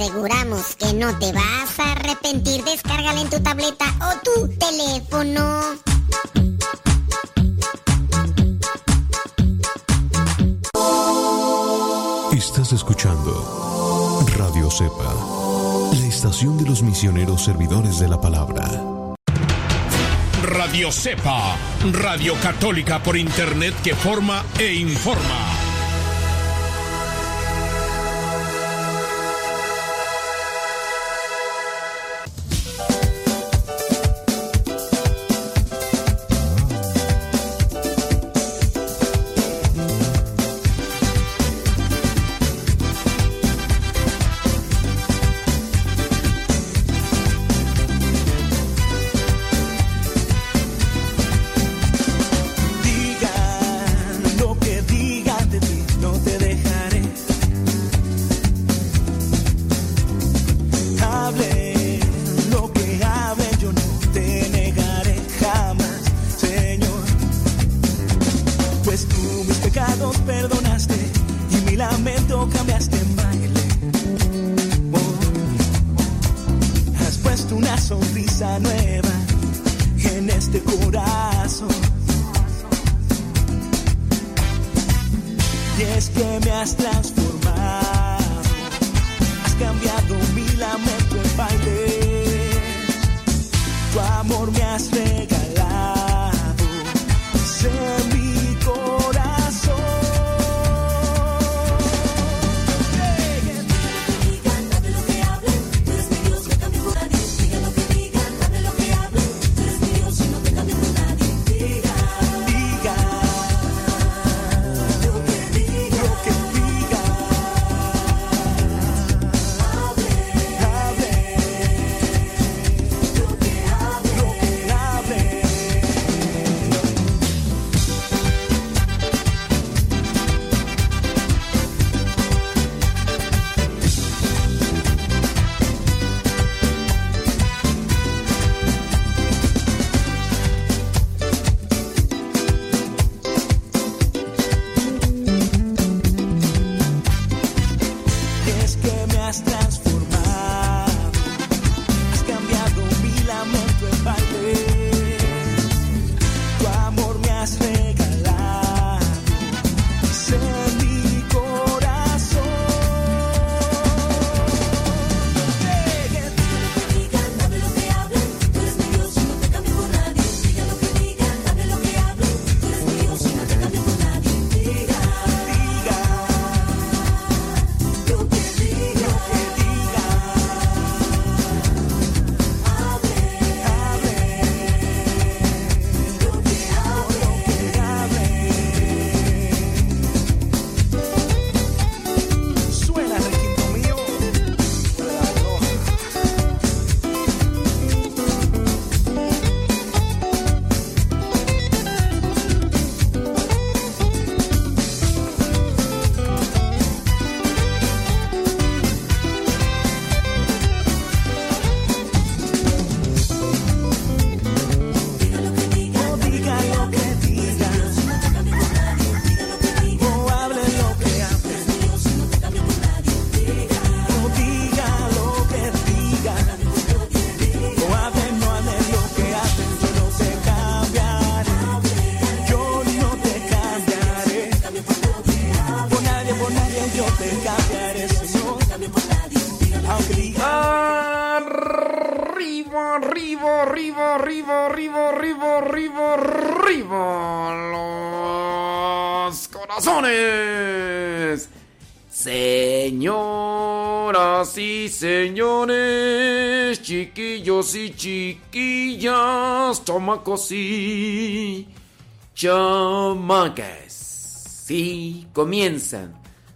aseguramos que no te vas a arrepentir. Descárgala en tu tableta o tu teléfono. Estás escuchando Radio Cepa, la estación de los misioneros servidores de la palabra. Radio Cepa, Radio Católica por Internet que forma e informa. Y chamacas. Sí, comienza,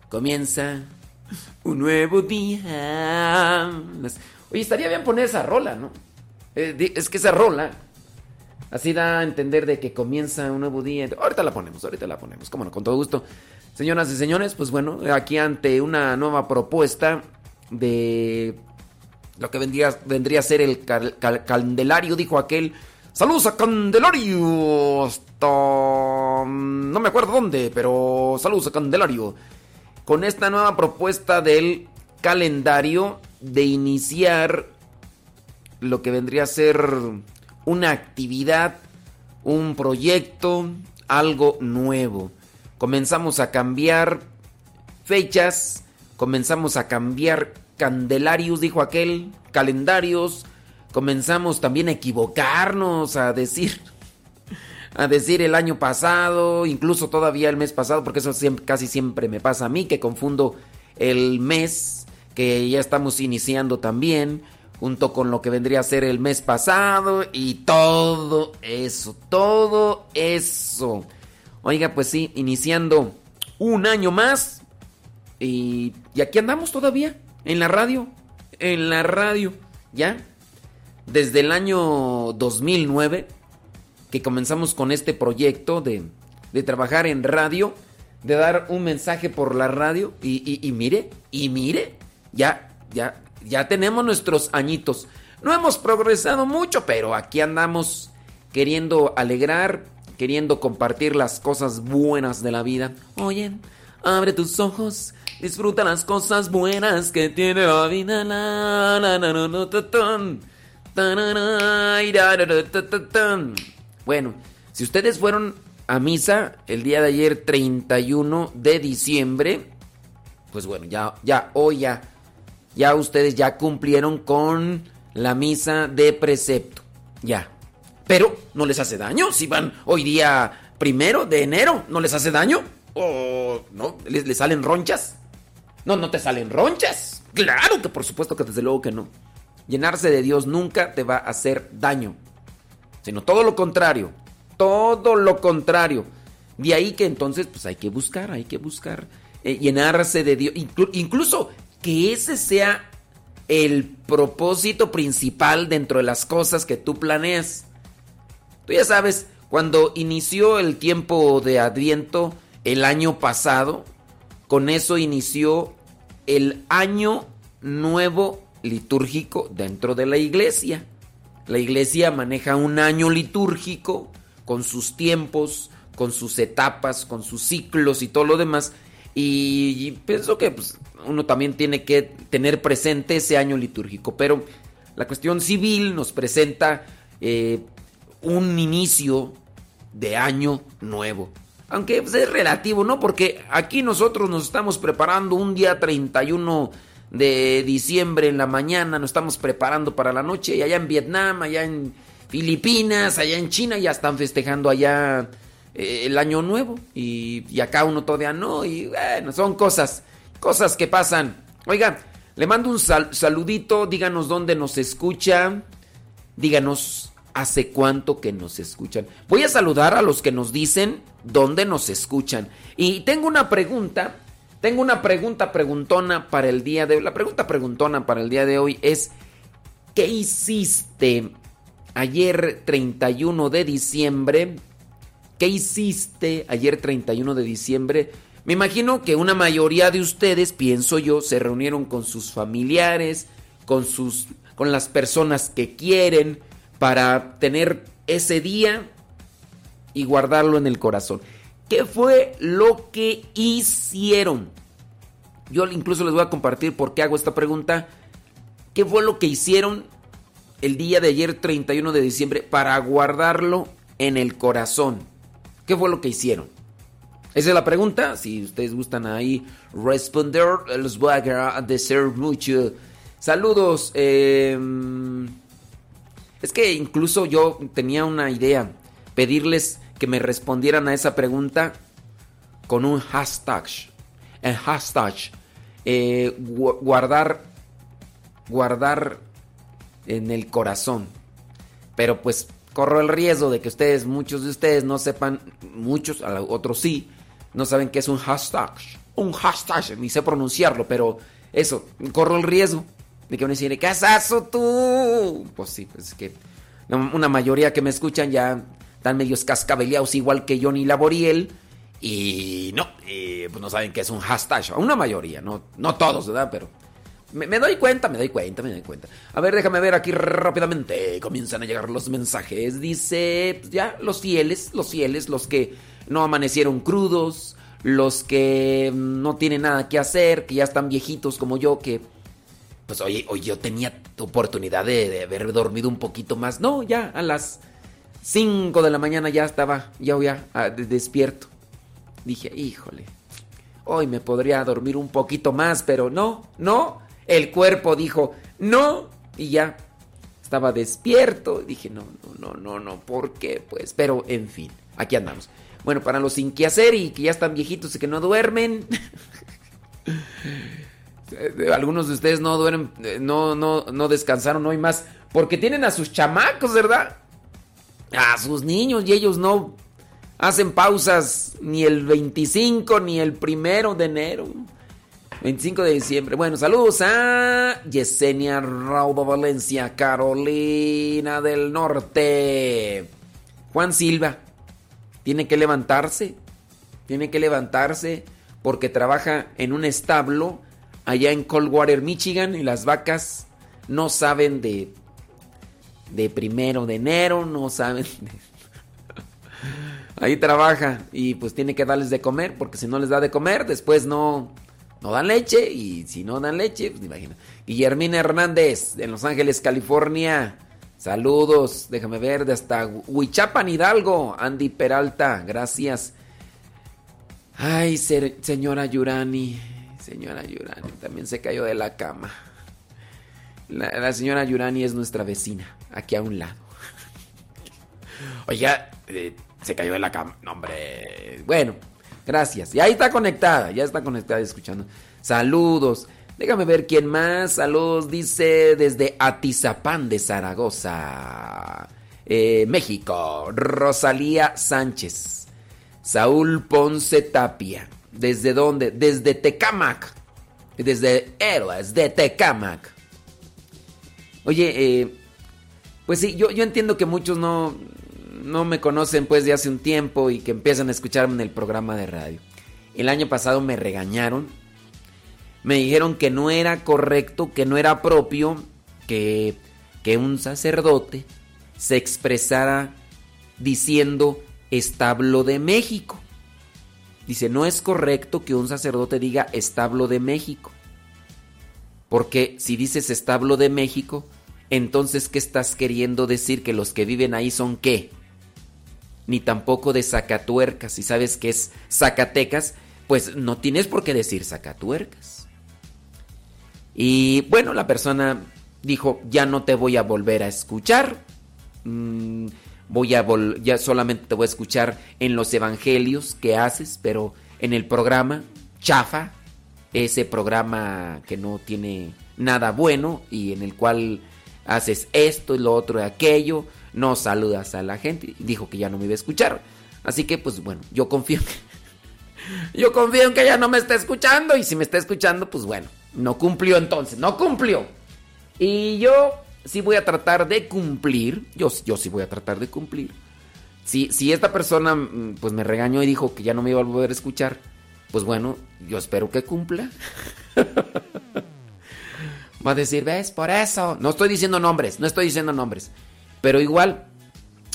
comienza un nuevo día. Oye, estaría bien poner esa rola, ¿no? Eh, es que esa rola así da a entender de que comienza un nuevo día. Ahorita la ponemos, ahorita la ponemos, cómo no, con todo gusto. Señoras y señores, pues bueno, aquí ante una nueva propuesta de lo que vendría, vendría a ser el Candelario, dijo aquel. Saludos a Candelario. No me acuerdo dónde, pero saludos a Candelario. Con esta nueva propuesta del calendario de iniciar lo que vendría a ser una actividad, un proyecto, algo nuevo. Comenzamos a cambiar fechas, comenzamos a cambiar Candelarios, dijo aquel, calendarios. Comenzamos también a equivocarnos, a decir, a decir el año pasado, incluso todavía el mes pasado, porque eso casi siempre me pasa a mí, que confundo el mes que ya estamos iniciando también, junto con lo que vendría a ser el mes pasado y todo eso, todo eso. Oiga, pues sí, iniciando un año más y, y aquí andamos todavía. En la radio, en la radio, ¿ya? Desde el año 2009 que comenzamos con este proyecto de, de trabajar en radio, de dar un mensaje por la radio y, mire, y mire, ya, ya, ya tenemos nuestros añitos. No hemos progresado mucho, pero aquí andamos queriendo alegrar, queriendo compartir las cosas buenas de la vida. Oye, abre tus ojos Disfruta las cosas buenas que tiene la vida. Bueno, si ustedes fueron a misa el día de ayer 31 de diciembre, pues bueno, ya, ya, hoy ya, ya ustedes ya cumplieron con la misa de precepto. Ya, pero no les hace daño. Si van hoy día primero de enero, ¿no les hace daño? ¿O no? ¿Les, les salen ronchas? No, no te salen ronchas. Claro que por supuesto que desde luego que no. Llenarse de Dios nunca te va a hacer daño. Sino todo lo contrario. Todo lo contrario. De ahí que entonces pues hay que buscar, hay que buscar. eh, llenarse de Dios. Inclu- incluso que ese sea el propósito principal dentro de las cosas que tú planeas. Tú ya sabes, cuando inició el tiempo de Adviento el año pasado, con eso inició el año nuevo litúrgico dentro de la iglesia. La iglesia maneja un año litúrgico con sus tiempos, con sus etapas, con sus ciclos y todo lo demás. Y, pienso que pues, uno también tiene que tener presente ese año litúrgico. Pero la cuestión civil nos presenta eh, un inicio de año nuevo. Aunque pues, es relativo, ¿no? Porque aquí nosotros nos estamos preparando un día 31 de diciembre en la mañana, nos estamos preparando para la noche y allá en Vietnam, allá en Filipinas, allá en China ya están festejando allá eh, el año nuevo y, acá uno todavía no y bueno, son cosas, cosas que pasan. Oiga, le mando un sal- saludito, díganos dónde nos escucha, díganos hace cuánto que nos escuchan. Voy a saludar a los que nos dicen dónde nos escuchan. Y tengo una pregunta, tengo una pregunta preguntona para el día de hoy. La pregunta preguntona para el día de hoy es, ¿qué hiciste ayer 31 de diciembre? ¿Qué hiciste ayer 31 de diciembre? Me imagino que una mayoría de ustedes, pienso yo, se reunieron con sus familiares, con sus con las personas que quieren para tener ese día y guardarlo en el corazón. ¿Qué fue lo que hicieron? Yo incluso les voy a compartir por qué hago esta pregunta. ¿Qué fue lo que hicieron el día de ayer 31 de diciembre para guardarlo en el corazón? ¿Qué fue lo que hicieron? Esa es la pregunta. Si ustedes gustan ahí responder, les voy a agradecer mucho. Saludos. eh, es que incluso yo tenía una idea. Pedirles que me respondieran a esa pregunta con un hashtag. El hashtag. eh, gu- guardar. Guardar en el corazón. Pero pues corro el riesgo de que ustedes, muchos de ustedes no sepan, muchos, a otros sí, no saben qué es un hashtag. Un hashtag, ni sé pronunciarlo, pero eso, corro el riesgo de que van a decir, ¿qué tú? Pues sí, pues es que una mayoría que me escuchan ya están medios cascabeleados igual que Johnny Laboriel. Y no, pues no saben qué es un hashtag. Una mayoría, no, no todos, ¿verdad? Pero me, doy cuenta, me doy cuenta, me doy cuenta. A ver, déjame ver aquí rápidamente. Comienzan a llegar los mensajes. Dice, pues ya, los fieles, los fieles, los que no amanecieron crudos, los que no tienen nada que hacer, que ya están viejitos como yo, que pues oye, hoy yo tenía oportunidad de haber dormido un poquito más. No, ya a las 5 de la mañana ya estaba, ya, ya ah, de- despierto. Dije, híjole, hoy me podría dormir un poquito más, pero no, no. El cuerpo dijo, no, y ya estaba despierto. Dije, no, no, no, no, no, ¿por qué? Pues, pero en fin, aquí andamos. Bueno, para los sin que y que ya están viejitos y que no duermen. Algunos de ustedes no duermen, eh, no, no, no descansaron hoy más porque tienen a sus chamacos, ¿verdad? A sus niños y ellos no hacen pausas ni el 25 ni el primero de enero. 25 de diciembre. Bueno, saludos a Yesenia Raudo Valencia, Carolina del Norte. Juan Silva. Tiene que levantarse. Tiene que levantarse porque trabaja en un establo allá en Coldwater, Michigan. Y las vacas no saben de, de primero de enero, no saben. Ahí trabaja y pues tiene que darles de comer porque si no les da de comer después no, no dan leche y si no dan leche, pues imagina. Guillermina Hernández de Los Ángeles, California. Saludos, déjame ver, de hasta Huichapan, Hidalgo. Andy Peralta, gracias. Ay, señora Yurani, señora Yurani, también se cayó de la cama. La, señora Yurani es nuestra vecina, aquí a un lado. Oiga, eh, se cayó de la cama. No, hombre. Bueno, gracias. Y ahí está conectada, ya está conectada escuchando. Saludos. Déjame ver quién más. Saludos, dice desde Atizapán de Zaragoza, eh, México. Rosalía Sánchez. Saúl Ponce Tapia. ¿Desde dónde? Desde Tecamac. Desde Héroes de Tecamac. Oye, eh, pues sí, yo, yo entiendo que muchos no, no me conocen pues de hace un tiempo y que empiezan a escucharme en el programa de radio. El año pasado me regañaron. Me dijeron que no era correcto, que no era propio que, que un sacerdote se expresara diciendo establo de México. Dice, no es correcto que un sacerdote diga establo de México. Porque si dices establo de México, entonces ¿qué estás queriendo decir? Que los que viven ahí son qué? Ni tampoco de Zacatuercas. Si sabes que es Zacatecas, pues no tienes por qué decir Zacatuercas. Y bueno, la persona dijo, ya no te voy a volver a escuchar. Mm, voy a ya solamente te voy a escuchar en los evangelios que haces, pero en el programa chafa, ese programa que no tiene nada bueno y en el cual haces esto y lo otro y aquello, no saludas a la gente, dijo que ya no me iba a escuchar. Así que pues bueno, yo confío yo confío en que ya no me está escuchando y si me está escuchando, pues bueno, no cumplió entonces, no cumplió. Y yo sí voy a tratar de cumplir. Yo, yo sí voy a tratar de cumplir. Si, si esta persona mm, pues me regañó y dijo que ya no me iba a volver a escuchar, pues bueno, yo espero que cumpla. Va a decir, ves, por eso. No estoy diciendo nombres, no estoy diciendo nombres. Pero igual,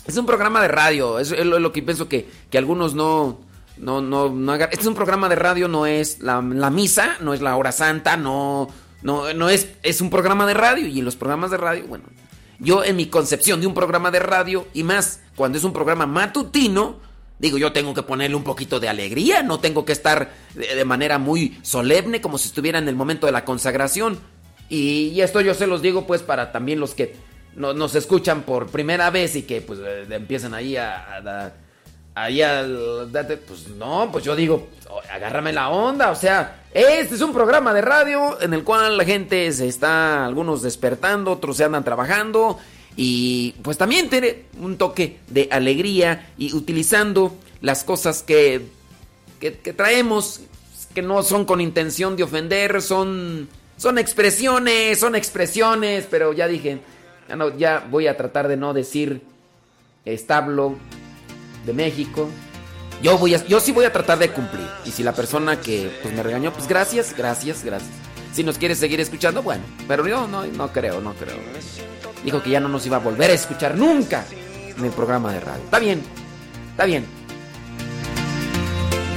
es un programa de radio. Es, lo, que pienso que, que algunos no, no, no, no hagan. Este es un programa de radio, no es la, la misa, no es la hora santa, no no, no es, es un programa de radio y en los programas de radio, bueno, yo en mi concepción de un programa de radio y más cuando es un programa matutino, digo, yo tengo que ponerle un poquito de alegría, no tengo que estar de, manera muy solemne como si estuviera en el momento de la consagración. Y, esto yo se los digo pues para también los que no, nos escuchan por primera vez y que pues eh, empiezan ahí a ahí al... Pues no, pues yo digo, agárrame la onda, o sea, este es un programa de radio en el cual la gente se está, algunos despertando, otros se andan trabajando y pues también tiene un toque de alegría y utilizando las cosas que, que, traemos, que no son con intención de ofender, son, son expresiones, son expresiones, pero ya dije, ya, no, ya voy a tratar de no decir establo de México. Yo, voy a, yo sí voy a tratar de cumplir. Y si la persona que pues, me regañó, pues gracias, gracias, gracias. Si nos quiere seguir escuchando, bueno. Pero yo no, no creo, no creo. Dijo que ya no nos iba a volver a escuchar nunca en el programa de radio. Está bien, está bien.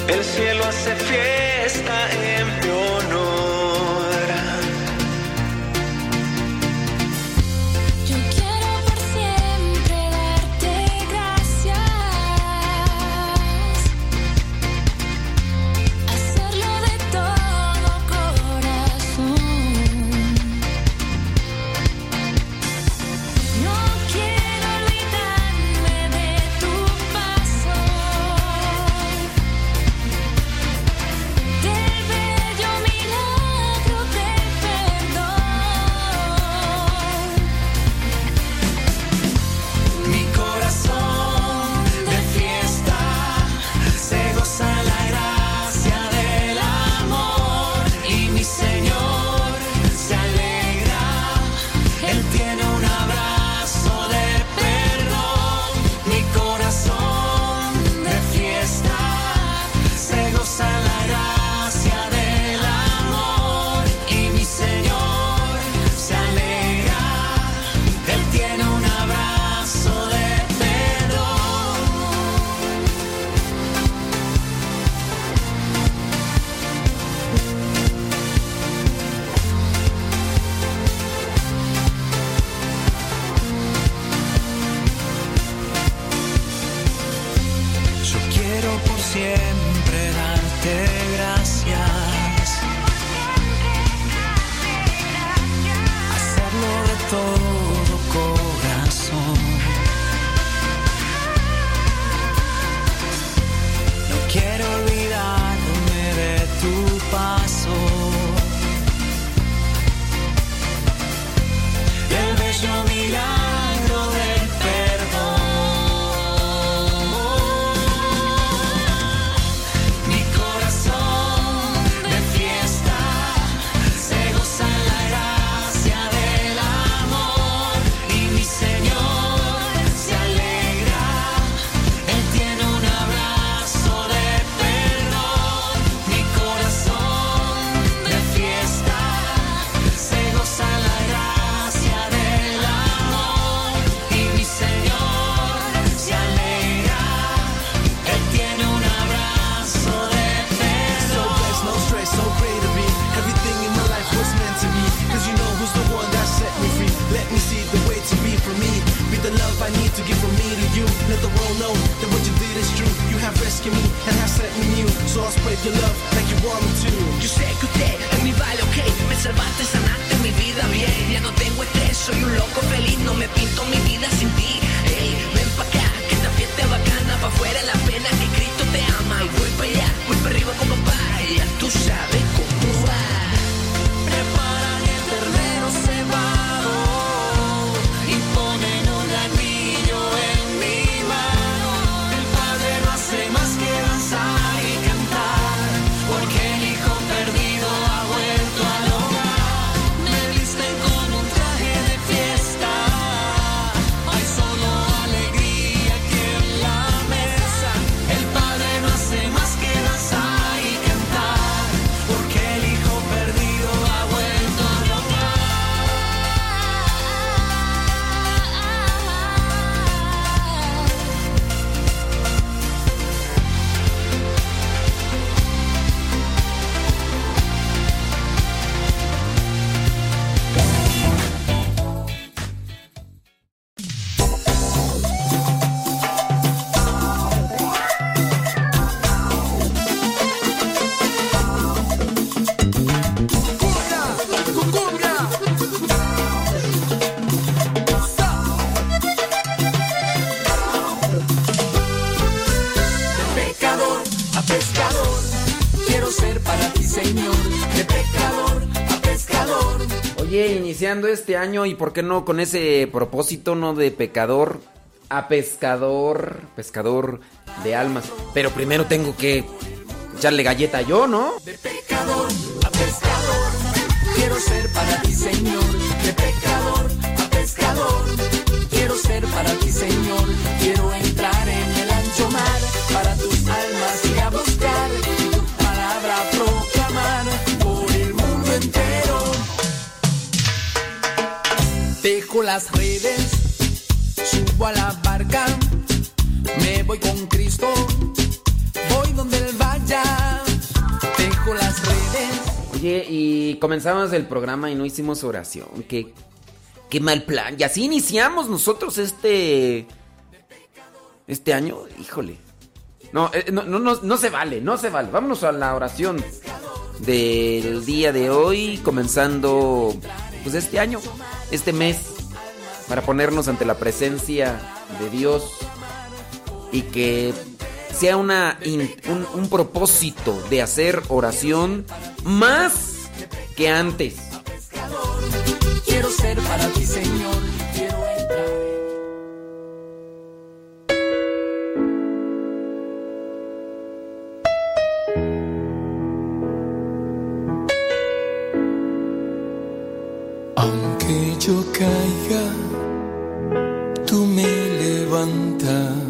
El cielo hace fiesta en mi este año y por qué no con ese propósito, no de pecador a pescador, pescador de almas. Pero primero tengo que echarle galleta yo, ¿no? Y comenzamos el programa y no hicimos oración. Qué, qué mal plan. Y así iniciamos nosotros este. Este año. Híjole. No, eh, no, no, no, no se vale, no se vale. Vámonos a la oración del día de hoy, comenzando pues este año, este mes, para ponernos ante la presencia de Dios y que sea una un propósito de hacer oración más que antes. Quiero ser para ti, Señor. Quiero entrar. Aunque yo caiga, tú me levantas.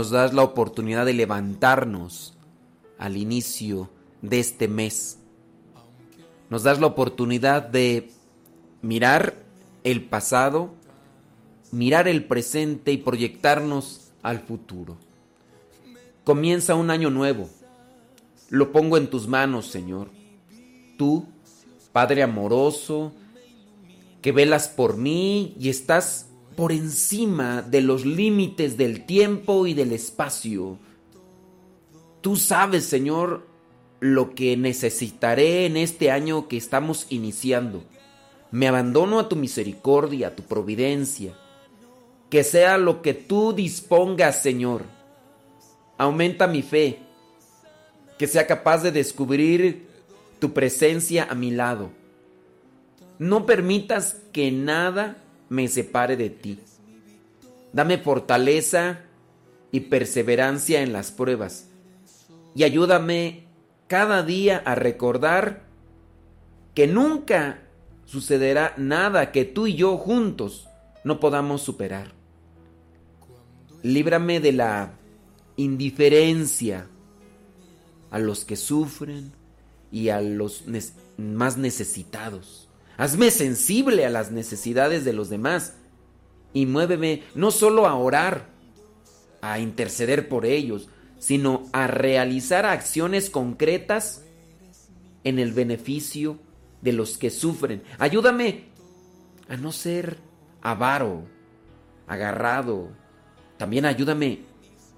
Nos das la oportunidad de levantarnos al inicio de este mes. Nos das la oportunidad de mirar el pasado, mirar el presente y proyectarnos al futuro. Comienza un año nuevo. Lo pongo en tus manos, Señor. Tú, Padre amoroso, que velas por mí y estás por encima de los límites del tiempo y del espacio. Tú sabes, Señor, lo que necesitaré en este año que estamos iniciando. Me abandono a tu misericordia, a tu providencia. Que sea lo que tú dispongas, Señor. Aumenta mi fe. Que sea capaz de descubrir tu presencia a mi lado. No permitas que nada me separe de ti. Dame fortaleza y perseverancia en las pruebas. Y ayúdame cada día a recordar que nunca sucederá nada que tú y yo juntos no podamos superar. Líbrame de la indiferencia a los que sufren y a los más necesitados. Hazme sensible a las necesidades de los demás y muéveme no solo a orar, a interceder por ellos, sino a realizar acciones concretas en el beneficio de los que sufren. Ayúdame a no ser avaro, agarrado. También ayúdame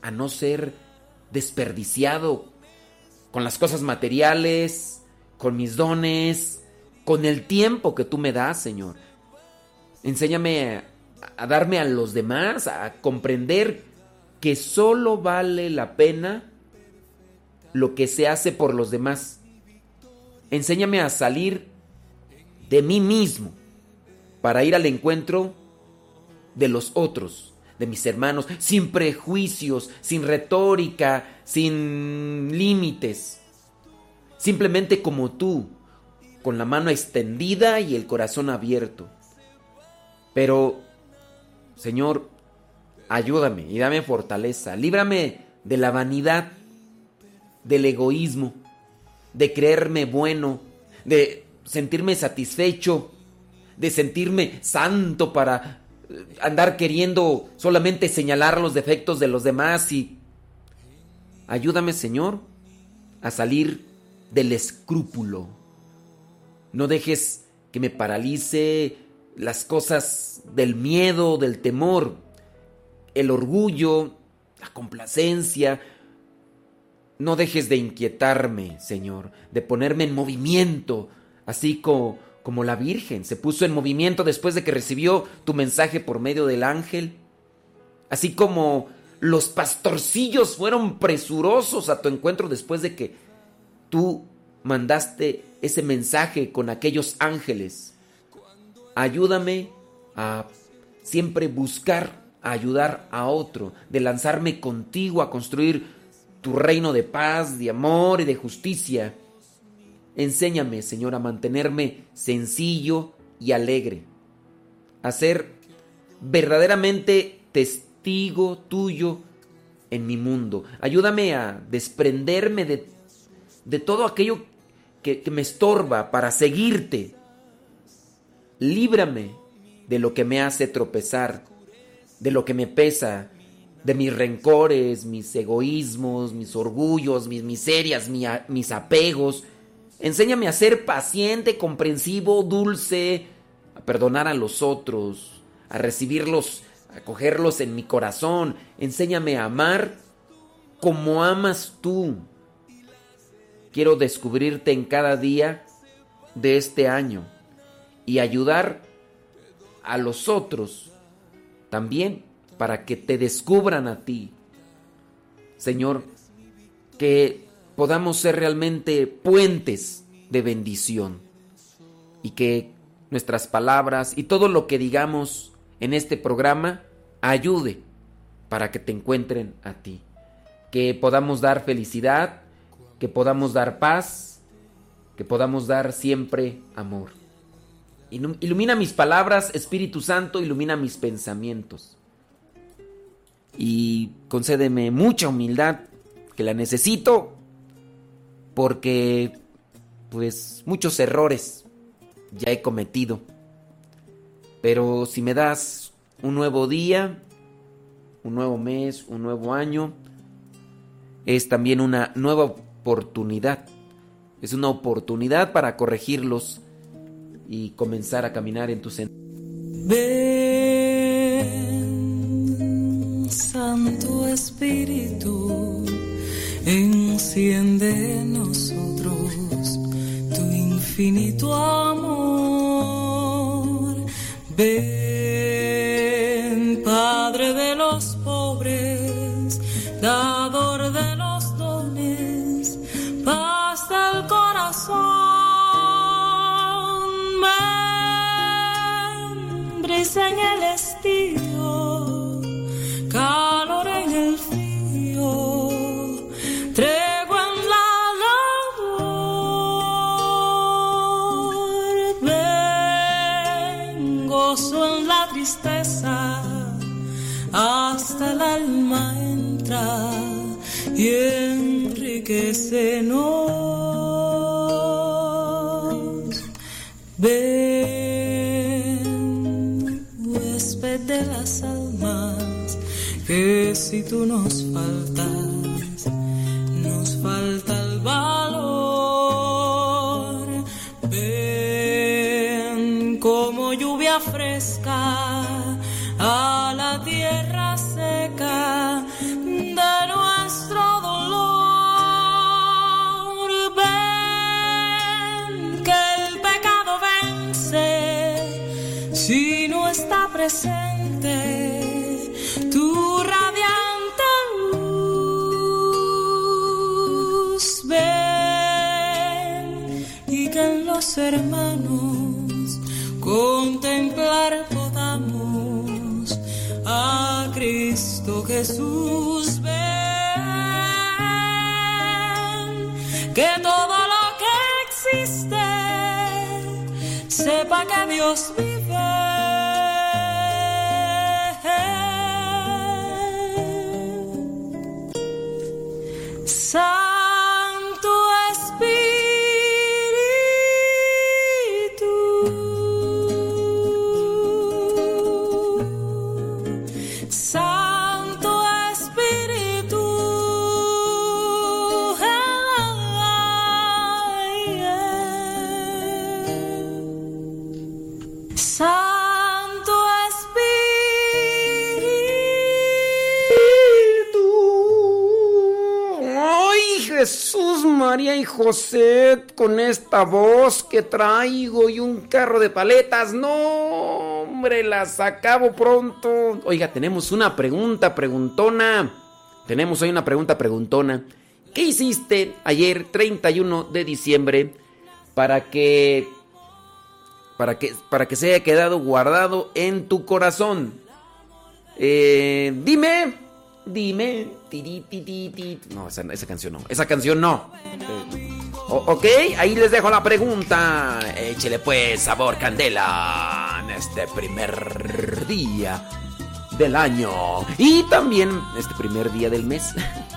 a no ser desperdiciado con las cosas materiales, con mis dones, con el tiempo que tú me das, Señor. Enséñame a, darme a los demás, a comprender que solo vale la pena lo que se hace por los demás. Enséñame a salir de mí mismo para ir al encuentro de los otros, de mis hermanos, sin prejuicios, sin retórica, sin límites. Simplemente como tú, con la mano extendida y el corazón abierto. Pero, Señor, ayúdame y dame fortaleza. Líbrame de la vanidad, del egoísmo, de creerme bueno, de sentirme satisfecho, de sentirme santo para eh, andar queriendo solamente señalar los defectos de los demás y ayúdame, Señor, a salir del escrúpulo. No dejes que me paralice las cosas del miedo, del temor, el orgullo, la complacencia. No dejes de inquietarme, Señor, de ponerme en movimiento, así como, como la Virgen se puso en movimiento después de que recibió tu mensaje por medio del ángel. Así como los pastorcillos fueron presurosos a tu encuentro después de que tú mandaste ese mensaje con aquellos ángeles. Ayúdame a siempre buscar ayudar a otro, de lanzarme contigo a construir tu reino de paz, de amor y de justicia. Enséñame, Señor, a mantenerme sencillo y alegre, a ser verdaderamente testigo tuyo en mi mundo. Ayúdame a desprenderme de, de todo aquello que, me estorba para seguirte. Líbrame de lo que me hace tropezar de lo que me pesa, de mis rencores, mis egoísmos, mis orgullos, mis miserias, mis apegos. Enséñame a ser paciente, comprensivo, dulce, a perdonar a los otros, a recibirlos, a cogerlos en mi corazón. Enséñame a amar como amas tú. Quiero descubrirte en cada día de este año y ayudar a los otros también para que te descubran a ti. Señor, que podamos ser realmente puentes de bendición y que nuestras palabras y todo lo que digamos en este programa ayude para que te encuentren a ti. Que podamos dar felicidad, que podamos dar paz, que podamos dar siempre amor. Ilumina mis palabras, Espíritu Santo, ilumina mis pensamientos. Y concédeme mucha humildad, que la necesito, porque pues muchos errores ya he cometido. Pero si me das un nuevo día, un nuevo mes, un nuevo año, es también una nueva oportunidad. Es una oportunidad para corregirlos y comenzar a caminar en tu sentido. Ven, Santo Espíritu, enciende en nosotros tu infinito amor. Ven, Padre de los Con esta voz que traigo y un carro de paletas. ¡No, hombre! Las acabo pronto. Oiga, tenemos una pregunta preguntona. Tenemos hoy una pregunta preguntona. ¿Qué hiciste ayer, 31 de diciembre, para que. para que, para que se haya quedado guardado en tu corazón? Eh, dime, dime. No, esa, canción no. Esa canción no. O- ok, ahí les dejo la pregunta. Échele pues sabor candela en este primer día del año. Y también este primer día del mes.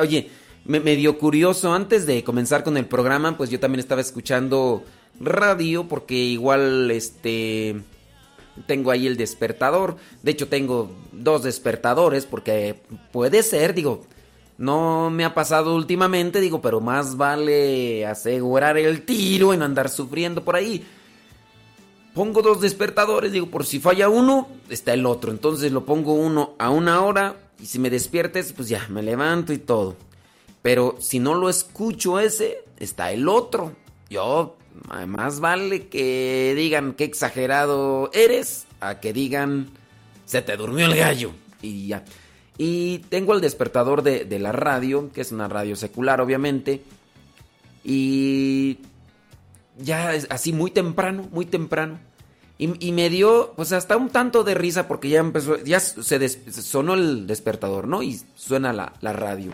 Oye, me, me dio curioso. Antes de comenzar con el programa, pues yo también estaba escuchando radio porque igual este tengo ahí el despertador. De hecho, tengo dos despertadores porque puede ser, digo, no me ha pasado últimamente, digo, pero más vale asegurar el tiro en andar sufriendo por ahí. Pongo dos despertadores, digo, por si falla uno, está el otro. Entonces lo pongo uno a una hora y si me despiertes, pues ya, me levanto y todo. Pero si no lo escucho ese, está el otro. Yo, más vale que digan qué exagerado eres a que digan se te durmió el gallo. Y ya. Y tengo el despertador de, de la radio, que es una radio secular, obviamente. Y ya es así muy temprano, muy temprano. Y, me dio, pues hasta un tanto de risa porque ya empezó, ya se des, sonó el despertador, ¿no? Y suena la, la, radio.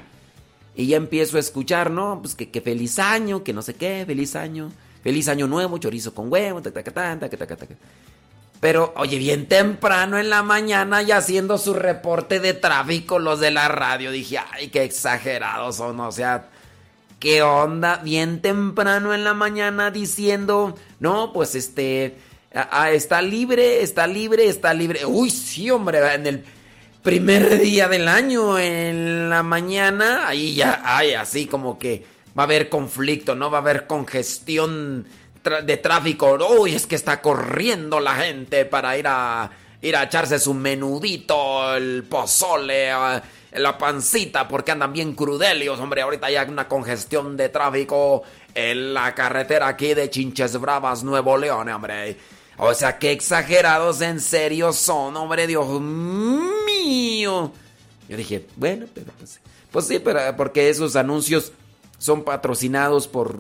Y ya empiezo a escuchar, ¿no? Pues que, que, feliz año, que no sé qué, feliz año, feliz año nuevo, chorizo con huevo, ta, ta, ta, ta, ta, ta, ta. Pero, oye, bien temprano en la mañana y haciendo su reporte de tráfico los de la radio. Dije, ay, qué exagerados son, o sea, qué onda, bien temprano en la mañana diciendo, no, pues este ah, ah, está libre, está libre, está libre. Uy, sí, hombre, en el primer día del año, en la mañana, ahí ya, ay, así como que va a haber conflicto, ¿no? Va a haber congestión de tráfico. Uy, es que está corriendo la gente para ir a ir a echarse su menudito, el pozole, ah, la pancita, porque andan bien crudelios, hombre. Ahorita hay una congestión de tráfico en la carretera aquí de Chinches Bravas, Nuevo León, hombre. O sea, qué exagerados en serio son, hombre, Dios mío. Yo dije, bueno, pero pues, pues sí, pero porque esos anuncios son patrocinados por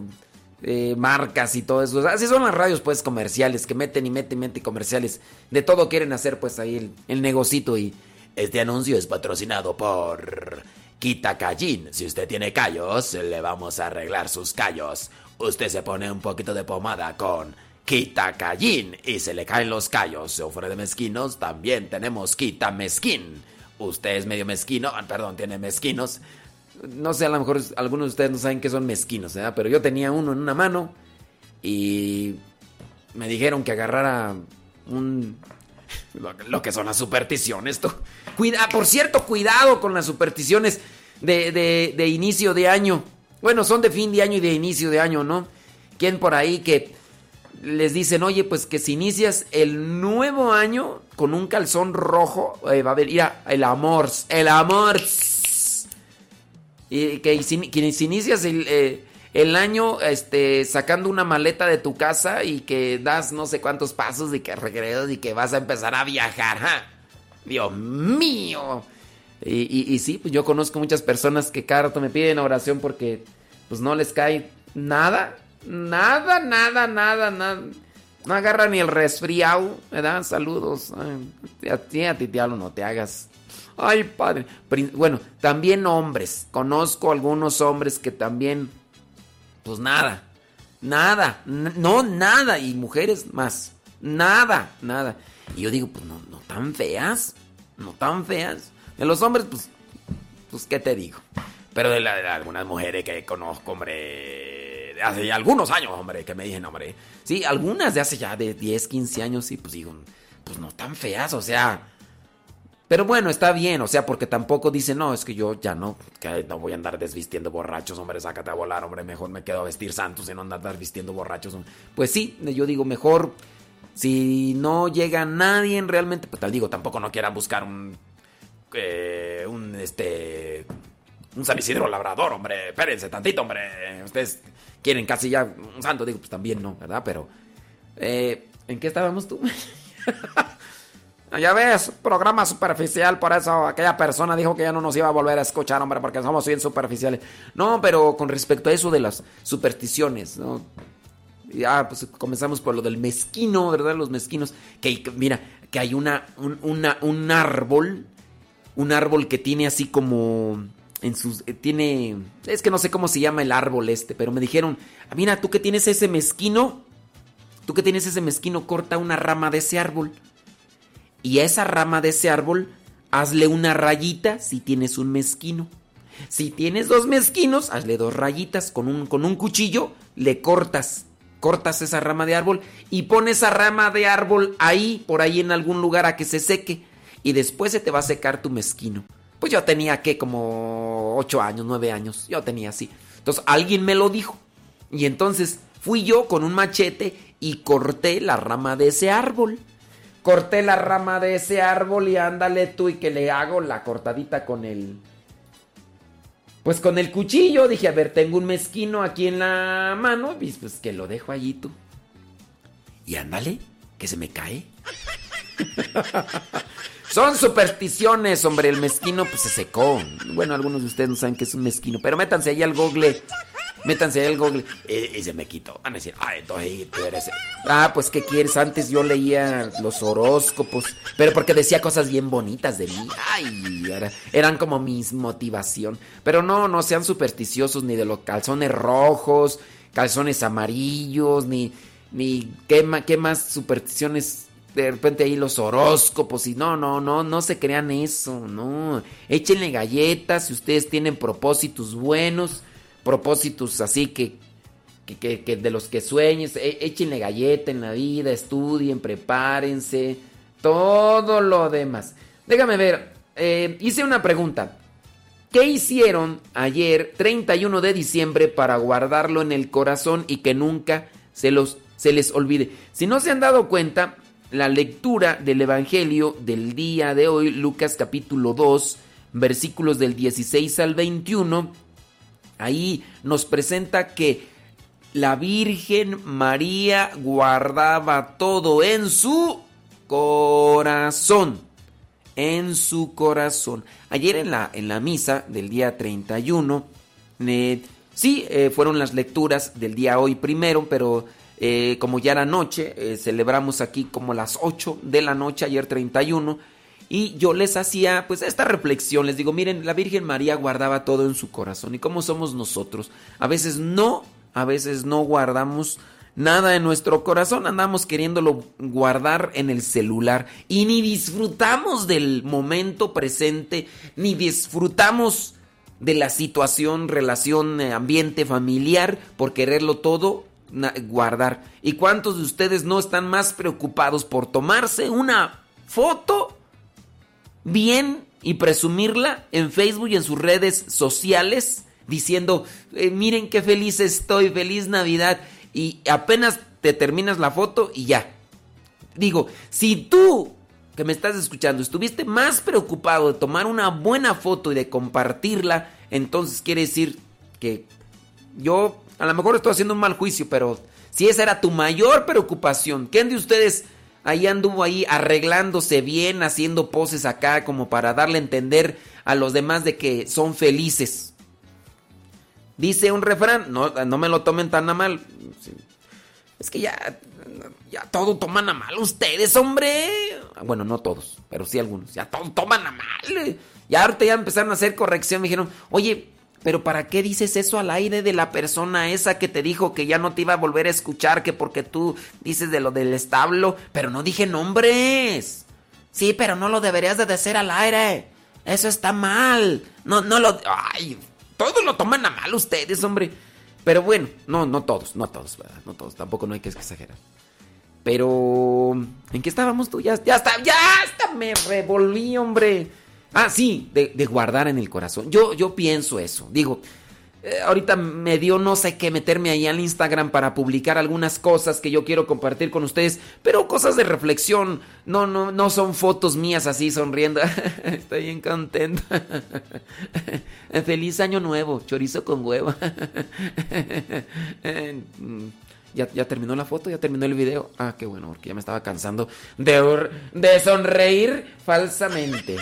eh, marcas y todo eso. Así son las radios, pues, comerciales, que meten y meten y meten comerciales. De todo quieren hacer, pues, ahí el, el negocito y... Este anuncio es patrocinado por Quita Callín. Si usted tiene callos, le vamos a arreglar sus callos. Usted se pone un poquito de pomada con Quita Callín y se le caen los callos. O fuera de mezquinos, también tenemos Quita Mezquín. Usted es medio mezquino, ah, perdón, tiene mezquinos. No sé, a lo mejor algunos de ustedes no saben qué son mezquinos, ¿verdad? Pero yo tenía uno en una mano y me dijeron que agarrara un... Lo, lo que son las supersticiones. tú. Cuida, por cierto, cuidado con las supersticiones de, de- de inicio de año. Bueno, son de fin de año y de inicio de año, ¿no? ¿Quién por ahí que les dicen, oye, pues que si inicias el nuevo año con un calzón rojo, eh, va a haber, mira, el amor, el amor. Y que si, inicias el, eh, el año este, sacando una maleta de tu casa y que das no sé cuántos pasos y que regresas y que vas a empezar a viajar. ¡ja! Dios mío. Y- y sí, pues yo conozco muchas personas que cada rato me piden oración porque pues no les cae nada, nada, nada, nada, nada. No agarra ni el resfriado, ¿verdad? Saludos. Ay, a ti, a diablo, no te hagas. Ay, padre. Bueno, también hombres. Conozco algunos hombres que también, pues nada, nada, no nada. Y mujeres más, nada, nada. Y yo digo, pues no, no tan feas, no tan feas. De los hombres, pues, pues, ¿qué te digo? Pero de, la- de algunas mujeres que conozco, hombre, hace algunos años, hombre, que me dicen, hombre. Sí, algunas de hace ya de 10, 15 años, sí, pues digo, pues no tan feas, o sea. Pero bueno, está bien, o sea, porque tampoco dicen, no, es que yo ya no, que no voy a andar desvistiendo borrachos, hombre, sácate a volar, hombre, mejor me quedo a vestir santos y no andar vistiendo borrachos. Pues sí, yo digo, mejor, si no llega nadie realmente, pues tal digo, tampoco no quieran buscar un, eh, un, este, un San Isidro labrador, hombre, espérense tantito, hombre, ustedes quieren casi ya un santo, digo, pues también no, ¿verdad? Pero, eh, ¿en qué estábamos tú? Ya ves, programa superficial, por eso aquella persona dijo que ya no nos iba a volver a escuchar, hombre, porque somos bien superficiales. No, pero con respecto a eso de las supersticiones, ¿no? Ya, pues comenzamos por lo del mezquino, ¿verdad? Los mezquinos. Que, mira, que hay una, un, una- un árbol, un árbol que tiene así como eh, tiene, es que no sé cómo se llama el árbol este, pero me dijeron, "Ah, mira, tú que tienes ese mezquino, tú que tienes ese mezquino, corta una rama de ese árbol y a esa rama de ese árbol hazle una rayita si tienes un mezquino. Si tienes dos mezquinos, hazle dos rayitas con un, con un cuchillo, le cortas, cortas esa rama de árbol y pones esa rama de árbol ahí, por ahí en algún lugar a que se seque y después se te va a secar tu mezquino. Pues yo tenía que como ocho años, nueve años, yo tenía así. Entonces alguien me lo dijo y entonces fui yo con un machete y corté la rama de ese árbol. Corté la rama de ese árbol y ándale tú y que le hago la cortadita con el... Pues con el cuchillo dije, a ver, tengo un mezquino aquí en la mano, pues que lo dejo allí tú. Y ándale, que se me cae. Son supersticiones, hombre. El mezquino pues se secó. Bueno, algunos de ustedes no saben que es un mezquino, pero métanse ahí al google Métanse ahí el Google. Y, se me quitó. Van a decir, ay, entonces tú eres. Ah, pues, ¿qué quieres? Antes yo leía los horóscopos. Pero porque decía cosas bien bonitas de mí. Ay, eran como mis motivación. Pero no, no sean supersticiosos ni de los calzones rojos, calzones amarillos, ni. Ni qué, qué más supersticiones de repente ahí los horóscopos y no, no, no, no se crean eso, no. Échenle galletas si ustedes tienen propósitos buenos propósitos así que, que, de los que sueñes, e, échenle galleta en la vida, estudien, prepárense, todo lo demás. Déjame ver, eh, hice una pregunta. ¿Qué hicieron ayer, 31 de diciembre, para guardarlo en el corazón y que nunca se, los, se les olvide? Si no se han dado cuenta, la lectura del Evangelio del día de hoy, Lucas capítulo 2, versículos del 16 al 21, Ahí nos presenta que la Virgen María guardaba todo en su corazón. En su corazón. Ayer en la, en la misa del día 31, sí, eh, fueron las lecturas del día hoy primero, pero eh, como ya era noche, eh, celebramos aquí como las 8 de la noche, ayer 31 y yo les hacía pues esta reflexión, les digo, miren, la Virgen María guardaba todo en su corazón. ¿Y cómo somos nosotros? A veces no, a veces no guardamos nada en nuestro corazón, andamos queriéndolo guardar en el celular y ni disfrutamos del momento presente, ni disfrutamos de la situación, relación, eh, ambiente familiar por quererlo todo guardar. ¿Y cuántos de ustedes no están más preocupados por tomarse una foto bien y presumirla en Facebook y en sus redes sociales diciendo, eh, miren qué feliz estoy, feliz Navidad. Y apenas te terminas la foto y ya. Digo, si tú que me estás escuchando estuviste más preocupado de tomar una buena foto y de compartirla, entonces quiere decir que yo a lo mejor estoy haciendo un mal juicio, pero si esa era tu mayor preocupación, ¿quién de ustedes ahí anduvo ahí arreglándose bien, haciendo poses acá como para darle a entender a los demás de que son felices. Dice un refrán, no, no me lo tomen tan a mal. Es que ya, ya todo toman a mal ustedes, hombre. Bueno, no todos, pero sí algunos. Ya todo toman a mal. Ya ahorita ya empezaron a hacer corrección. Me dijeron, oye, pero ¿para qué dices eso al aire de la persona esa que te dijo que ya no te iba a volver a escuchar, que porque tú dices de lo del establo, pero no dije nombres? Sí, pero no lo deberías de decir al aire. Eso está mal. No, no lo... Ay, todos lo toman a mal ustedes, hombre. Pero bueno, no, no todos, no todos, ¿verdad? No todos, tampoco no hay que exagerar. Pero... ¿En qué estábamos tú? Ya, ya está, ya hasta me revolví, hombre. Ah, sí, de, guardar en el corazón. Yo, yo pienso eso. Digo, eh, ahorita me dio no sé qué meterme ahí al Instagram para publicar algunas cosas que yo quiero compartir con ustedes, pero cosas de reflexión. No, no, no son fotos mías así sonriendo. Estoy bien contento. Feliz año nuevo, chorizo con huevo. ¿Ya, ¿Ya, terminó la foto? ¿Ya terminó el video? Ah, qué bueno, porque ya me estaba cansando de, de sonreír falsamente.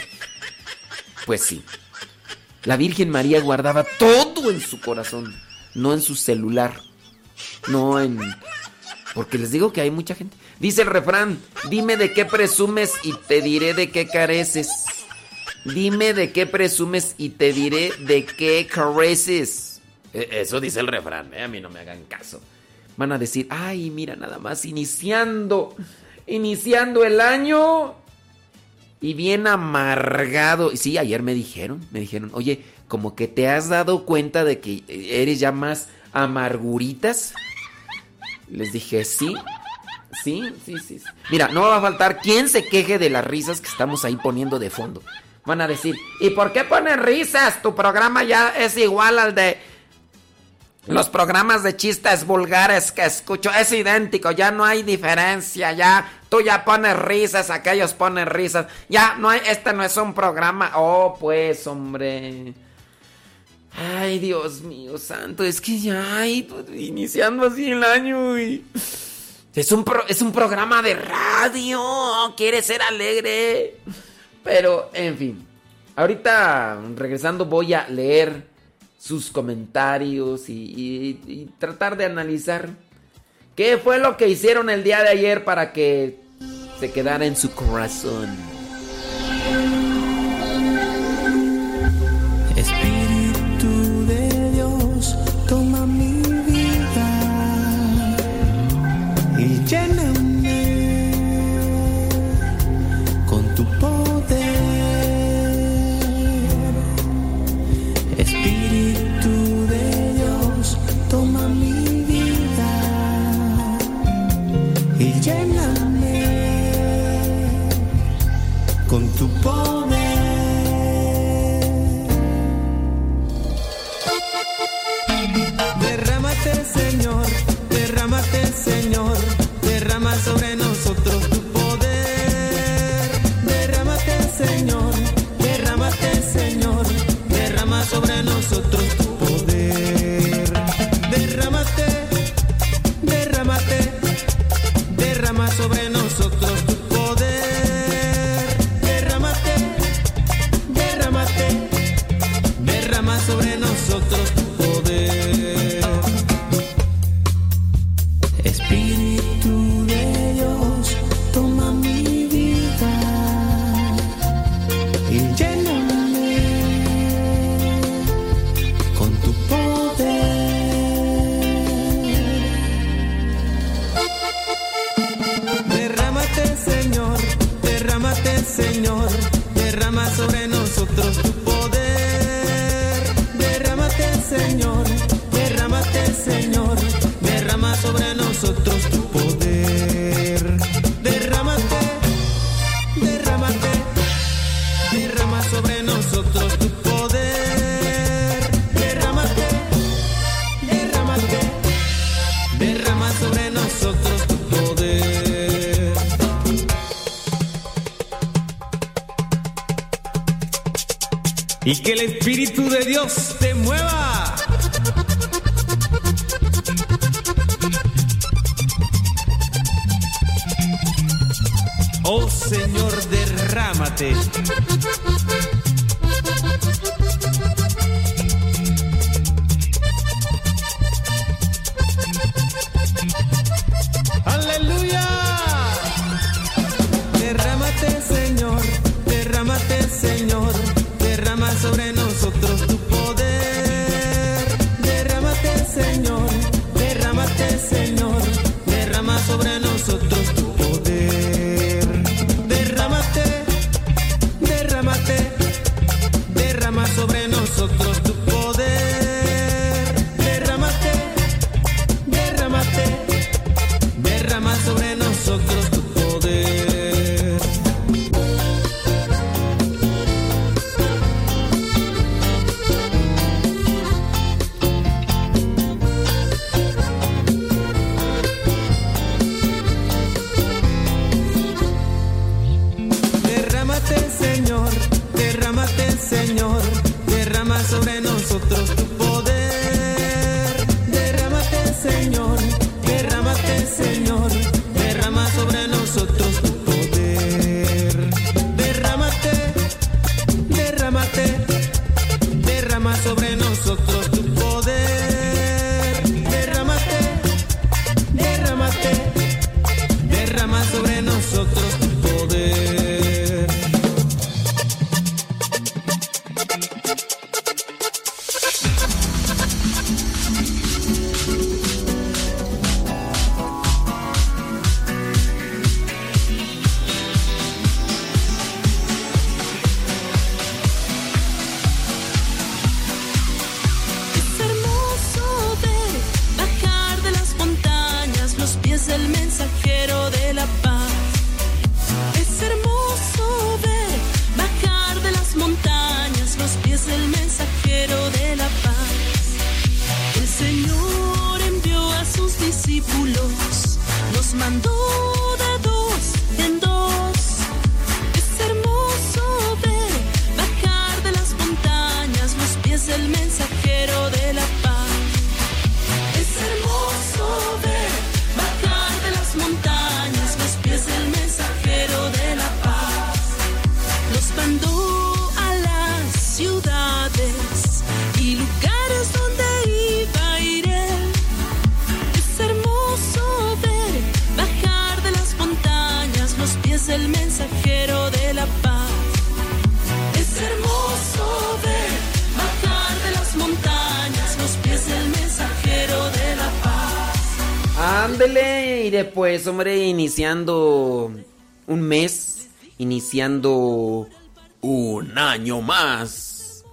Pues sí. La Virgen María guardaba todo en su corazón, no en su celular, no en... Porque les digo que hay mucha gente. Dice el refrán, dime de qué presumes y te diré de qué careces. Dime de qué presumes y te diré de qué careces. E, eso dice el refrán, ¿eh? a mí no me hagan caso. Van a decir, ay, mira, nada más iniciando, iniciando el año y bien amargado. Y sí, ayer me dijeron, me dijeron, oye, como que te has dado cuenta de que eres ya más amarguritas. Les dije, sí, sí, sí, sí. Mira, no va a faltar quien se queje de las risas que estamos ahí poniendo de fondo. Van a decir, ¿y por qué ponen risas? Tu programa ya es igual al de los programas de chistes vulgares que escucho. Es idéntico, ya no hay diferencia, ya tú ya pones risas, aquellos ponen risas. Ya no hay, este no es un programa. Oh, pues, hombre. Ay, Dios mío, santo, es que ya, hay, iniciando así el año. Es un, es un programa de radio, quiere ser alegre. Pero, en fin, ahorita regresando voy a leer sus comentarios y, tratar de analizar qué fue lo que hicieron el día de ayer para que se quedara en su corazón. Hombre, iniciando un mes, iniciando un año más.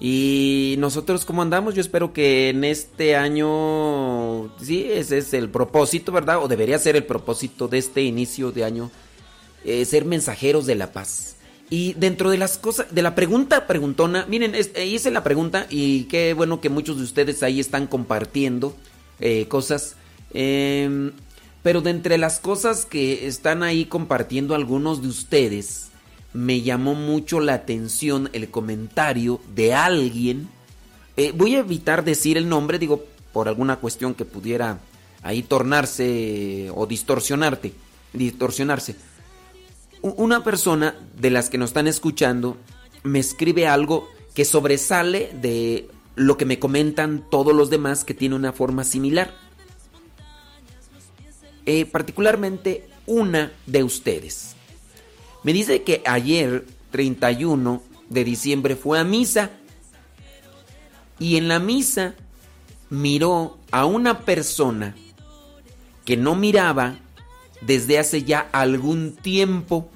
Y nosotros, ¿cómo andamos? Yo espero que en este año, sí, ese es el propósito, ¿verdad? O debería ser el propósito de este inicio de año, eh, ser mensajeros de la paz. Y dentro de las cosas, de la pregunta preguntona, miren, eh, hice la pregunta y qué bueno que muchos de ustedes ahí están compartiendo eh, cosas. Em, pero de entre las cosas que están ahí compartiendo algunos de ustedes, me llamó mucho la atención el comentario de alguien. eh, voy a evitar decir el nombre, digo, por alguna cuestión que pudiera ahí tornarse o distorsionarte, distorsionarse. Una persona de las que nos están escuchando me escribe algo que sobresale de lo que me comentan todos los demás que tiene una forma similar. Eh, particularmente una de ustedes. Me dice que ayer, 31 de diciembre, fue a misa. Y en la misa miró a una persona que no miraba desde hace ya algún tiempo.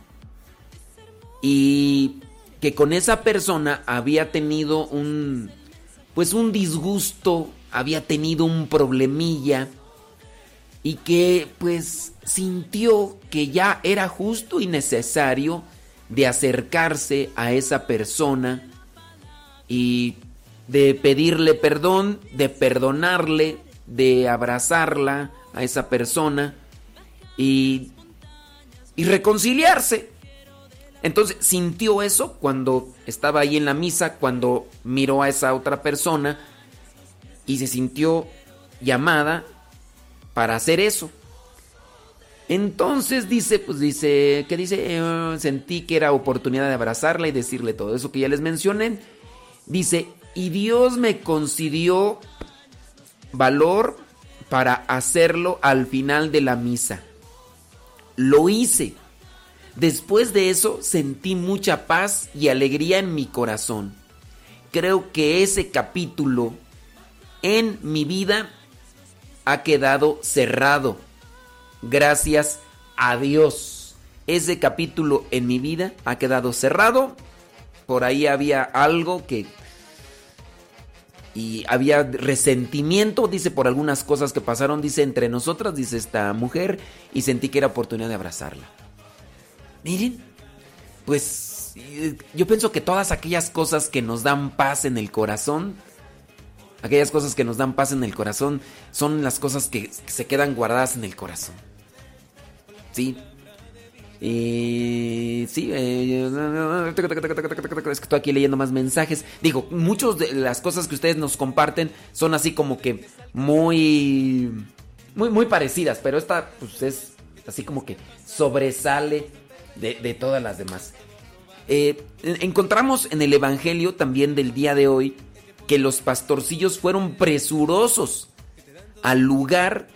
Y que con esa persona había tenido un pues un disgusto, había tenido un problemilla y que pues sintió que ya era justo y necesario de acercarse a esa persona y de pedirle perdón, de perdonarle, de abrazarla a esa persona y, y reconciliarse. Entonces sintió eso cuando estaba ahí en la misa, cuando miró a esa otra persona y se sintió llamada para hacer eso. Entonces dice, pues dice, ¿qué dice? Eh, sentí que era oportunidad de abrazarla y decirle todo eso que ya les mencioné. Dice, y Dios me concedió valor para hacerlo al final de la misa. Lo hice. Después de eso sentí mucha paz y alegría en mi corazón. Creo que ese capítulo en mi vida ha quedado cerrado. Gracias a Dios. Ese capítulo en mi vida ha quedado cerrado. Por ahí había algo que... Y había resentimiento, dice, por algunas cosas que pasaron, dice, entre nosotras, dice esta mujer, y sentí que era oportunidad de abrazarla. Miren, pues eh, yo pienso que todas aquellas cosas que nos dan paz en el corazón, aquellas cosas que nos dan paz en el corazón, son las cosas que, se quedan guardadas en el corazón. Sí. Y sí, eh, es que estoy aquí leyendo más mensajes. Digo, muchas de las cosas que ustedes nos comparten son así como que muy, muy, muy parecidas, pero esta pues es así como que sobresale de, de todas las demás. Eh, encontramos en el Evangelio también del día de hoy que los pastorcillos fueron presurosos al lugar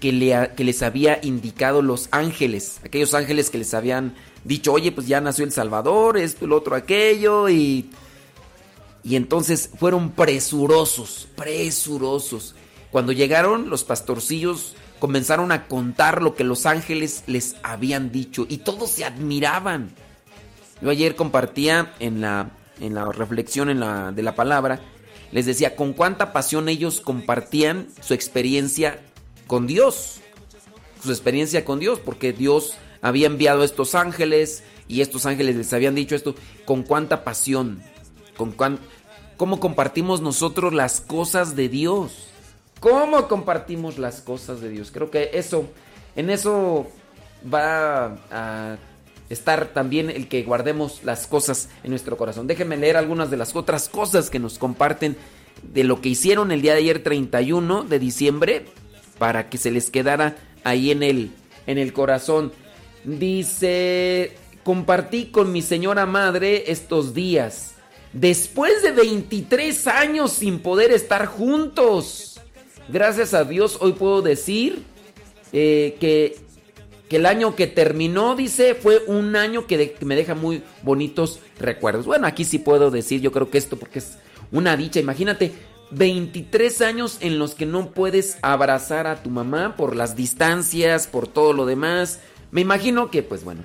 que, le, que, les había indicado los ángeles, aquellos ángeles que les habían dicho, oye, pues ya nació el Salvador, esto, el otro, aquello, y, y entonces fueron presurosos, presurosos. Cuando llegaron los pastorcillos comenzaron a contar lo que los ángeles les habían dicho y todos se admiraban. Yo ayer compartía en la, en la reflexión en la, de la palabra, les decía con cuánta pasión ellos compartían su experiencia con Dios, su experiencia con Dios, porque Dios había enviado a estos ángeles y estos ángeles les habían dicho esto, con cuánta pasión, con cuán, cómo compartimos nosotros las cosas de Dios. cómo compartimos las cosas de Dios. Creo que eso, en eso va a estar también el que guardemos las cosas en nuestro corazón. Déjenme leer algunas de las otras cosas que nos comparten de lo que hicieron el día de ayer 31 de diciembre para que se les quedara ahí en el en el corazón. Dice, compartí con mi señora madre estos días. Después de 23 años sin poder estar juntos. Gracias a Dios hoy puedo decir eh, que, que, el año que terminó, dice, fue un año que, que me deja muy bonitos recuerdos. Bueno, aquí sí puedo decir, yo creo que esto porque es una dicha. Imagínate, 23 años en los que no puedes abrazar a tu mamá por las distancias, por todo lo demás. Me imagino que, pues bueno,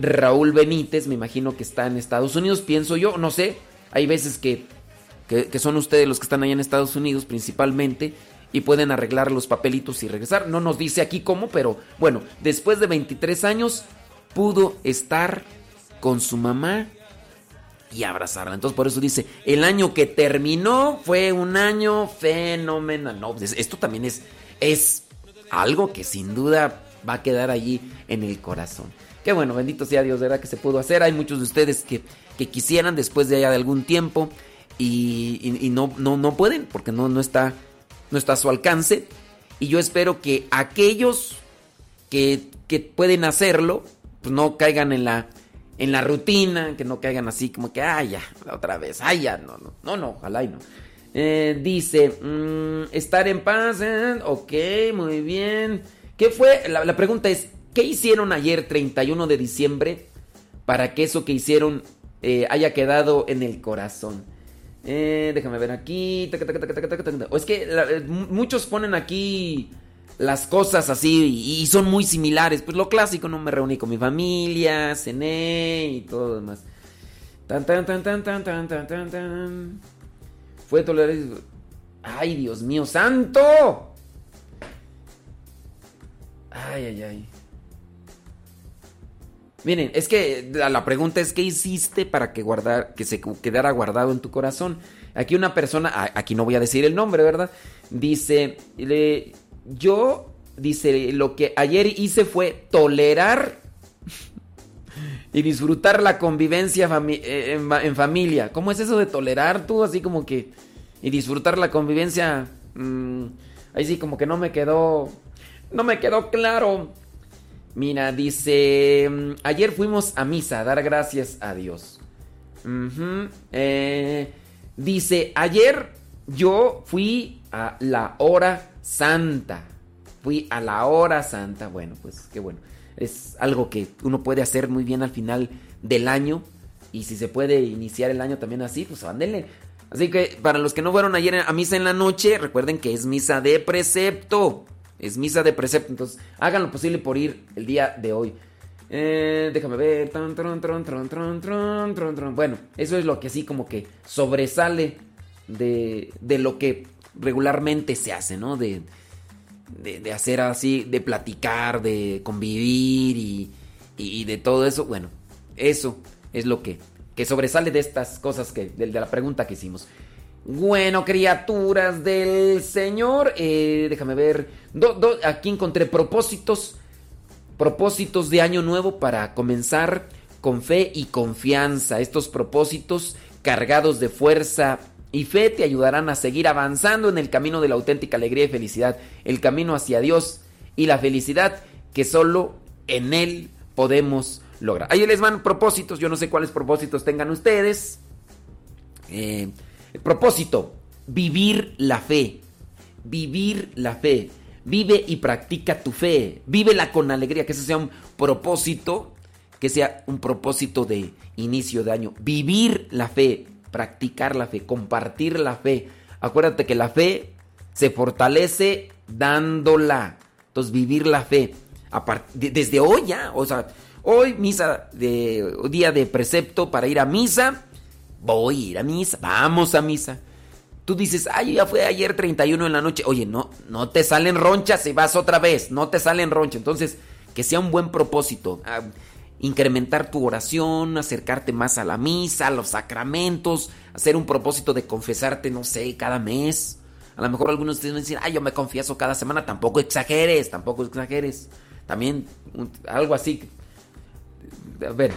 Raúl Benítez, me imagino que está en Estados Unidos, pienso yo, no sé. Hay veces que, que, son ustedes los que están allá en Estados Unidos principalmente y pueden arreglar los papelitos y regresar. No nos dice aquí cómo, pero bueno, después de 23 años pudo estar con su mamá y abrazarla. Entonces por eso dice, el año que terminó fue un año fenomenal. No, pues, esto también es, es algo que sin duda va a quedar allí en el corazón. Qué bueno, bendito sea Dios, ¿verdad? Que se pudo hacer. Hay muchos de ustedes que, que quisieran después de allá de algún tiempo y, no, no, no pueden porque no, no, está, no está a su alcance. Y yo espero que aquellos que, que pueden hacerlo, pues no caigan en la en la rutina, que no caigan así como que, ay, ya, otra vez, ay, ya, no, no, no, no, ojalá y no. Eh, dice, mm, estar en paz, ¿eh? ok, muy bien. ¿Qué fue? La, pregunta es, ¿qué hicieron ayer 31 de diciembre para que eso que hicieron eh, haya quedado en el corazón? Déjame ver aquí. O es que muchos ponen aquí las cosas así y, son muy similares. Pues lo clásico, no me reuní con mi familia, cené y todo lo demás. Tan tan tan tan tan tan tan tan tan. Fue tolerar. Ay, Dios mío, santo. Ay, ay, ay. Miren, es que la, pregunta es ¿qué hiciste para que guardar, que se quedara guardado en tu corazón? Aquí una persona, aquí no voy a decir el nombre, ¿verdad? Dice, le, yo, dice, lo que ayer hice fue tolerar y disfrutar la convivencia eh, en, familia. ¿Cómo es eso de tolerar tú? Así como que... Y disfrutar la convivencia... Mm, ahí sí como que no me quedó... No me quedó claro. Mira, dice... Mm, ayer fuimos a misa a dar gracias a Dios. Eh, dice, ayer yo fui a la hora santa. Fui a la hora santa. Bueno, pues qué bueno. Es algo que uno puede hacer muy bien al final del año. Y si se puede iniciar el año también así, pues ándele. Así que para los que no fueron ayer a misa en la noche, recuerden que es misa de precepto. Es misa de precepto. Entonces hagan lo posible por ir el día de hoy. Eh, déjame ver. Bueno, eso es lo que así como que sobresale de, de lo que regularmente se hace, ¿no? De, de, hacer así, de platicar, de convivir y, y, de todo eso. Bueno, eso es lo que, que sobresale de estas cosas que, de, la pregunta que hicimos. Bueno, criaturas del Señor, eh, déjame ver. aquí encontré propósitos, propósitos de año nuevo para comenzar con fe y confianza. Estos propósitos cargados de fuerza y fe te ayudarán a seguir avanzando en el camino de la auténtica alegría y felicidad, el camino hacia Dios y la felicidad que solo en Él podemos lograr. Ahí les van propósitos, yo no sé cuáles propósitos tengan ustedes. Eh, propósito, vivir la fe, vivir la fe. Vive y practica tu fe, vívela con alegría, que ese sea un propósito, que sea un propósito de inicio de año. Vivir la fe, practicar la fe, compartir la fe. Acuérdate que la fe se fortalece dándola. Entonces, vivir la fe. Desde hoy ya, o sea, hoy misa de día de precepto para ir a misa. Voy a ir a misa, vamos a misa. Tú dices, ay, ya fue ayer 31 en la noche. Oye, no, no te salen ronchas si vas otra vez, no te salen ronchas. Entonces, que sea un buen propósito. Ah, incrementar tu oración, acercarte más a la misa, a los sacramentos, hacer un propósito de confesarte, no sé, cada mes, A lo mejor algunos de ustedes me dicen, ay, yo me confieso cada semana. Tampoco exageres, tampoco exageres. También algo así. A ver,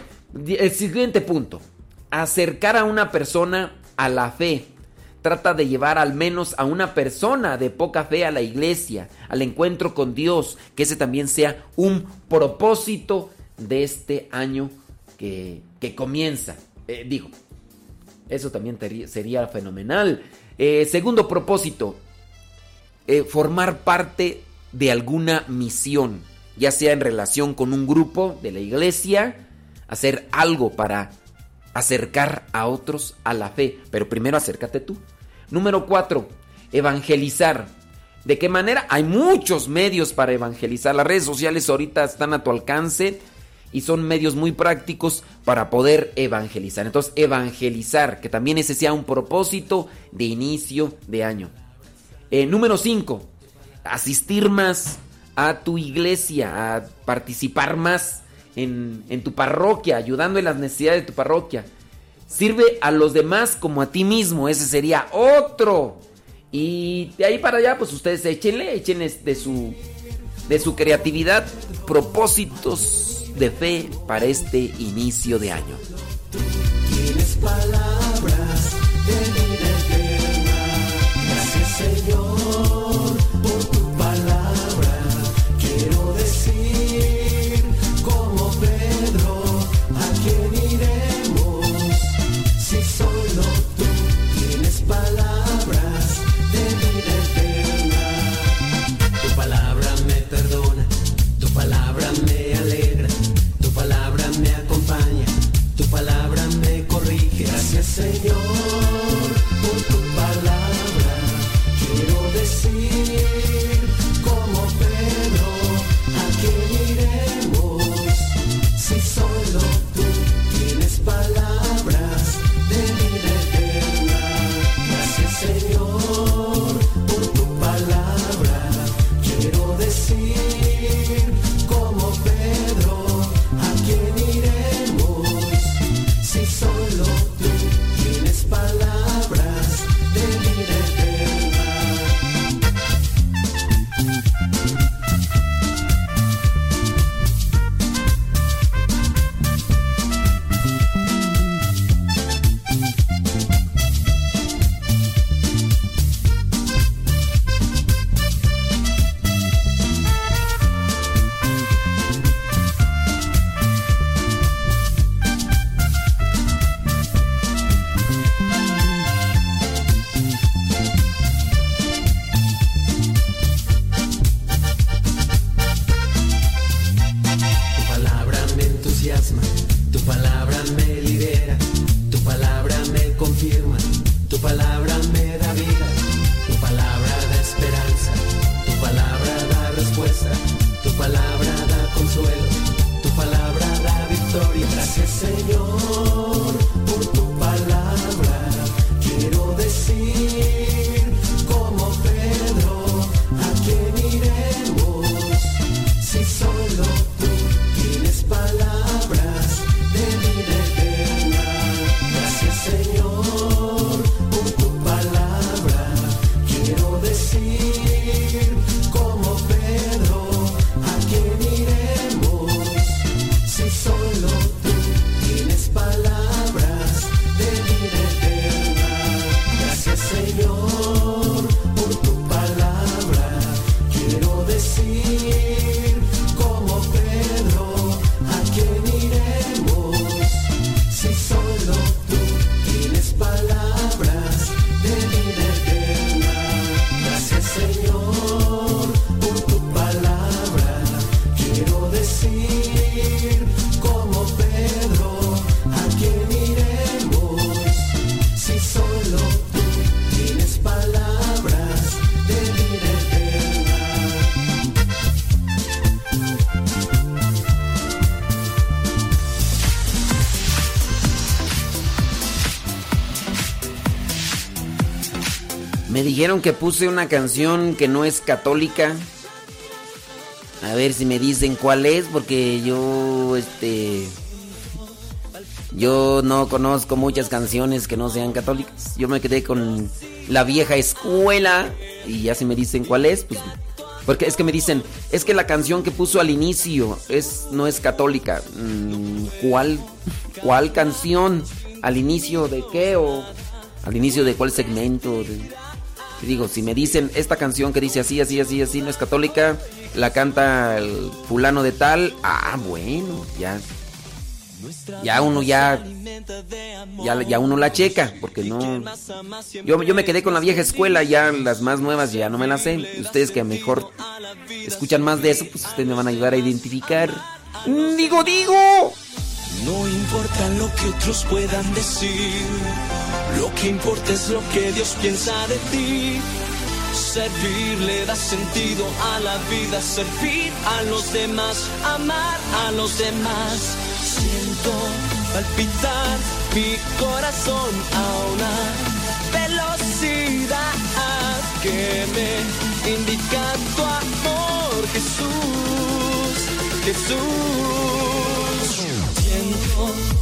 el siguiente punto. Acercar a una persona a la fe. Trata de llevar al menos a una persona de poca fe a la iglesia, al encuentro con Dios, que ese también sea un propósito de este año que, que comienza. Eh, digo, eso también sería fenomenal. Eh, segundo propósito, eh, formar parte de alguna misión, ya sea en relación con un grupo de la iglesia, hacer algo para acercar a otros a la fe, pero primero acércate tú. Número cuatro, evangelizar. ¿De qué manera? Hay muchos medios para evangelizar. Las redes sociales ahorita están a tu alcance y son medios muy prácticos para poder evangelizar. Entonces, evangelizar, que también ese sea un propósito de inicio de año. Eh, número 5. Asistir más a tu iglesia, a participar más en, tu parroquia, ayudando en las necesidades de tu parroquia. Sirve a los demás como a ti mismo, ese sería otro. Y de ahí para allá, pues ustedes échenle, échenle de su, de su creatividad propósitos de fe para este inicio de año. Señor dijeron que puse una canción que no es católica. A ver si me dicen cuál es, porque yo, este... Yo no conozco muchas canciones que no sean católicas. Yo me quedé con la vieja escuela y ya si me dicen cuál es, pues porque es que me dicen, es que la canción que puso al inicio es no es católica. Mm, ¿Cuál cuál canción? ¿Al inicio de qué o al inicio de cuál segmento? Digo, si me dicen esta canción que dice así, así, así, así, no es católica, la canta el fulano de tal, ah, bueno, ya. Ya uno ya, ya, ya uno la checa, porque no. Yo, yo me quedé con la vieja escuela, ya las más nuevas ya no me las sé. Ustedes que mejor escuchan más de eso, pues ustedes me van a ayudar a identificar. Digo, digo. No importa lo que otros puedan decir, lo que importa es lo que Dios piensa de ti. Servir le da sentido a la vida, servir a los demás, amar a los demás. Siento palpitar mi corazón a una velocidad que me indica tu amor, Jesús, Jesús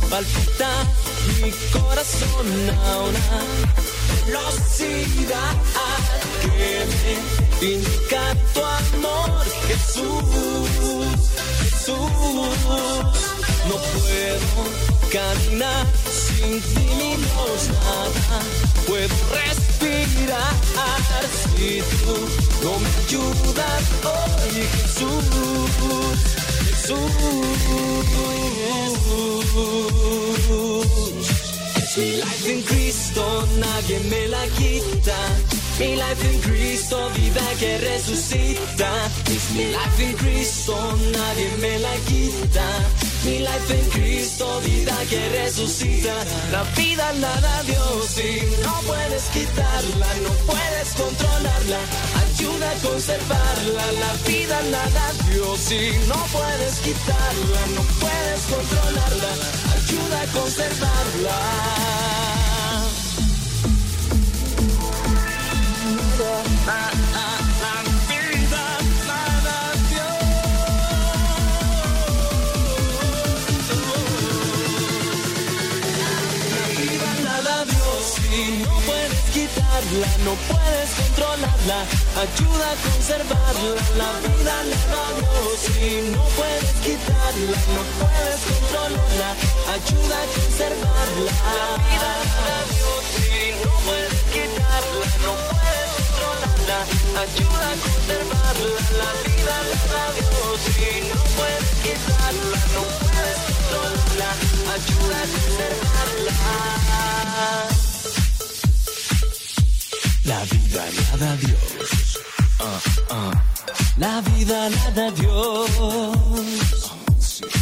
palpita mi corazón a una velocidad que me indica tu amor, Jesús, Jesús. No puedo caminar sin ti ni nada, puedo respirar si tú no me ayudas hoy, Jesús. Jesús. Mi life en Cristo nadie me la quita. Mi life en Cristo, vida que resucita. Es mi life en Cristo, nadie me la quita. Mi life en Cristo, vida que resucita. La vida la da Dios y no puedes quitarla, no puedes controlarla. Ayuda a conservarla, la vida la da Dios y no puedes quitarla, no puedes controlarla. Ayuda a conservarla. No puedes controlarla, ayuda a conservarla, la vida le da Dios y no puedes quitarla, no puedes controlarla, ayuda a conservarla, la vida le da Dios y no puedes quitarla, no puedes controlarla, ayuda a conservarla, la vida le da Dios y no puedes quitarla, no puedes controlarla, ayuda a conservarla. La vida la da Dios. Uh, uh. La vida la da Dios.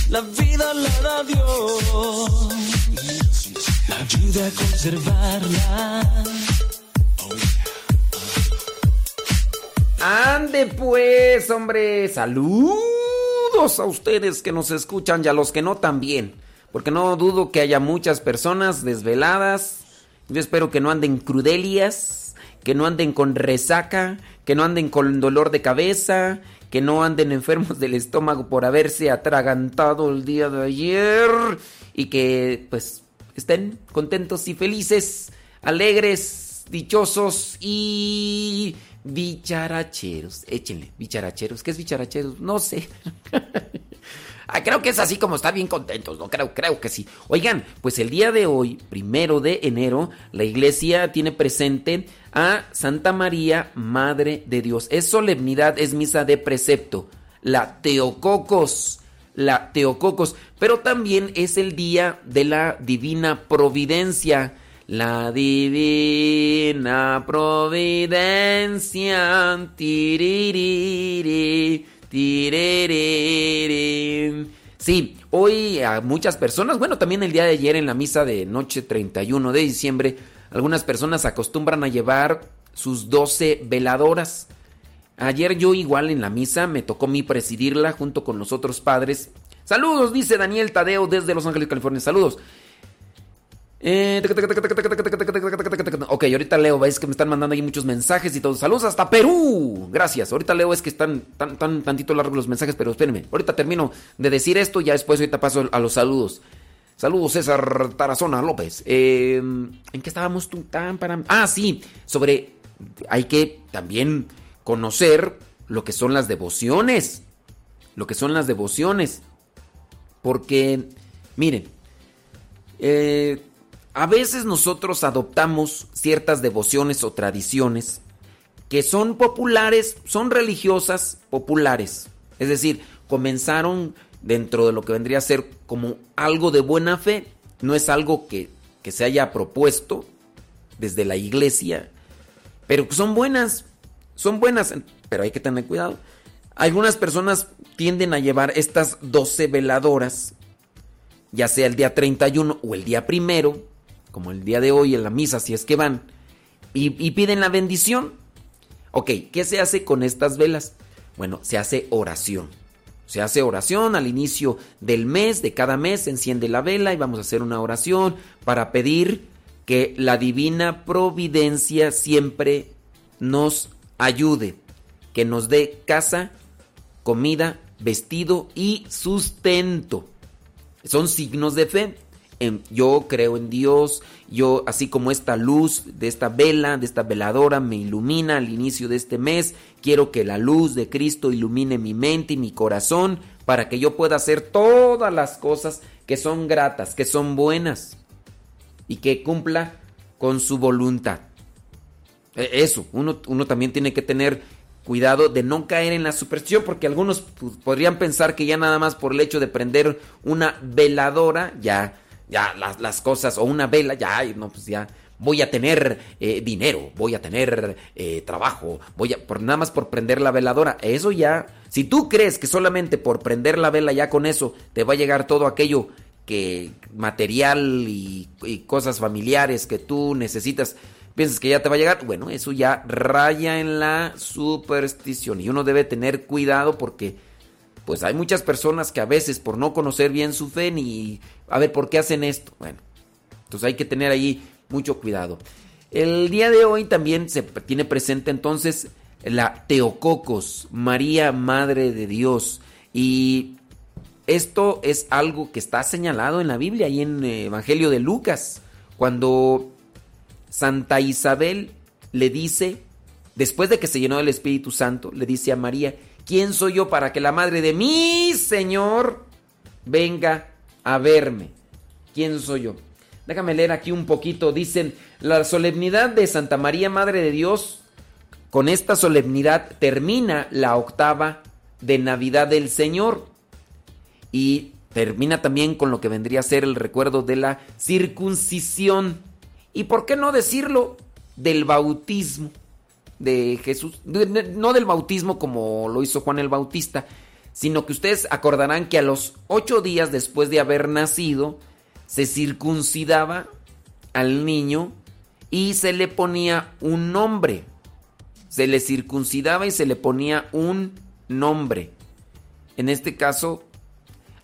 La vida la da Dios. Ayuda a conservarla. Ande pues, hombre. Saludos a ustedes que nos escuchan y a los que no también. Porque no dudo que haya muchas personas desveladas. Yo espero que no anden crudelias que no anden con resaca, que no anden con dolor de cabeza, que no anden enfermos del estómago por haberse atragantado el día de ayer y que pues estén contentos y felices, alegres, dichosos y bicharacheros. Échenle, bicharacheros. ¿Qué es bicharacheros? No sé. creo que es así como está bien contentos, ¿no? Creo, creo que sí. Oigan, pues el día de hoy, primero de enero, la iglesia tiene presente a Santa María, Madre de Dios. Es solemnidad, es misa de precepto. La Teococos, la Teococos. Pero también es el día de la Divina Providencia. La Divina Providencia. Tiririri Sí, hoy a muchas personas, bueno, también el día de ayer en la misa de noche 31 de diciembre, algunas personas acostumbran a llevar sus 12 veladoras. Ayer yo igual en la misa me tocó mí presidirla junto con los otros padres. Saludos, dice Daniel Tadeo desde Los Ángeles, California. Saludos. Ok, ahorita leo, veis que me están mandando ahí muchos mensajes y todo. Saludos hasta Perú. Gracias. Ahorita leo, es que están tan, tan tantito largos los mensajes, pero espérenme. Ahorita termino de decir esto, ya después ahorita paso a los saludos. Saludos, César Tarazona López. Eh, ¿En qué estábamos tú tan para.? Ah, sí, sobre. Hay que también conocer lo que son las devociones. Lo que son las devociones. Porque, miren, eh, a veces nosotros adoptamos ciertas devociones o tradiciones que son populares, son religiosas populares. Es decir, comenzaron dentro de lo que vendría a ser como algo de buena fe, no es algo que, que se haya propuesto desde la iglesia, pero son buenas, son buenas, pero hay que tener cuidado. Algunas personas tienden a llevar estas 12 veladoras, ya sea el día 31 o el día primero, como el día de hoy en la misa, si es que van, y, piden la bendición. Ok, ¿qué se hace con estas velas? Bueno, se hace oración. Se hace oración al inicio del mes, de cada mes enciende la vela y vamos a hacer una oración para pedir que la divina providencia siempre nos ayude, que nos dé casa, comida, vestido y sustento. Son signos de fe. Yo creo en Dios, yo así como esta luz de esta vela, de esta veladora me ilumina al inicio de este mes, quiero que la luz de Cristo ilumine mi mente y mi corazón para que yo pueda hacer todas las cosas que son gratas, que son buenas y que cumpla con su voluntad. E, eso, uno, uno también tiene que tener cuidado de no caer en la superstición, porque algunos pues, podrían pensar que ya nada más por el hecho de prender una veladora, ya, ya las, las cosas, o una vela, ya, no, pues ya voy a tener eh, dinero, voy a tener eh, trabajo, voy a, por, nada más por prender la veladora, eso ya, si tú crees que solamente por prender la vela ya con eso te va a llegar todo aquello que material y, y cosas familiares que tú necesitas, piensas que ya te va a llegar, bueno, eso ya raya en la superstición. Y uno debe tener cuidado porque pues hay muchas personas que a veces por no conocer bien su fe ni a ver por qué hacen esto, bueno, entonces hay que tener ahí mucho cuidado. El día de hoy también se tiene presente entonces la Teococos, María Madre de Dios y esto es algo que está señalado en la Biblia y en el Evangelio de Lucas, cuando Santa Isabel le dice, después de que se llenó del Espíritu Santo, le dice a María, ¿quién soy yo para que la madre de mi Señor venga a verme? ¿Quién soy yo? Déjame leer aquí un poquito. Dicen, la solemnidad de Santa María, Madre de Dios, con esta solemnidad termina la octava de Navidad del Señor. Y termina también con lo que vendría a ser el recuerdo de la circuncisión. ¿Y por qué no decirlo? Del bautismo de Jesús. No del bautismo como lo hizo Juan el Bautista, sino que ustedes acordarán que a los ocho días después de haber nacido, se circuncidaba al niño y se le ponía un nombre. Se le circuncidaba y se le ponía un nombre. En este caso,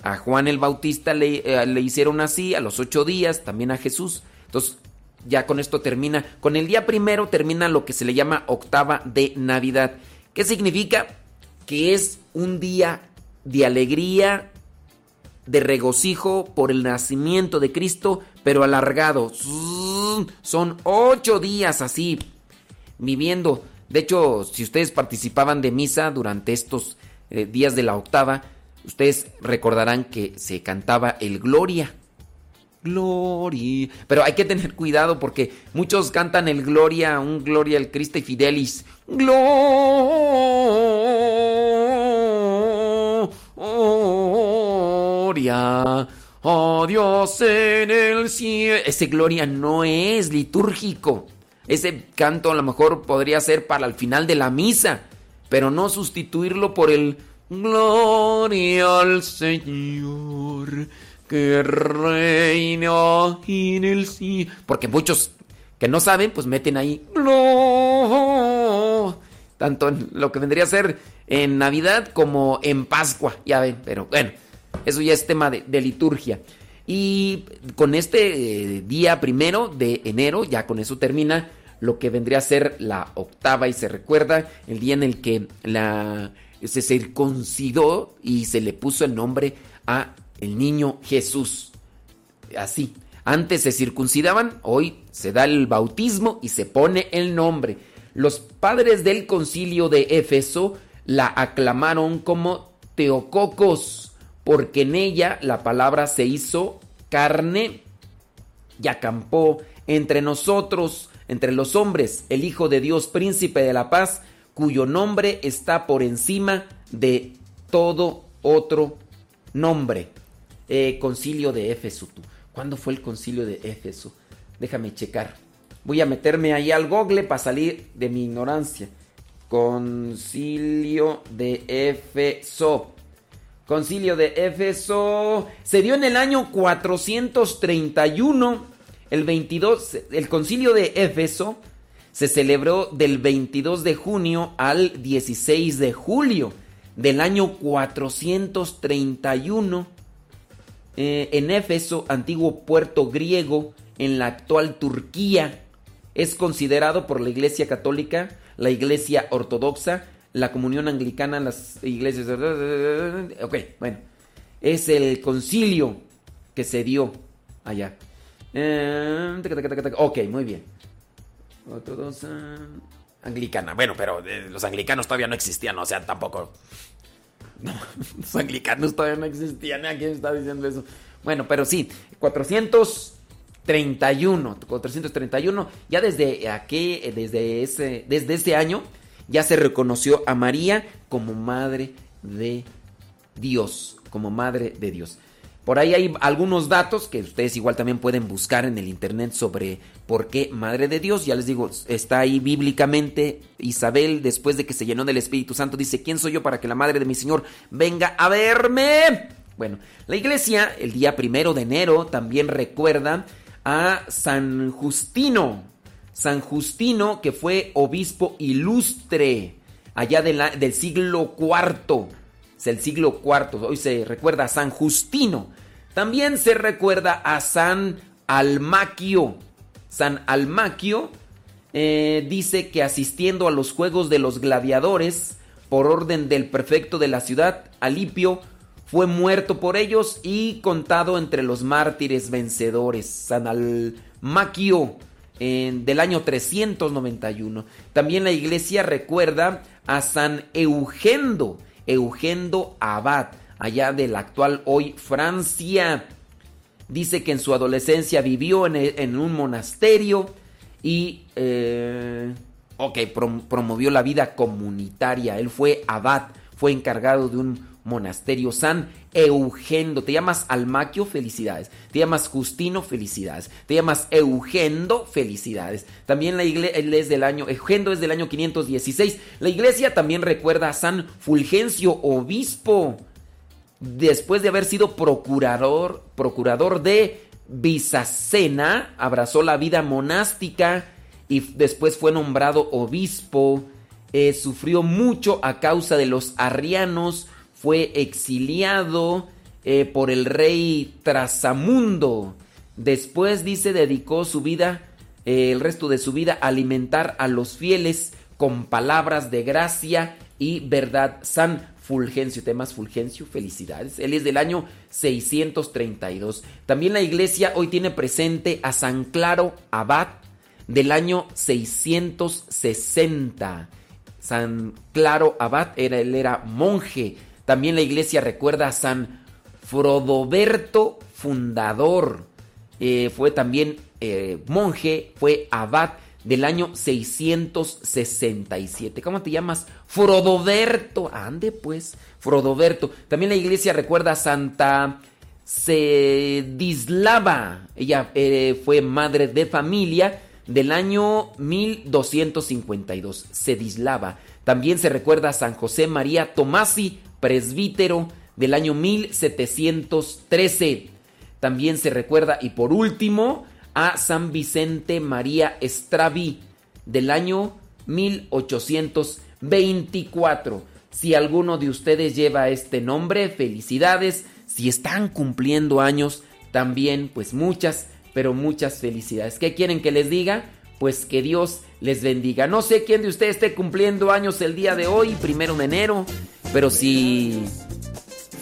a Juan el Bautista le, eh, le, hicieron así, a los ocho días, también a Jesús. Entonces, ya con esto termina. Con el día primero termina lo que se le llama octava de Navidad. ¿Qué significa? Que es un día de alegría, de regocijo por el nacimiento de Cristo, pero alargado. Son ocho días así, viviendo. De hecho, si ustedes participaban de misa durante estos eh, días de la octava, ustedes recordarán que se cantaba el Gloria. Gloria. Pero hay que tener cuidado porque muchos cantan el Gloria, un Gloria al Cristo y Fidelis. Gloria. Oh Dios en el cielo. Ese Gloria no es litúrgico. Ese canto a lo mejor podría ser para el final de la misa, pero no sustituirlo por el Gloria al Señor que reina en el cielo. Porque muchos que no saben, pues meten ahí. Tanto lo que vendría a ser en Navidad como en Pascua, ya ven. Pero bueno, eso ya es tema de, de liturgia. Y con este eh, día primero de enero, ya con eso termina lo que vendría a ser la octava y se recuerda el día en el que la, se circuncidó y se le puso el nombre a el niño Jesús. así. Antes se circuncidaban, hoy se da el bautismo y se pone el nombre. Los padres del concilio de Éfeso la aclamaron como Teococos, porque en ella la palabra se hizo carne y acampó entre nosotros, entre los hombres, el Hijo de Dios, príncipe de la paz, cuyo nombre está por encima de todo otro nombre. Eh, concilio de Éfeso. ¿Cuándo fue el concilio de Éfeso? Déjame checar. Voy a meterme ahí al google para salir de mi ignorancia. Concilio de Éfeso. Concilio de Éfeso se dio en el año 431. El 22, el concilio de Éfeso se celebró del 22 de junio al 16 de julio del año 431 eh, en Éfeso, antiguo puerto griego en la actual Turquía. Es considerado por la Iglesia Católica, la Iglesia Ortodoxa, la Comunión Anglicana, las iglesias... Ok, bueno. Es el concilio que se dio allá. Eh, ok, muy bien. Ortodoxa... Anglicana. Bueno, pero eh, los anglicanos todavía no existían, o sea, tampoco... Los anglicanos todavía no existían. ¿A quién está diciendo eso? Bueno, pero sí, 431. 431. Ya desde aquí, desde ese, desde ese año, ya se reconoció a María como madre de Dios. Como madre de Dios. Por ahí hay algunos datos que ustedes igual también pueden buscar en el internet sobre por qué Madre de Dios. Ya les digo, está ahí bíblicamente. Isabel, después de que se llenó del Espíritu Santo, dice, ¿quién soy yo para que la Madre de mi Señor venga a verme? Bueno, la iglesia el día primero de enero también recuerda a San Justino. San Justino que fue obispo ilustre allá del siglo IV. Es el siglo IV. Hoy se recuerda a San Justino. También se recuerda a San Almaquio. San Almaquio eh, dice que asistiendo a los juegos de los gladiadores, por orden del prefecto de la ciudad, Alipio, fue muerto por ellos y contado entre los mártires vencedores. San Almaquio, del año 391. También la iglesia recuerda a San Eugendo, Eugendo Abad allá de la actual hoy Francia. Dice que en su adolescencia vivió en, un monasterio y, eh, promovió la vida comunitaria. Él fue abad, fue encargado de un monasterio San Eugendo. Te llamas Almaquio, felicidades. Te llamas Justino, felicidades. Te llamas Eugendo, felicidades. También la iglesia es del año, Eugendo es del año 516. La iglesia también recuerda a San Fulgencio, obispo después de haber sido procurador, procurador de Bizacena, abrazó la vida monástica y después fue nombrado obispo. Eh, sufrió mucho a causa de los arrianos, fue exiliado eh, por el rey Trasamundo. Después, dice, dedicó su vida, eh, el resto de su vida, a alimentar a los fieles con palabras de gracia y verdad. San Fulgencio, temas Fulgencio, felicidades. Él es del año 632. También la iglesia hoy tiene presente a San Claro Abad del año 660. San Claro Abad era, él era monje. También la iglesia recuerda a San Frodoberto Fundador. Eh, fue también eh, monje, fue abad del año 667. ¿Cómo te llamas? Frodoberto. Ande pues, Frodoberto. También la iglesia recuerda a Santa Sedislava. Ella eh, fue madre de familia del año 1252. Sedislava. También se recuerda a San José María Tomasi, presbítero del año 1713. También se recuerda, y por último, a San Vicente María Estraví del año 1824. Si alguno de ustedes lleva este nombre, felicidades. Si están cumpliendo años, también pues muchas, pero muchas felicidades. ¿Qué quieren que les diga? Pues que Dios les bendiga. No sé quién de ustedes esté cumpliendo años el día de hoy, primero de enero, pero si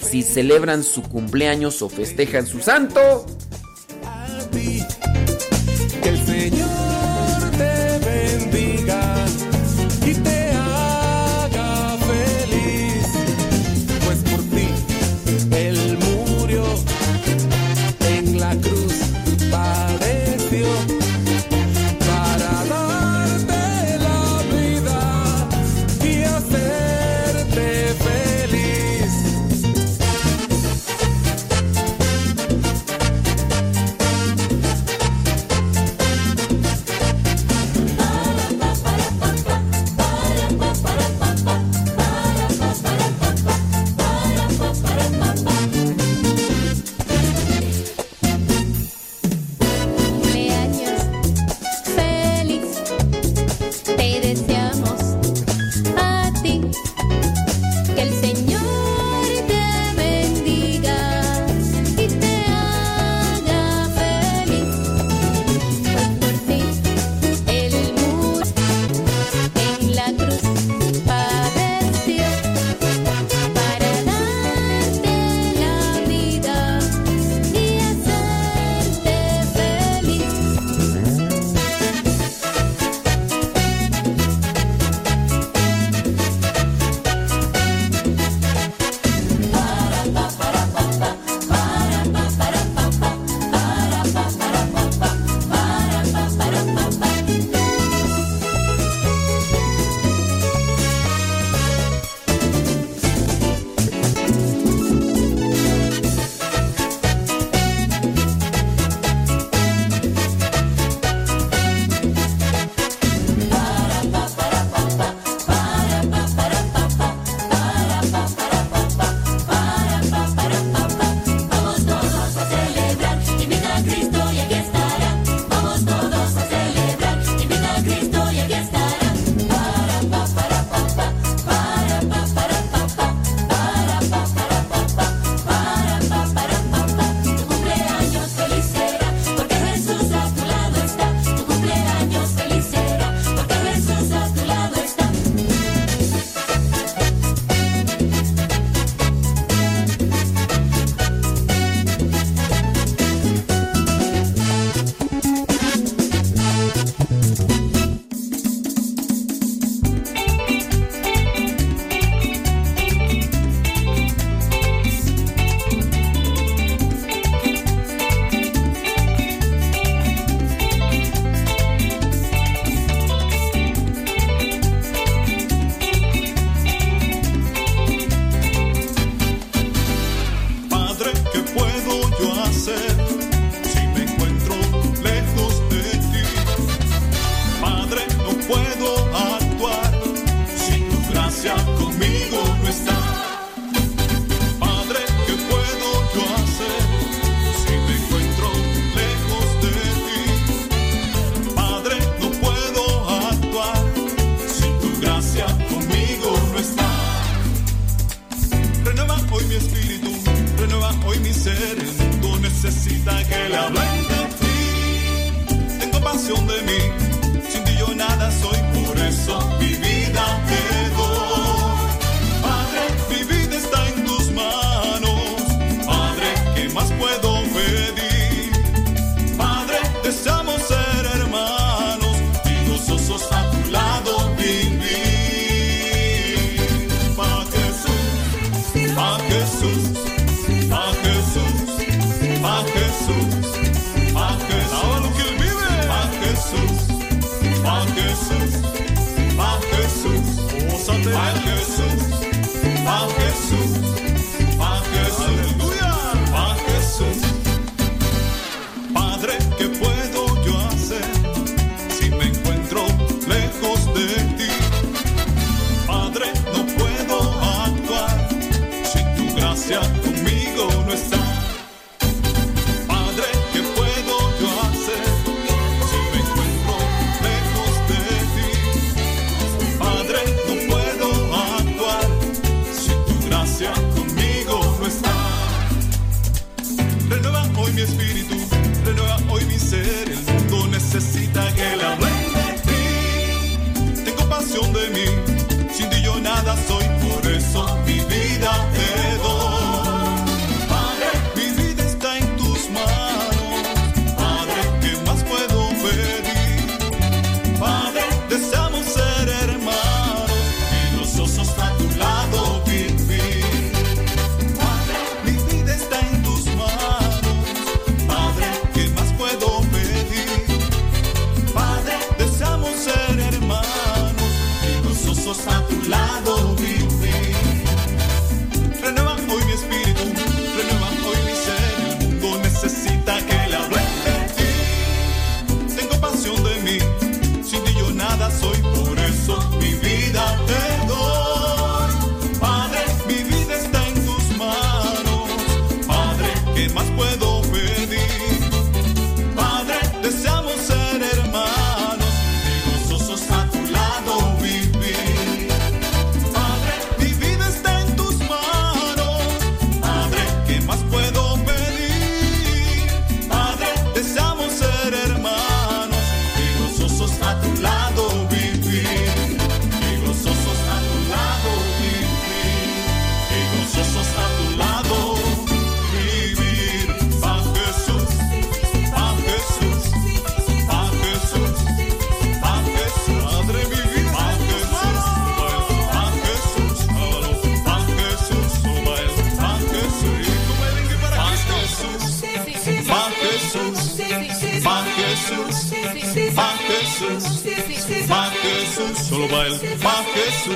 si celebran su cumpleaños o festejan su santo. El Señor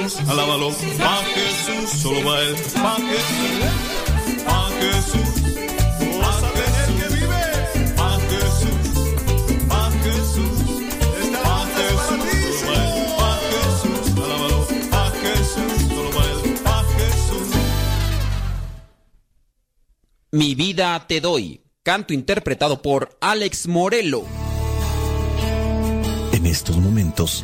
Jesús, alábalo, pa' Jesús, solo va él, pa' Jesús, pa' Jesús. Vas a Jesús, pa' Jesús, pa' Jesús, solo va él, pa' Jesús, alábalo, pa' Jesús, solo va él, pa' Jesús. Mi vida te doy. Canto interpretado por Alex Morelo. En estos momentos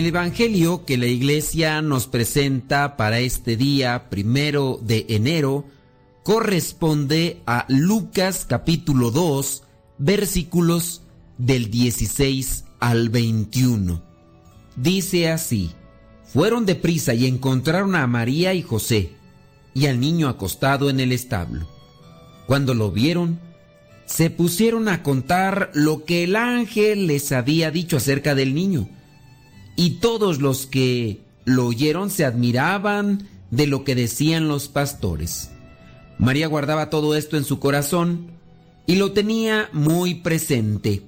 El Evangelio que la iglesia nos presenta para este día primero de enero corresponde a Lucas capítulo 2 versículos del 16 al 21. Dice así, fueron deprisa y encontraron a María y José y al niño acostado en el establo. Cuando lo vieron, se pusieron a contar lo que el ángel les había dicho acerca del niño. Y todos los que lo oyeron se admiraban de lo que decían los pastores. María guardaba todo esto en su corazón y lo tenía muy presente.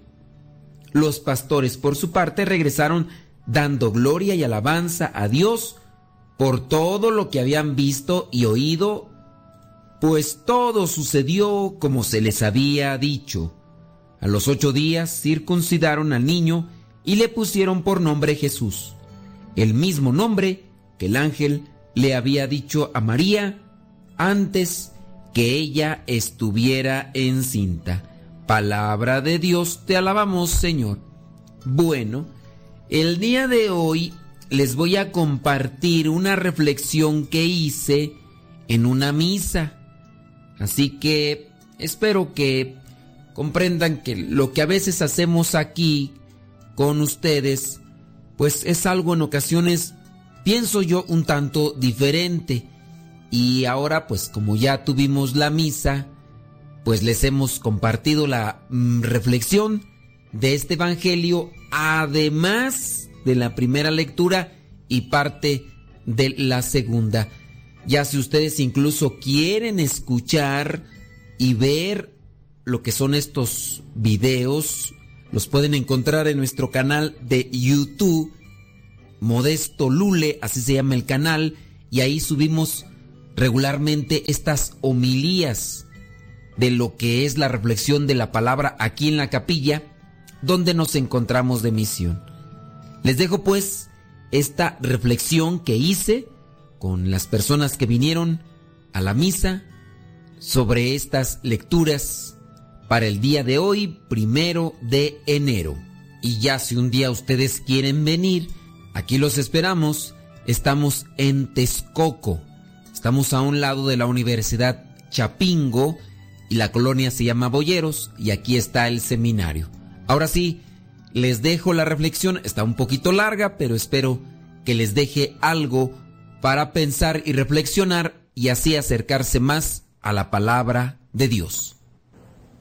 Los pastores, por su parte, regresaron dando gloria y alabanza a Dios por todo lo que habían visto y oído, pues todo sucedió como se les había dicho. A los ocho días circuncidaron al niño y le pusieron por nombre Jesús, el mismo nombre que el ángel le había dicho a María antes que ella estuviera encinta. Palabra de Dios, te alabamos Señor. Bueno, el día de hoy les voy a compartir una reflexión que hice en una misa. Así que espero que comprendan que lo que a veces hacemos aquí con ustedes, pues es algo en ocasiones, pienso yo, un tanto diferente. Y ahora, pues como ya tuvimos la misa, pues les hemos compartido la mm, reflexión de este Evangelio, además de la primera lectura y parte de la segunda. Ya si ustedes incluso quieren escuchar y ver lo que son estos videos, los pueden encontrar en nuestro canal de YouTube, Modesto Lule, así se llama el canal, y ahí subimos regularmente estas homilías de lo que es la reflexión de la palabra aquí en la capilla, donde nos encontramos de misión. Les dejo pues esta reflexión que hice con las personas que vinieron a la misa sobre estas lecturas para el día de hoy, primero de enero. Y ya si un día ustedes quieren venir, aquí los esperamos. Estamos en Texcoco. Estamos a un lado de la Universidad Chapingo y la colonia se llama Boyeros y aquí está el seminario. Ahora sí, les dejo la reflexión, está un poquito larga, pero espero que les deje algo para pensar y reflexionar y así acercarse más a la palabra de Dios.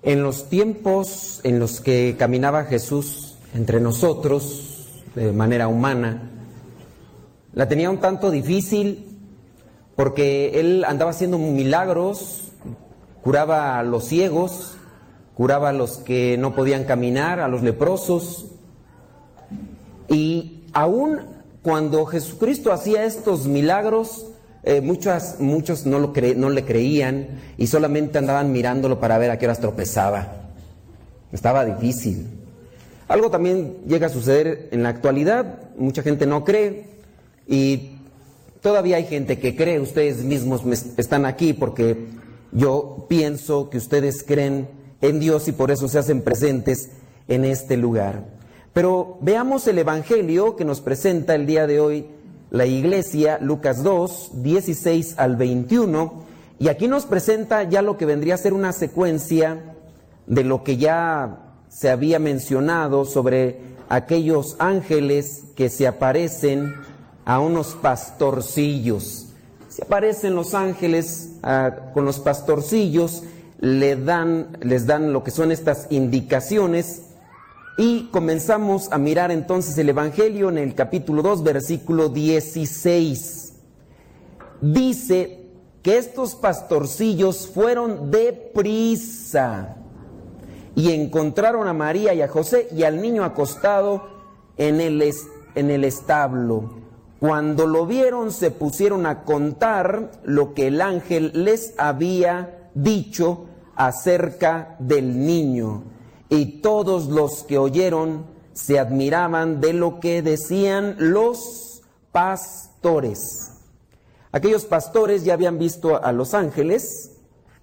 En los tiempos en los que caminaba Jesús entre nosotros de manera humana, la tenía un tanto difícil porque él andaba haciendo milagros, curaba a los ciegos, curaba a los que no podían caminar, a los leprosos. Y aún cuando Jesucristo hacía estos milagros, eh, muchas, muchos no, lo cre- no le creían y solamente andaban mirándolo para ver a qué horas tropezaba. Estaba difícil. Algo también llega a suceder en la actualidad, mucha gente no cree y todavía hay gente que cree, ustedes mismos están aquí porque yo pienso que ustedes creen en Dios y por eso se hacen presentes en este lugar. Pero veamos el Evangelio que nos presenta el día de hoy la iglesia, Lucas 2, 16 al 21, y aquí nos presenta ya lo que vendría a ser una secuencia de lo que ya se había mencionado sobre aquellos ángeles que se aparecen a unos pastorcillos. Se aparecen los ángeles ah, con los pastorcillos, le dan, les dan lo que son estas indicaciones y comenzamos a mirar entonces el Evangelio en el capítulo 2, versículo 16. Dice que estos pastorcillos fueron deprisa y encontraron a María y a José y al niño acostado en el, en el establo. Cuando lo vieron se pusieron a contar lo que el ángel les había dicho acerca del niño. Y todos los que oyeron se admiraban de lo que decían los pastores. Aquellos pastores ya habían visto a los ángeles,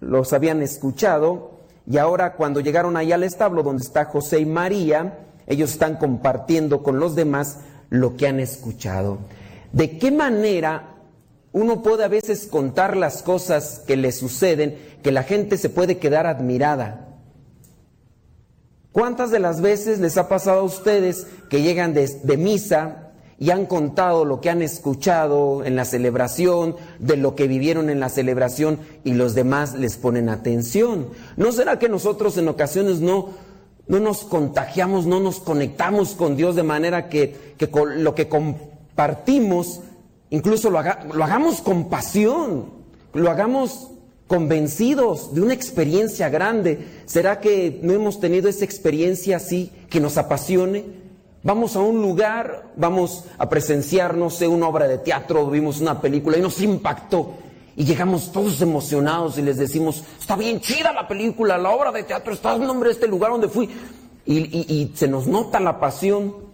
los habían escuchado, y ahora cuando llegaron ahí al establo donde está José y María, ellos están compartiendo con los demás lo que han escuchado. ¿De qué manera uno puede a veces contar las cosas que le suceden que la gente se puede quedar admirada? ¿Cuántas de las veces les ha pasado a ustedes que llegan de, de, misa y han contado lo que han escuchado en la celebración, de lo que vivieron en la celebración y los demás les ponen atención? ¿No será que nosotros en ocasiones no, no nos contagiamos, no nos conectamos con Dios de manera que, que con lo que compartimos, incluso lo, lo hagamos con pasión, lo hagamos convencidos de una experiencia grande. ¿Será que no hemos tenido esa experiencia así que nos apasione? Vamos a un lugar, vamos a presenciar, no sé, una obra de teatro, vimos una película y nos impactó. Y llegamos todos emocionados y les decimos, está bien chida la película, la obra de teatro, está el nombre de este lugar donde fui. Y, y, y se nos nota la pasión.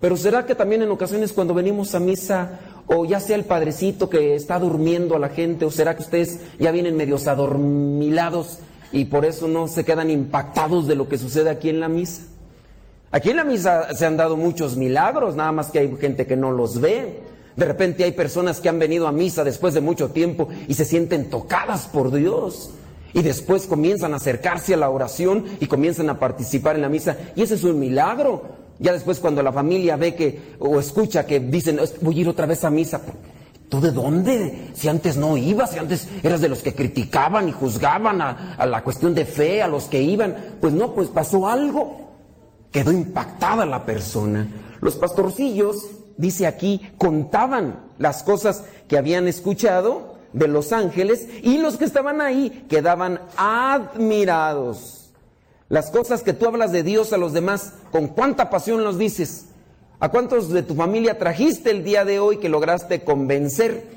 Pero ¿será que también en ocasiones cuando venimos a misa o ya sea el padrecito que está durmiendo a la gente, o será que ustedes ya vienen medios adormilados y por eso no se quedan impactados de lo que sucede aquí en la misa. Aquí en la misa se han dado muchos milagros, nada más que hay gente que no los ve. De repente hay personas que han venido a misa después de mucho tiempo y se sienten tocadas por Dios. Y después comienzan a acercarse a la oración y comienzan a participar en la misa. Y ese es un milagro. Ya después cuando la familia ve que o escucha que dicen, voy a ir otra vez a misa. ¿Tú de dónde? Si antes no ibas, si antes eras de los que criticaban y juzgaban a, a la cuestión de fe, a los que iban. Pues no, pues pasó algo. Quedó impactada la persona. Los pastorcillos, dice aquí, contaban las cosas que habían escuchado de los ángeles y los que estaban ahí quedaban admirados. Las cosas que tú hablas de Dios a los demás, con cuánta pasión los dices. ¿A cuántos de tu familia trajiste el día de hoy que lograste convencer?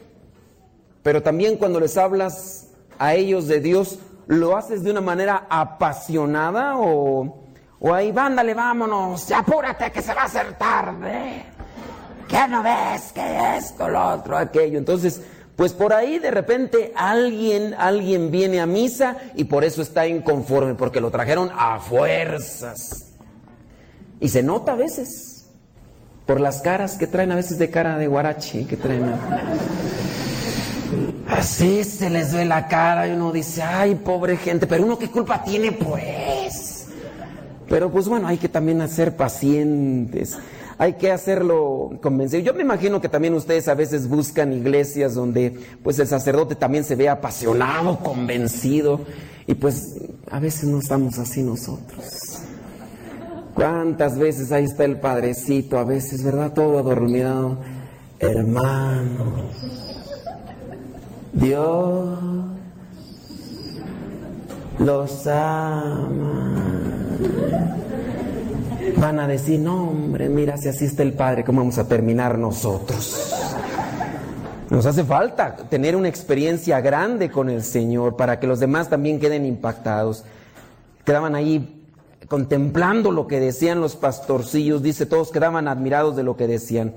Pero también cuando les hablas a ellos de Dios, ¿lo haces de una manera apasionada o, o ahí, vándale, vámonos, apúrate que se va a hacer tarde? ¿Qué no ves? Que esto, lo otro, aquello. Entonces, pues por ahí de repente alguien, alguien viene a misa y por eso está inconforme, porque lo trajeron a fuerzas. Y se nota a veces, por las caras que traen a veces de cara de guarachi, que traen. Así se les ve la cara y uno dice, ay, pobre gente, pero uno qué culpa tiene pues. Pero pues bueno, hay que también ser pacientes hay que hacerlo convencido. Yo me imagino que también ustedes a veces buscan iglesias donde pues el sacerdote también se ve apasionado, convencido y pues a veces no estamos así nosotros. ¿Cuántas veces ahí está el padrecito? A veces, ¿verdad? Todo adormilado. Hermano, Dios los ama van a decir, no hombre, mira si así está el Padre, ¿cómo vamos a terminar nosotros? Nos hace falta tener una experiencia grande con el Señor para que los demás también queden impactados. Quedaban ahí contemplando lo que decían los pastorcillos, dice, todos quedaban admirados de lo que decían.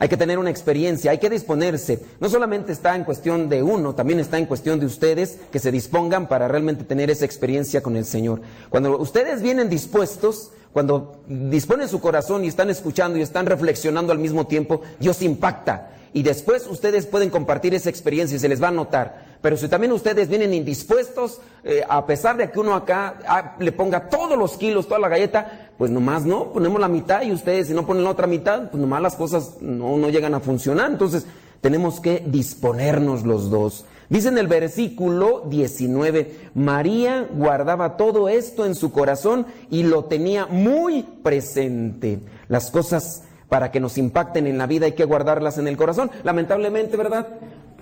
Hay que tener una experiencia, hay que disponerse. No solamente está en cuestión de uno, también está en cuestión de ustedes que se dispongan para realmente tener esa experiencia con el Señor. Cuando ustedes vienen dispuestos, cuando disponen su corazón y están escuchando y están reflexionando al mismo tiempo, Dios impacta. Y después ustedes pueden compartir esa experiencia y se les va a notar. Pero si también ustedes vienen indispuestos, eh, a pesar de que uno acá ah, le ponga todos los kilos, toda la galleta, pues nomás no, ponemos la mitad y ustedes si no ponen la otra mitad, pues nomás las cosas no, no llegan a funcionar. Entonces tenemos que disponernos los dos. Dice en el versículo 19, María guardaba todo esto en su corazón y lo tenía muy presente. Las cosas para que nos impacten en la vida hay que guardarlas en el corazón. Lamentablemente, ¿verdad?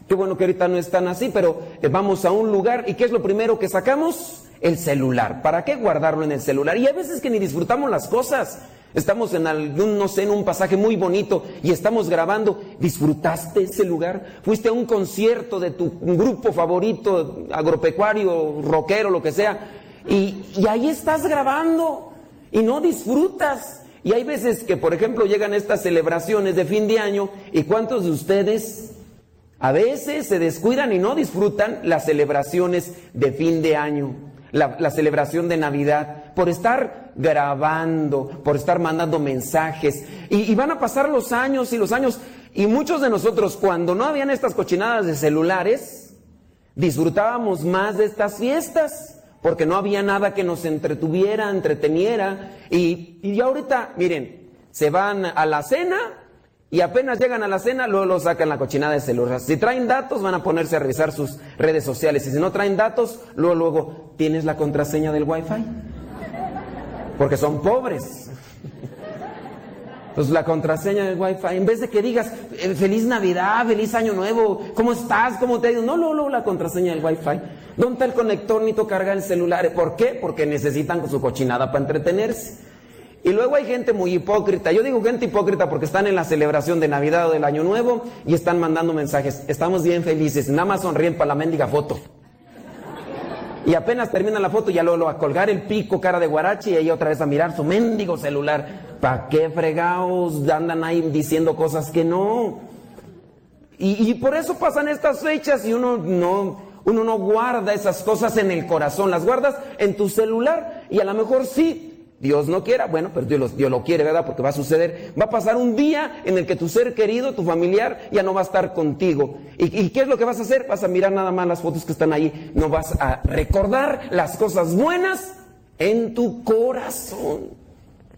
Qué bueno que ahorita no están así, pero eh, vamos a un lugar y ¿qué es lo primero que sacamos? El celular. ¿Para qué guardarlo en el celular? Y hay veces que ni disfrutamos las cosas. Estamos en algún, no sé, en un pasaje muy bonito y estamos grabando. ¿Disfrutaste ese lugar? ¿Fuiste a un concierto de tu grupo favorito, agropecuario, rockero, lo que sea? Y, y ahí estás grabando y no disfrutas. Y hay veces que, por ejemplo, llegan estas celebraciones de fin de año y ¿cuántos de ustedes a veces se descuidan y no disfrutan las celebraciones de fin de año, la, celebración de Navidad, por estar grabando, por estar mandando mensajes. Y, y, van a pasar los años y los años. Y muchos de nosotros, cuando no habían estas cochinadas de celulares, disfrutábamos más de estas fiestas, porque no había nada que nos entretuviera, entreteniera. Y, y ahorita, miren, se van a la cena y apenas llegan a la cena, luego lo sacan la cochinada de celular. Si traen datos, van a ponerse a revisar sus redes sociales. Y si no traen datos, luego, luego, ¿tienes la contraseña del Wi-Fi? Porque son pobres. Pues la contraseña del Wi-Fi, en vez de que digas, eh, feliz Navidad, feliz Año Nuevo, ¿cómo estás? ¿Cómo te ha ido? No, no, no, la contraseña del Wi-Fi. ¿Dónde está el conector? Nito carga el celular. ¿Por qué? Porque necesitan su cochinada para entretenerse. Y luego hay gente muy hipócrita. Yo digo gente hipócrita porque están en la celebración de Navidad o del Año Nuevo y están mandando mensajes. Estamos bien felices. Nada más sonríen para la mendiga foto. Y apenas termina la foto, ya luego a colgar el pico, cara de guarachi, y ahí otra vez a mirar su mendigo celular. ¿Para qué fregados andan ahí diciendo cosas que no? Y, y por eso pasan estas fechas y uno no, uno no guarda esas cosas en el corazón, las guardas en tu celular y a lo mejor sí, Dios no quiera, bueno, pero Dios lo, Dios lo, quiere, ¿verdad? Porque va a suceder. Va a pasar un día en el que tu ser querido, tu familiar, ya no va a estar contigo. ¿Y, ¿Y, qué es lo que vas a hacer? Vas a mirar nada más las fotos que están ahí. No vas a recordar las cosas buenas en tu corazón.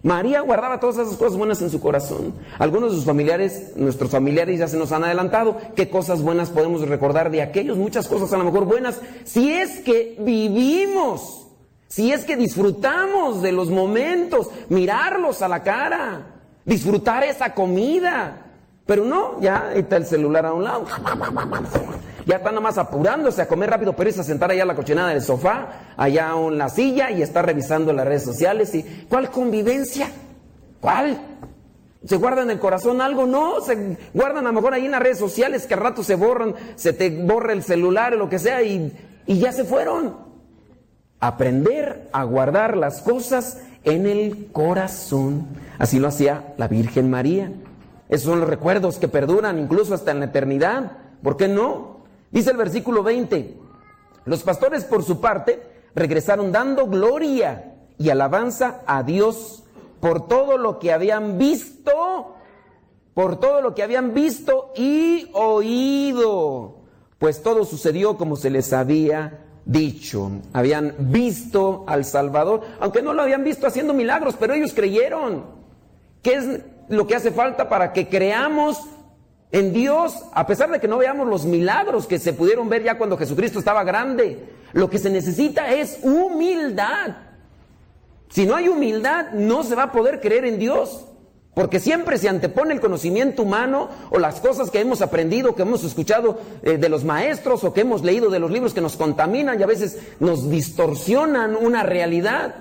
María guardaba todas esas cosas buenas en su corazón. Algunos de sus familiares, nuestros familiares ya se nos han adelantado. ¿Qué cosas buenas podemos recordar de aquellos? Muchas cosas a lo mejor buenas. Si es que vivimos si es que disfrutamos de los momentos, mirarlos a la cara, disfrutar esa comida. Pero no, ya está el celular a un lado. Ya está nada más apurándose a comer rápido, pero es a sentar allá a la cochinada del sofá, allá en la silla y está revisando las redes sociales. y ¿Cuál convivencia? ¿Cuál? ¿Se guarda en el corazón algo? No, se guardan a lo mejor ahí en las redes sociales que al rato se borran, se te borra el celular o lo que sea y ya se fueron. Aprender a guardar las cosas en el corazón. Así lo hacía la Virgen María. Esos son los recuerdos que perduran incluso hasta en la eternidad. ¿Por qué no? Dice el versículo 20. Los pastores por su parte regresaron dando gloria y alabanza a Dios por todo lo que habían visto, por todo lo que habían visto y oído, pues todo sucedió como se les había dicho, habían visto al Salvador, aunque no lo habían visto haciendo milagros, pero ellos creyeron. ¿Qué es lo que hace falta para que creamos en Dios, a pesar de que no veamos los milagros que se pudieron ver ya cuando Jesucristo estaba grande? Lo que se necesita es humildad. Si no hay humildad, no se va a poder creer en Dios. Porque siempre se antepone el conocimiento humano o las cosas que hemos aprendido, que hemos escuchado eh, de los maestros o que hemos leído de los libros que nos contaminan y a veces nos distorsionan una realidad.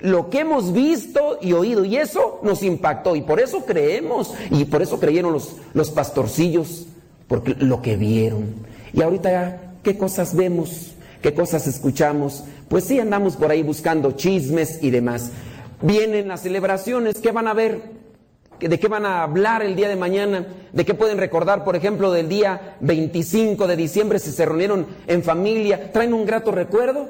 Lo que hemos visto y oído y eso nos impactó y por eso creemos y por eso creyeron los, los pastorcillos, porque lo que vieron. Y ahorita, ¿qué cosas vemos? ¿Qué cosas escuchamos? Pues sí andamos por ahí buscando chismes y demás. Vienen las celebraciones, ¿qué van a ver? ¿De qué van a hablar el día de mañana? ¿De qué pueden recordar, por ejemplo, del día 25 de diciembre si se reunieron en familia? ¿Traen un grato recuerdo?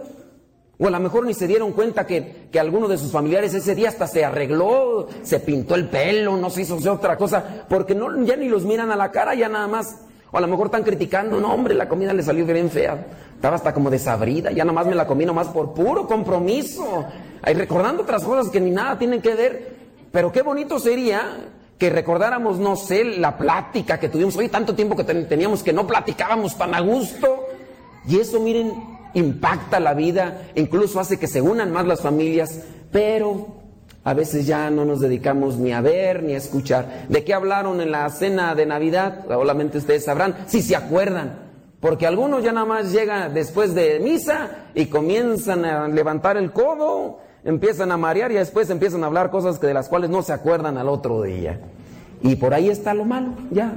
O a lo mejor ni se dieron cuenta que, que alguno de sus familiares ese día hasta se arregló, se pintó el pelo, no se hizo otra cosa, porque no, ya ni los miran a la cara, ya nada más. O a lo mejor están criticando, no hombre, la comida le salió bien fea. Estaba hasta como desabrida, ya nada más me la comí nomás por puro compromiso. Ahí recordando otras cosas que ni nada tienen que ver. Pero qué bonito sería que recordáramos, no sé, la plática que tuvimos. Hoy tanto tiempo que teníamos que no platicábamos tan a gusto. Y eso, miren, impacta la vida, incluso hace que se unan más las familias, pero a veces ya no nos dedicamos ni a ver ni a escuchar. ¿De qué hablaron en la cena de Navidad? Solamente ustedes sabrán, si se acuerdan. Porque algunos ya nada más llegan después de misa y comienzan a levantar el codo, empiezan a marear y después empiezan a hablar cosas que de las cuales no se acuerdan al otro día. Y por ahí está lo malo, ya.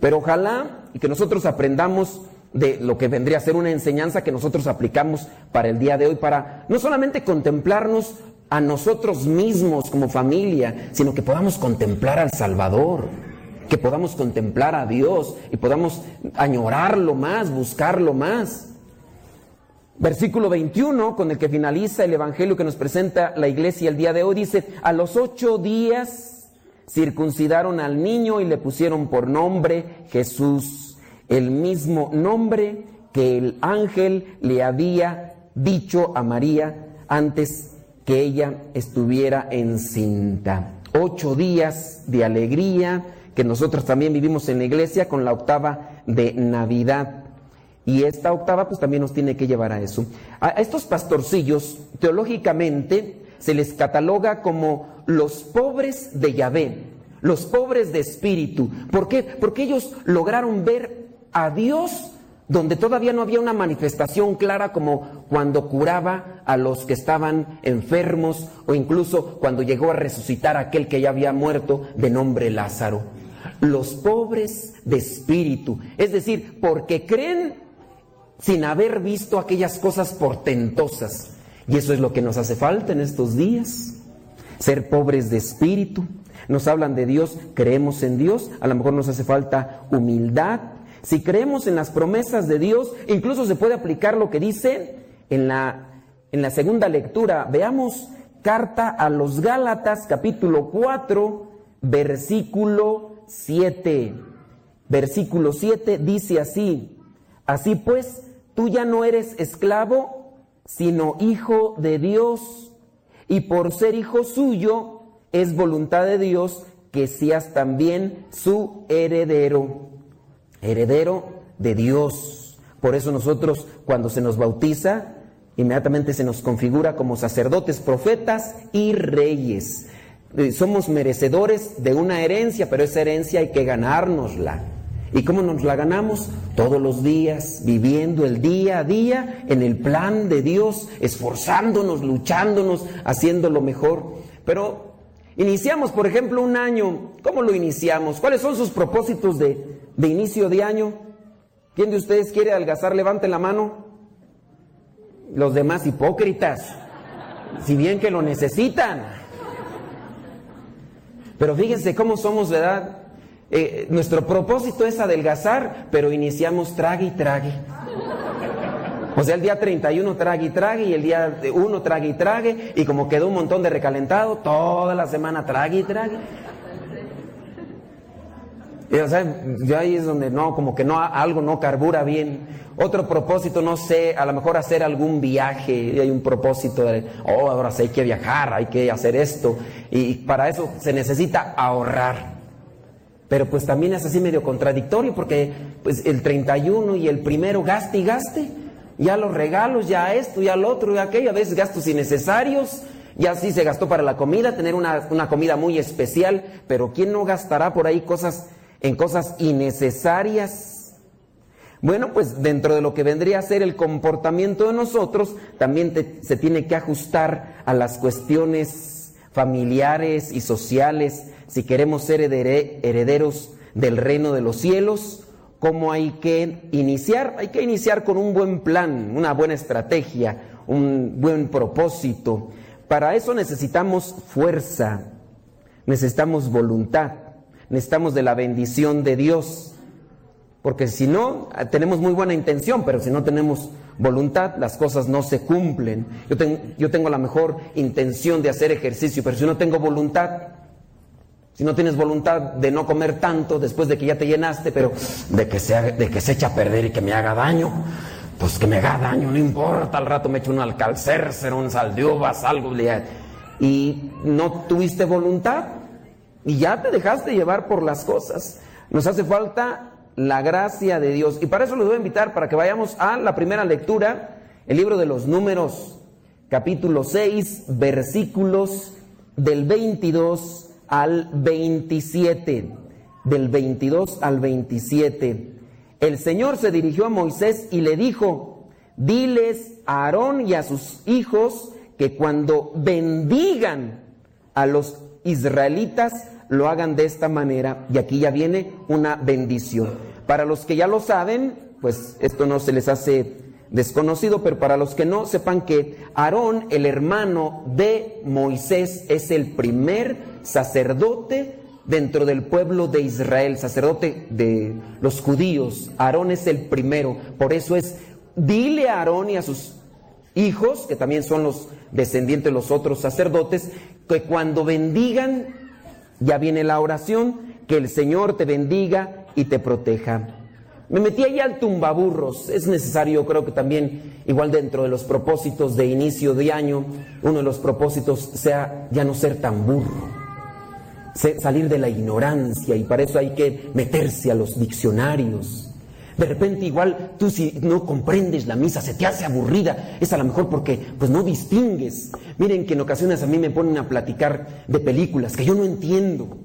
Pero ojalá y que nosotros aprendamos de lo que vendría a ser una enseñanza que nosotros aplicamos para el día de hoy, para no solamente contemplarnos a nosotros mismos como familia, sino que podamos contemplar al Salvador, que podamos contemplar a Dios y podamos añorarlo más, buscarlo más. Versículo 21, con el que finaliza el Evangelio que nos presenta la iglesia el día de hoy, dice, a los ocho días circuncidaron al niño y le pusieron por nombre Jesús el mismo nombre que el ángel le había dicho a María antes que ella estuviera encinta. Ocho días de alegría que nosotros también vivimos en la iglesia con la octava de Navidad. Y esta octava pues también nos tiene que llevar a eso. A estos pastorcillos, teológicamente, se les cataloga como los pobres de Yahvé, los pobres de espíritu. ¿Por qué? Porque ellos lograron ver a Dios donde todavía no había una manifestación clara como cuando curaba a los que estaban enfermos o incluso cuando llegó a resucitar a aquel que ya había muerto de nombre Lázaro. Los pobres de espíritu, es decir, porque creen sin haber visto aquellas cosas portentosas. Y eso es lo que nos hace falta en estos días, ser pobres de espíritu. Nos hablan de Dios, creemos en Dios, a lo mejor nos hace falta humildad, si creemos en las promesas de Dios, incluso se puede aplicar lo que dice en la, en la segunda lectura. Veamos carta a los Gálatas capítulo 4, versículo 7. Versículo 7 dice así, así pues, tú ya no eres esclavo, sino hijo de Dios, y por ser hijo suyo, es voluntad de Dios que seas también su heredero heredero de Dios. Por eso nosotros cuando se nos bautiza, inmediatamente se nos configura como sacerdotes, profetas y reyes. Eh, somos merecedores de una herencia, pero esa herencia hay que ganárnosla. ¿Y cómo nos la ganamos? Todos los días, viviendo el día a día en el plan de Dios, esforzándonos, luchándonos, haciendo lo mejor. Pero iniciamos, por ejemplo, un año. ¿Cómo lo iniciamos? ¿Cuáles son sus propósitos de, de inicio de año. ¿Quién de ustedes quiere algazar? Levante la mano. Los demás hipócritas, si bien que lo necesitan. Pero fíjense cómo somos, ¿verdad? Eh, nuestro propósito es adelgazar, pero iniciamos trague y trague. O sea, el día 31 trague y trague y el día 1 trague y trague y como quedó un montón de recalentado, toda la semana trague y trague. Y, o sea, ahí es donde no, como que no, algo no carbura bien. Otro propósito, no sé, a lo mejor hacer algún viaje. Hay un propósito de, oh, ahora sí hay que viajar, hay que hacer esto. Y para eso se necesita ahorrar. Pero pues también es así medio contradictorio porque pues el 31 y el primero gaste y gaste. Ya los regalos, ya esto, ya lo otro, ya aquello, a veces gastos innecesarios. Ya sí se gastó para la comida, tener una, una comida muy especial, pero ¿quién no gastará por ahí cosas en cosas innecesarias. Bueno, pues dentro de lo que vendría a ser el comportamiento de nosotros, también se tiene que ajustar a las cuestiones familiares y sociales, si queremos ser herederos del reino de los cielos, ¿cómo hay que iniciar? Hay que iniciar con un buen plan, una buena estrategia, un buen propósito. Para eso necesitamos fuerza, necesitamos voluntad necesitamos de la bendición de Dios. Porque si no, tenemos muy buena intención, pero si no tenemos voluntad, las cosas no se cumplen. Yo, ten- yo tengo la mejor intención de hacer ejercicio, pero si no tengo voluntad, si no tienes voluntad de no comer tanto después de que ya te llenaste, pero de que se, haga- echa a perder y que me haga daño, pues que me haga daño, no importa, al rato me echo un alcalcércero, un sal de uvas, algo, y no tuviste voluntad y ya te dejaste llevar por las cosas. Nos hace falta la gracia de Dios y para eso les voy a invitar para que vayamos a la primera lectura, el libro de los números, capítulo 6, versículos del 22 al 27. Del 22 al 27. El Señor se dirigió a Moisés y le dijo, diles a Aarón y a sus hijos que cuando bendigan a los israelitas lo hagan de esta manera. Y aquí ya viene una bendición. Para los que ya lo saben, pues esto no se les hace desconocido, pero para los que no, sepan que Aarón, el hermano de Moisés, es el primer sacerdote dentro del pueblo de Israel, sacerdote de los judíos. Aarón es el primero, por eso es, dile a Aarón y a sus hijos, que también son los descendientes de los otros sacerdotes, que cuando bendigan, ya viene la oración, que el Señor te bendiga y te proteja. Me metí ahí al tumbaburros. Es necesario, creo que también, igual dentro de los propósitos de inicio de año, uno de los propósitos sea ya no ser tan burro, salir de la ignorancia y para eso hay que meterse a los diccionarios. De repente igual tú si no comprendes la misa, se te hace aburrida, es a lo mejor porque pues no distingues. Miren que en ocasiones a mí me ponen a platicar de películas que yo no entiendo.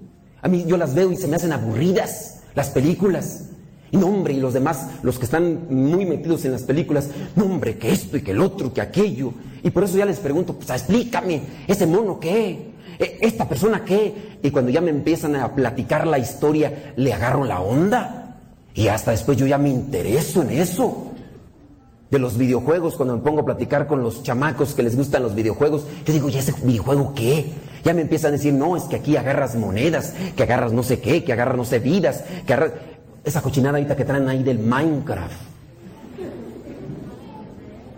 A mí yo las veo y se me hacen aburridas las películas. Y no, hombre, y los demás, los que están muy metidos en las películas, no, hombre, que esto y que el otro, que aquello. Y por eso ya les pregunto, pues explícame, ese mono qué, E- esta persona qué. Y cuando ya me empiezan a platicar la historia, le agarro la onda. Y hasta después yo ya me intereso en eso. De los videojuegos, cuando me pongo a platicar con los chamacos que les gustan los videojuegos, yo digo, ¿y ese videojuego qué? Ya me empiezan a decir, no, es que aquí agarras monedas, que agarras no sé qué, que agarras no sé vidas, que agarras... Esa cochinada ahorita que traen ahí del Minecraft.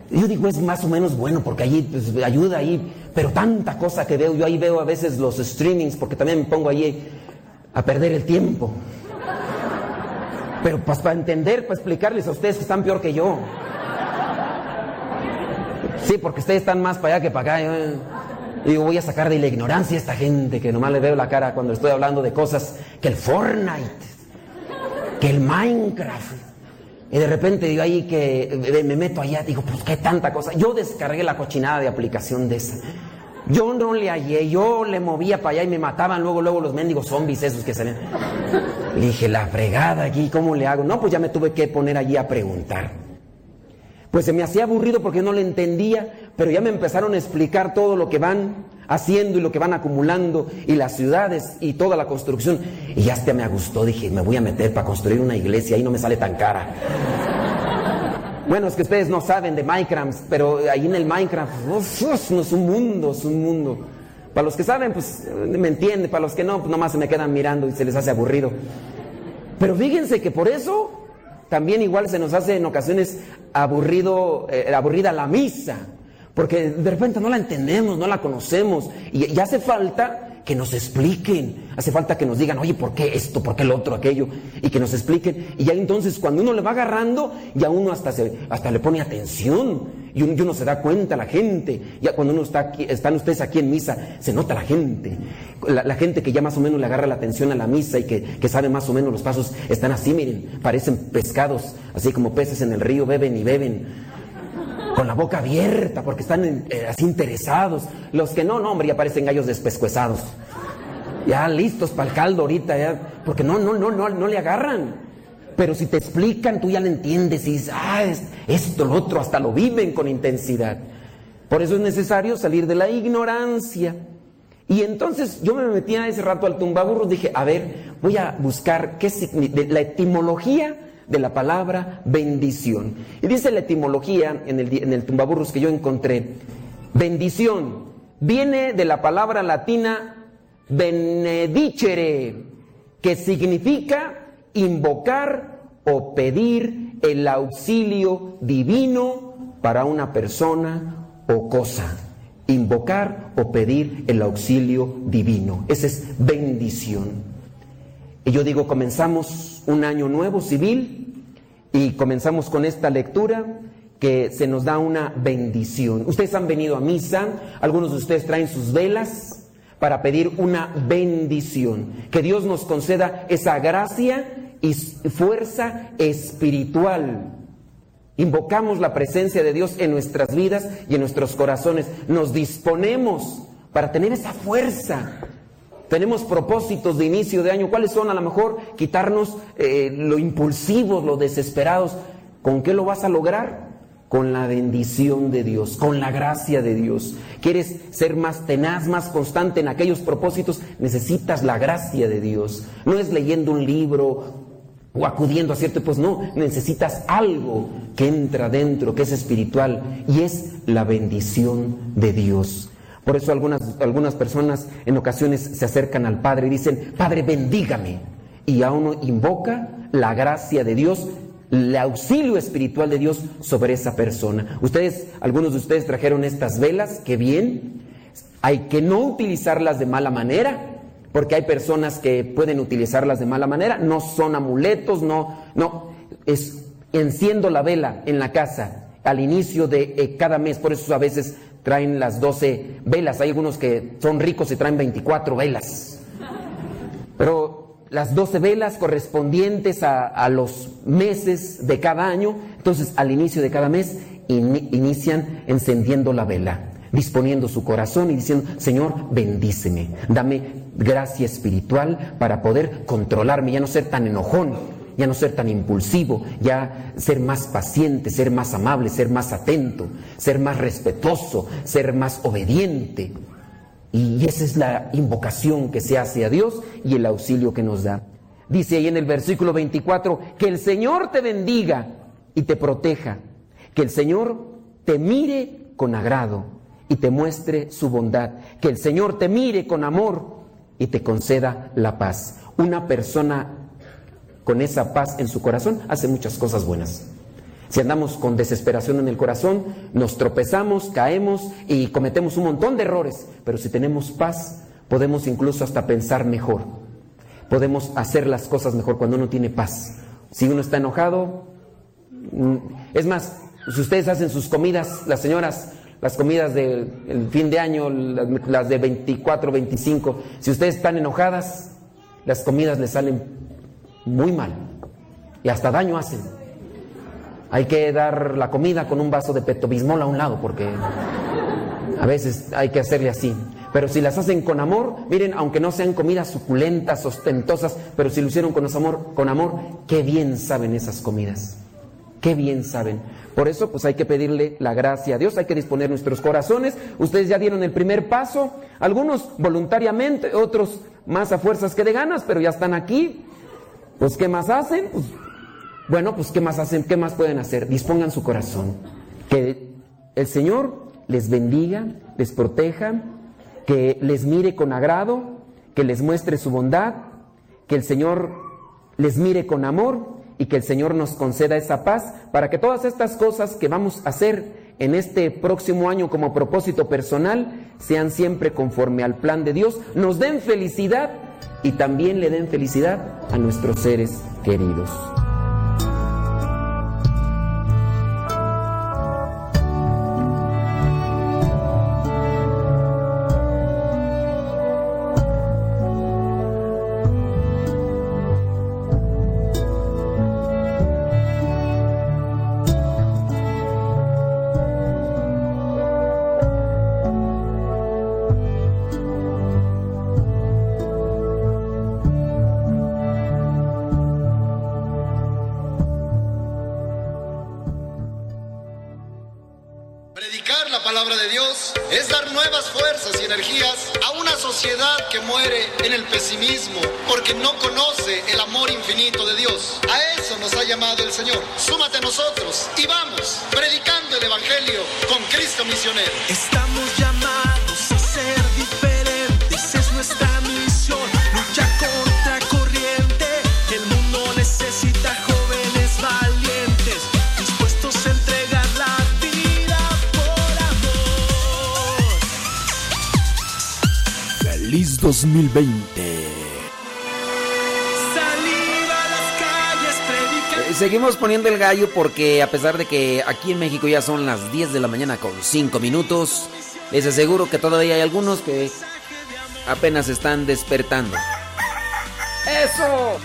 Yo digo, es más o menos bueno porque allí pues, ayuda ahí, pero tanta cosa que veo, yo ahí veo a veces los streamings porque también me pongo ahí a perder el tiempo. Pero pues para entender, para explicarles a ustedes que están peor que yo. Sí, porque ustedes están más para allá que para acá. Yo, digo, voy a sacar de la ignorancia a esta gente que nomás le veo la cara cuando estoy hablando de cosas que el Fortnite, que el Minecraft. Y de repente digo ahí que eh, me meto allá, digo, pues qué tanta cosa. Yo descargué la cochinada de aplicación de esa. Yo no le hallé, yo le movía para allá y me mataban luego, luego los mendigos zombies esos que salían. Le dije, la fregada aquí, ¿cómo le hago? No, pues ya me tuve que poner allí a preguntar. Pues se me hacía aburrido porque no le entendía, pero ya me empezaron a explicar todo lo que van haciendo y lo que van acumulando y las ciudades y toda la construcción. Y ya hasta me gustó, dije, me voy a meter para construir una iglesia, ahí no me sale tan cara. Bueno, es que ustedes no saben de Minecraft, pero ahí en el Minecraft, uf, no es un mundo, es un mundo. Para los que saben, pues me entienden, para los que no, pues nomás se me quedan mirando y se les hace aburrido. Pero fíjense que por eso también igual se nos hace en ocasiones aburrido, eh, aburrida la misa, porque de repente no la entendemos, no la conocemos, y, y hace falta que nos expliquen, hace falta que nos digan, oye, ¿por qué esto? ¿Por qué lo otro, aquello? Y que nos expliquen, y ya entonces cuando uno le va agarrando, ya uno hasta, se, hasta le pone atención, y uno, se da cuenta, la gente, ya cuando uno está aquí, están ustedes aquí en misa, se nota la gente, la, la gente que ya más o menos le agarra la atención a la misa y que, que sabe más o menos los pasos, están así, miren, parecen pescados, así como peces en el río, beben y beben con la boca abierta porque están eh, así interesados. Los que no, no, hombre, ya parecen gallos despescuezados. Ya listos para el caldo ahorita, ya, porque no, no, no, no, no le agarran. Pero si te explican, tú ya lo entiendes y dices, ah, es- esto, lo otro, hasta lo viven con intensidad. Por eso es necesario salir de la ignorancia. Y entonces yo me metía ese rato al tumbaburros, dije, a ver, voy a buscar qué la etimología de la palabra bendición. Y dice la etimología en el, en el tumbaburros que yo encontré, bendición viene de la palabra latina benedicere, que significa invocar o pedir el auxilio divino para una persona o cosa. Invocar o pedir el auxilio divino. Esa es bendición. Y yo digo, comenzamos un año nuevo civil y comenzamos con esta lectura que se nos da una bendición. Ustedes han venido a misa, algunos de ustedes traen sus velas para pedir una bendición, que Dios nos conceda esa gracia y fuerza espiritual. Invocamos la presencia de Dios en nuestras vidas y en nuestros corazones. Nos disponemos para tener esa fuerza. Tenemos propósitos de inicio de año. ¿Cuáles son? A lo mejor quitarnos eh, lo impulsivos, lo desesperados. ¿Con qué lo vas a lograr? Con la bendición de Dios, con la gracia de Dios. ¿Quieres ser más tenaz, más constante en aquellos propósitos? Necesitas la gracia de Dios. No es leyendo un libro o acudiendo a cierto, pues no, necesitas algo que entra dentro, que es espiritual, y es la bendición de Dios. Por eso algunas, algunas personas en ocasiones se acercan al Padre y dicen, Padre, bendígame. Y a uno invoca la gracia de Dios, el auxilio espiritual de Dios sobre esa persona. Ustedes, algunos de ustedes trajeron estas velas, qué bien. Hay que no utilizarlas de mala manera, porque hay personas que pueden utilizarlas de mala manera, no son amuletos, no, no, es enciendo la vela en la casa al inicio de eh, cada mes, por eso a veces traen las 12 velas, hay algunos que son ricos y traen 24 velas, pero las 12 velas correspondientes a, los meses de cada año, entonces al inicio de cada mes in- inician encendiendo la vela disponiendo su corazón y diciendo, Señor, bendíceme, dame gracia espiritual para poder controlarme, ya no ser tan enojón, ya no ser tan impulsivo, ya ser más paciente, ser más amable, ser más atento, ser más respetuoso, ser más obediente. Y esa es la invocación que se hace a Dios y el auxilio que nos da. Dice ahí en el versículo 24, que el Señor te bendiga y te proteja, que el Señor te mire con agrado y te muestre su bondad, que el Señor te mire con amor y te conceda la paz. Una persona con esa paz en su corazón hace muchas cosas buenas. Si andamos con desesperación en el corazón, nos tropezamos, caemos y cometemos un montón de errores, pero si tenemos paz, podemos incluso hasta pensar mejor. Podemos hacer las cosas mejor cuando uno tiene paz. Si uno está enojado, mm, es más, si ustedes hacen sus comidas, las señoras, las comidas del fin de año, las, de 24, 25, si ustedes están enojadas, las comidas les salen muy mal y hasta daño hacen. Hay que dar la comida con un vaso de petobismol a un lado porque a veces hay que hacerle así. Pero si las hacen con amor, miren, aunque no sean comidas suculentas, ostentosas, pero si lo hicieron con amor, con amor, qué bien saben esas comidas. Qué bien saben. Por eso, pues hay que pedirle la gracia a Dios, hay que disponer nuestros corazones. Ustedes ya dieron el primer paso, algunos voluntariamente, otros más a fuerzas que de ganas, pero ya están aquí. Pues, ¿qué más hacen? Pues, bueno, pues, ¿qué más hacen? ¿Qué más pueden hacer? Dispongan su corazón. Que el Señor les bendiga, les proteja, que les mire con agrado, que les muestre su bondad, que el Señor les mire con amor y que el Señor nos conceda esa paz para que todas estas cosas que vamos a hacer en este próximo año como propósito personal sean siempre conforme al plan de Dios, nos den felicidad y también le den felicidad a nuestros seres queridos. Estamos llamados a ser diferentes, es nuestra misión. Lucha contra corriente, el mundo necesita jóvenes valientes, dispuestos a entregar la vida por amor. Feliz 2020. Seguimos poniendo el gallo porque a pesar de que aquí en México ya son las 10 de la mañana con 5 minutos, les aseguro que todavía hay algunos que apenas están despertando. ¡Eso!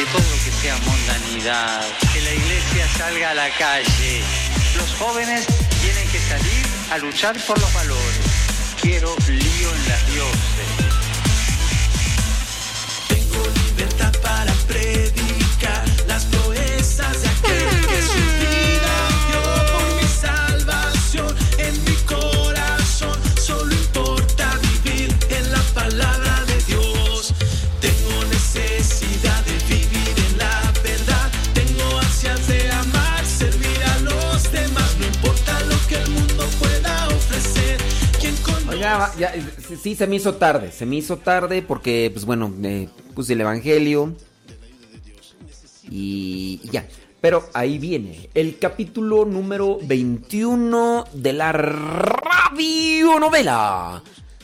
De todo lo que sea mundanidad, que la iglesia salga a la calle. Los jóvenes tienen que salir a luchar por los valores. Quiero lío en las dioses. Sí, se me hizo tarde, se me hizo tarde porque, pues bueno, puse el Evangelio y y ya. Pero ahí viene el capítulo número 21 de la radionovela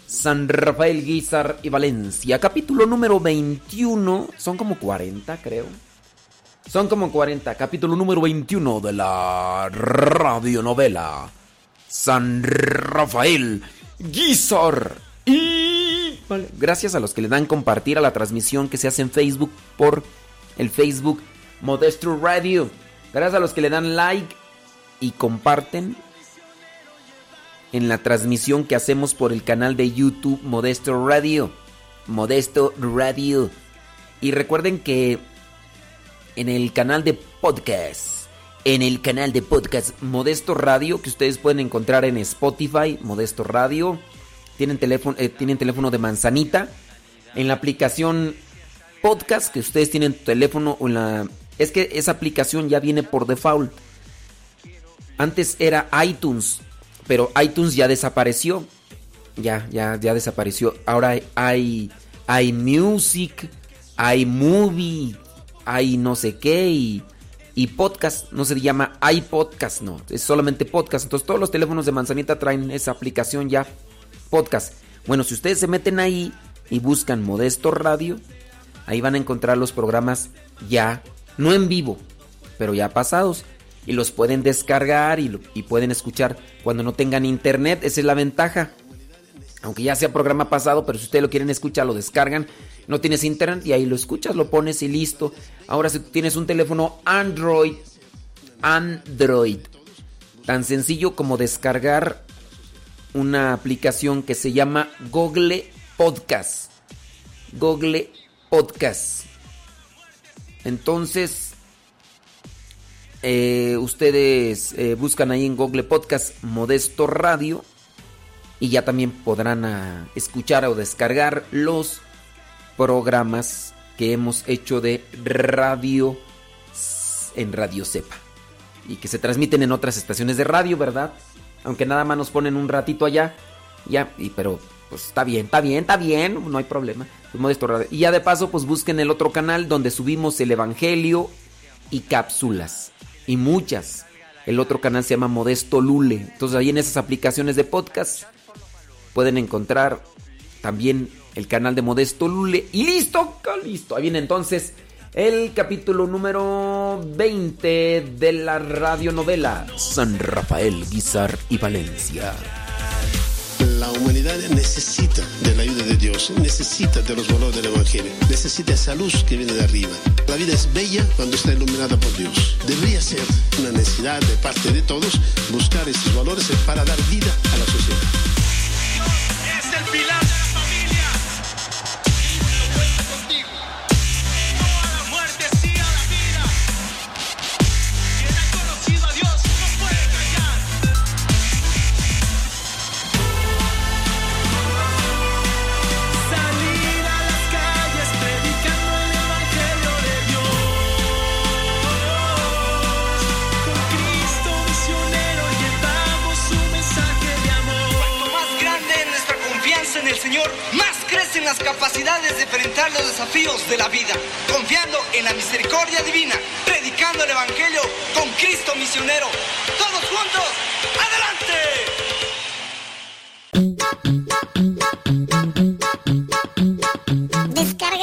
San Rafael Guizar y Valencia. Capítulo número 21, son como 40 creo. Son como 40, capítulo número 21 de la radionovela San Rafael Guizar y... Vale, Gracias a los que le dan compartir a la transmisión que se hace en Facebook por el Facebook Modesto Radio. Gracias a los que le dan like y comparten en la transmisión que hacemos por el canal de YouTube Modesto Radio. Modesto Radio. Y recuerden que en el canal de podcast, en el canal de podcast Modesto Radio, que ustedes pueden encontrar en Spotify, Modesto Radio, tienen teléfono, eh, tienen teléfono de manzanita, en la aplicación podcast que ustedes tienen teléfono o la... Es que esa aplicación ya viene por default. Antes era iTunes, pero iTunes ya desapareció. Ya, ya, ya desapareció. Ahora hay, hay Music, hay Movie, hay no sé qué y, y podcast. No se llama iPodcast, no. Es solamente podcast. Entonces todos los teléfonos de Manzanita traen esa aplicación ya. Podcast. Bueno, si ustedes se meten ahí y buscan Modesto Radio, ahí van a encontrar los programas ya, no en vivo, pero ya pasados. Y los pueden descargar y, y pueden escuchar cuando no tengan internet. Esa es la ventaja. Aunque ya sea programa pasado, pero si ustedes lo quieren escuchar, lo descargan. No tienes internet y ahí lo escuchas, lo pones y listo. Ahora si tienes un teléfono Android, Android, tan sencillo como descargar una aplicación que se llama Google Podcast. Google Podcast. Entonces, eh, ustedes eh, buscan ahí en Google Podcast Modesto Radio y ya también podrán ah, escuchar o descargar los programas que hemos hecho de radio en Radio Cepa y que se transmiten en otras estaciones de radio, ¿verdad? Aunque nada más nos ponen un ratito allá, ya, y, pero pues está bien, está bien, está bien, no hay problema. Pues. Y ya de paso, pues busquen el otro canal donde subimos el Evangelio y cápsulas. Y muchas. El otro canal se llama Modesto Lule. Entonces ahí en esas aplicaciones de podcast pueden encontrar también el canal de Modesto Lule. Y listo, listo. Ahí viene entonces el capítulo número 20 de la radionovela San Rafael, Guizar y Valencia. La humanidad necesita de la ayuda de Dios, necesita de los valores del Evangelio, necesita esa luz que viene de arriba. La vida es bella cuando está iluminada por Dios. Debería ser una necesidad de parte de todos buscar estos valores para dar vida a la sociedad. Es el pilar Señor, más crecen las capacidades de enfrentar los desafíos de la vida. Confiando en la misericordia divina, predicando el Evangelio con Cristo misionero. Todos juntos, ¡adelante!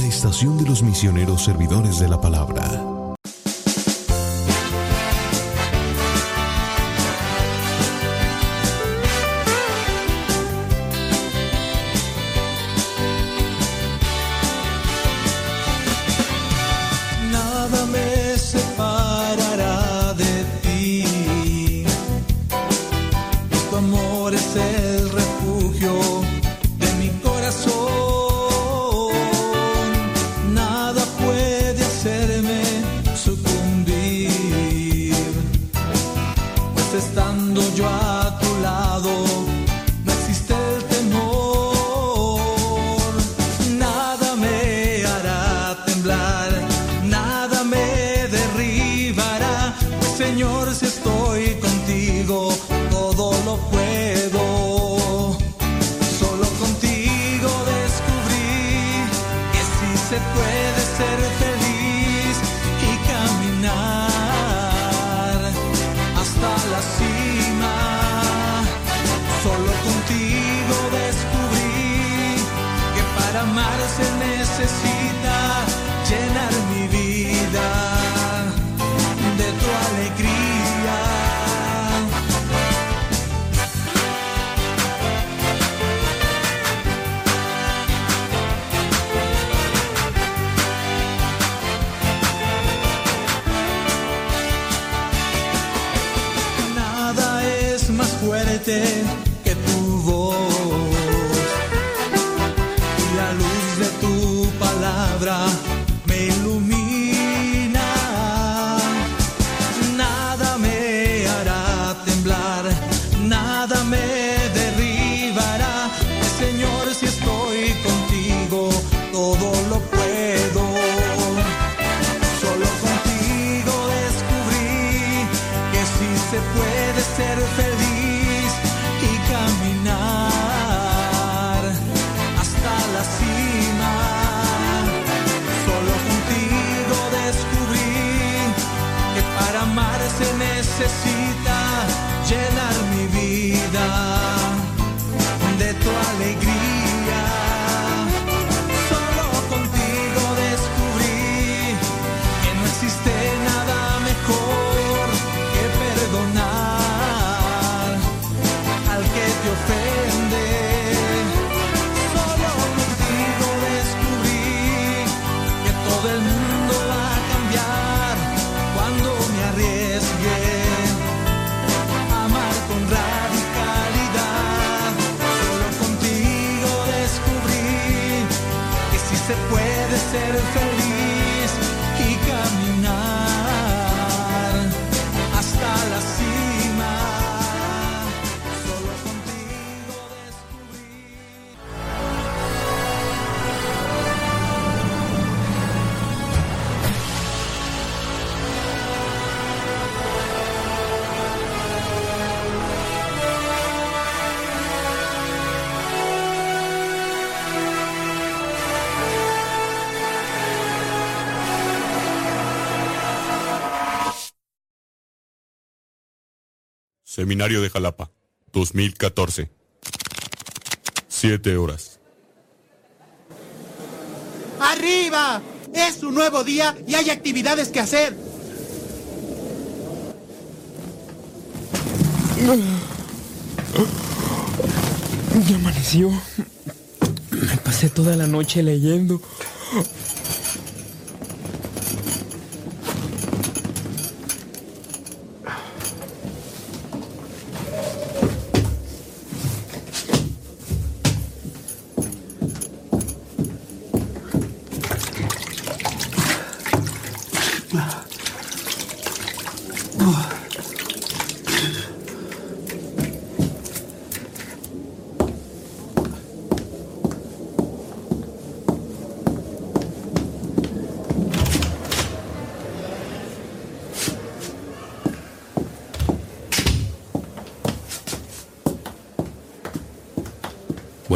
la estación de los misioneros servidores de la palabra. Seminario de Jalapa, 2014. Siete horas. ¡Arriba! Es un nuevo día y hay actividades que hacer. Ya amaneció. Me pasé toda la noche leyendo.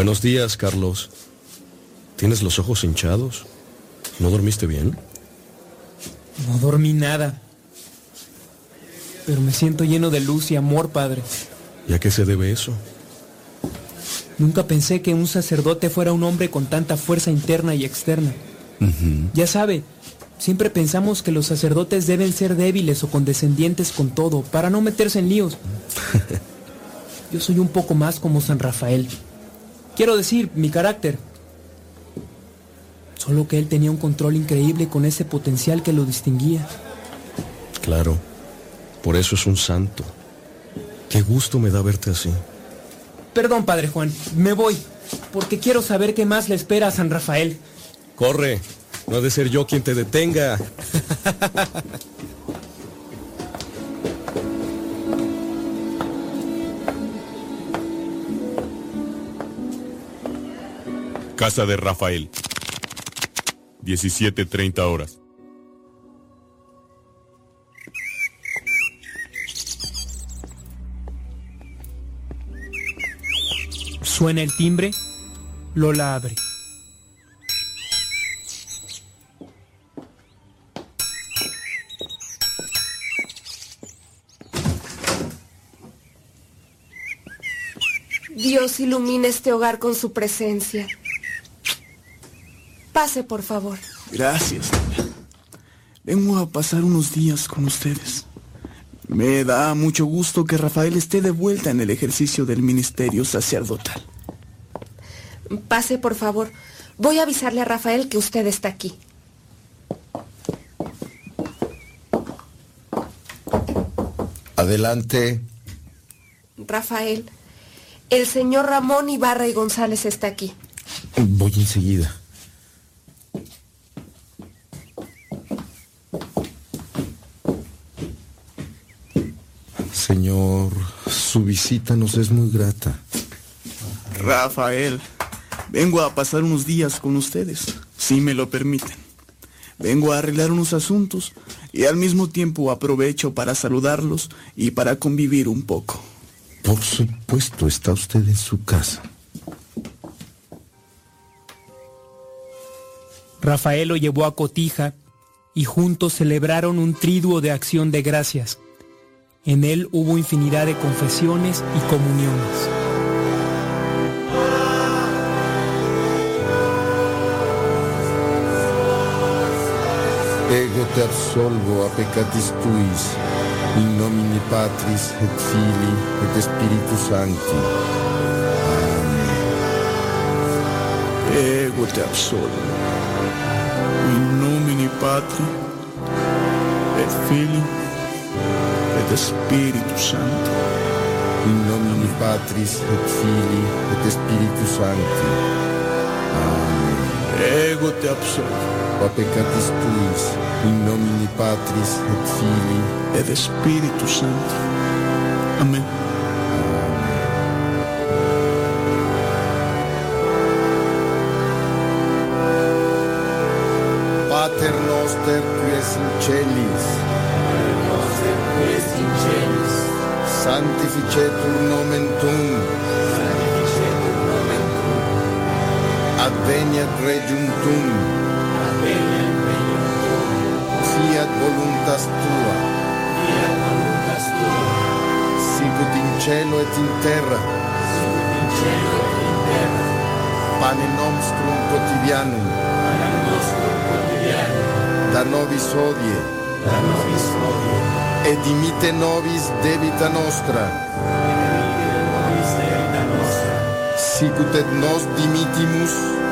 Buenos días, Carlos. ¿Tienes los ojos hinchados? ¿No dormiste bien? No dormí nada. Pero me siento lleno de luz y amor, padre. ¿Y a qué se debe eso? Nunca pensé que un sacerdote fuera un hombre con tanta fuerza interna y externa. Ya sabe, siempre pensamos que los sacerdotes deben ser débiles o condescendientes con todo, para no meterse en líos. Yo soy un poco más como San Rafael. Quiero decir, mi carácter. Solo que él tenía un control increíble con ese potencial que lo distinguía. Claro. Por eso es un santo. Qué gusto me da verte así. Perdón, padre Juan, me voy, porque quiero saber qué más le espera a San Rafael. Corre. No ha de ser yo quien te detenga. Casa de Rafael. 17.30 horas. Suena el timbre, Lola abre. Dios ilumina este hogar con su presencia. Pase, por favor. Gracias. Vengo a pasar unos días con ustedes. Me da mucho gusto que Rafael esté de vuelta en el ejercicio del ministerio sacerdotal. Pase, por favor. Voy a avisarle a Rafael que usted está aquí. Adelante. Rafael, el señor Ramón Ibarra y González está aquí. Voy enseguida. Señor, su visita nos es muy grata. Rafael, vengo a pasar unos días con ustedes, si me lo permiten. Vengo a arreglar unos asuntos y al mismo tiempo aprovecho para saludarlos y para convivir un poco. Por supuesto, está usted en su casa. Rafael lo llevó a Cotija y juntos celebraron un triduo de acción de gracias. En él hubo infinidad de confesiones y comuniones. Ego te absolvo a peccatis tuis, in nomine Patris et Filii et Spiritus Sancti. Ego te absolvo. In nomine Patri et Filii et Spiritus Sancti. In nomine Patris et Filii et Spiritus Sancti. Ego te absolvo. A peccatis tuis, in nomine Patris et Filii et Spiritus Sancti. Amen. Pater noster qui es in celis. Tuum. Fiat voluntas tua. sicut in cielo et in terra. Pane nostrum quotidianum. Da nobis hodie. Et dimite nobis debita nostra. Sicut et nos dimitimus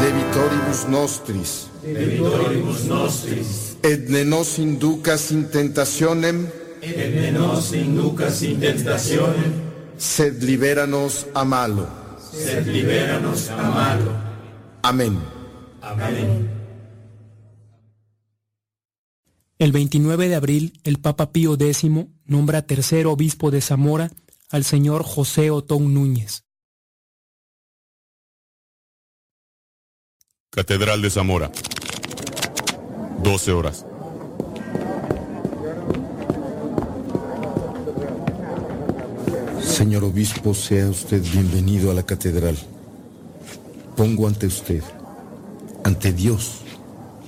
debitoribus nostris. Debitoribus nostris. Et ne nos inducas in tentationem, Et ne nos inducas in tentationem, sed liberanos a malo. sed liberanos a malo. Amén. Amén. El 29 de abril, el Papa Pío X nombra tercer obispo de Zamora al señor José Otón Núñez. Catedral de Zamora. 12 horas. Señor obispo, sea usted bienvenido a la catedral. Pongo ante usted, ante Dios,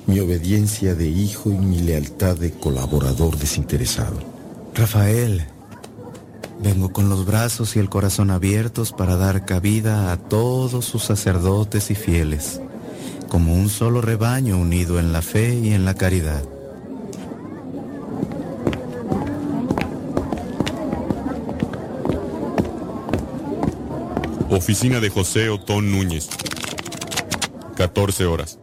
mi obediencia de hijo y mi lealtad de colaborador desinteresado. Rafael, vengo con los brazos y el corazón abiertos para dar cabida a todos sus sacerdotes y fieles, como un solo rebaño unido en la fe y en la caridad. Oficina de José Otón Núñez. 14 horas.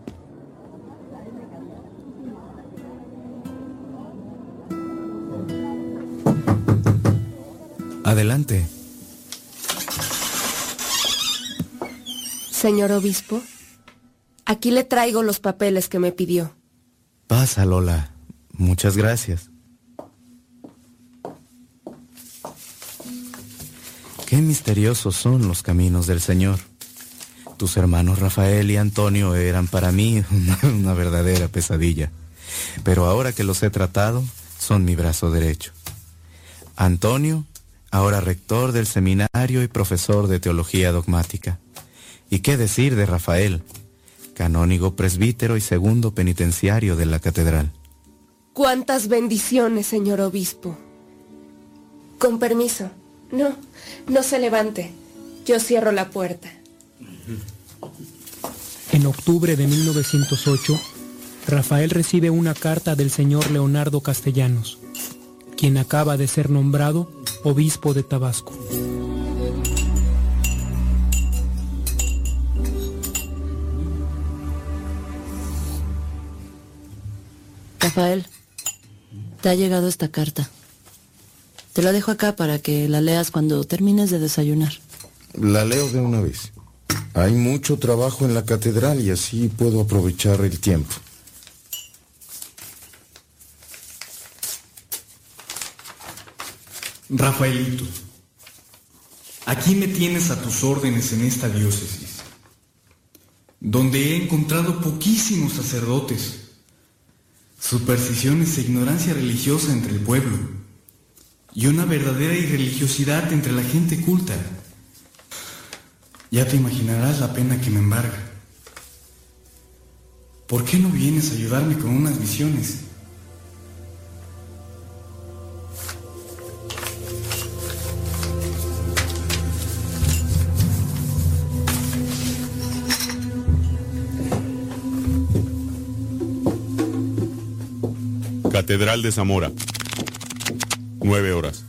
Adelante. Señor obispo, aquí le traigo los papeles que me pidió. Pasa, Lola. Muchas gracias. Qué misteriosos son los caminos del Señor. Tus hermanos Rafael y Antonio eran para mí una, una verdadera pesadilla. Pero ahora que los he tratado, son mi brazo derecho. Antonio, ahora rector del seminario y profesor de teología dogmática. ¿Y qué decir de Rafael, canónigo presbítero y segundo penitenciario de la catedral? Cuántas bendiciones, señor obispo. Con permiso. No, no se levante. Yo cierro la puerta. En octubre de 1908, Rafael recibe una carta del señor Leonardo Castellanos, quien acaba de ser nombrado obispo de Tabasco. Rafael, te ha llegado esta carta. Te la dejo acá para que la leas cuando termines de desayunar. La leo de una vez. Hay mucho trabajo en la catedral y así puedo aprovechar el tiempo. Rafaelito, aquí me tienes a tus órdenes en esta diócesis, donde he encontrado poquísimos sacerdotes, supersticiones e ignorancia religiosa entre el pueblo, y una verdadera irreligiosidad entre la gente culta. Ya te imaginarás la pena que me embarga. ¿Por qué no vienes a ayudarme con unas visiones? Catedral de Zamora. 9 horas.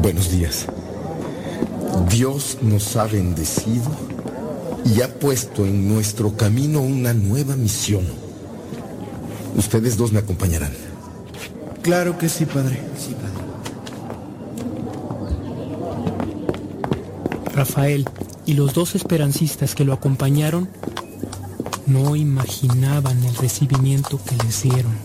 Buenos días. Dios nos ha bendecido y ha puesto en nuestro camino una nueva misión. Ustedes dos me acompañarán. Claro que sí, padre. Rafael y los dos esperancistas que lo acompañaron no imaginaban el recibimiento que les dieron.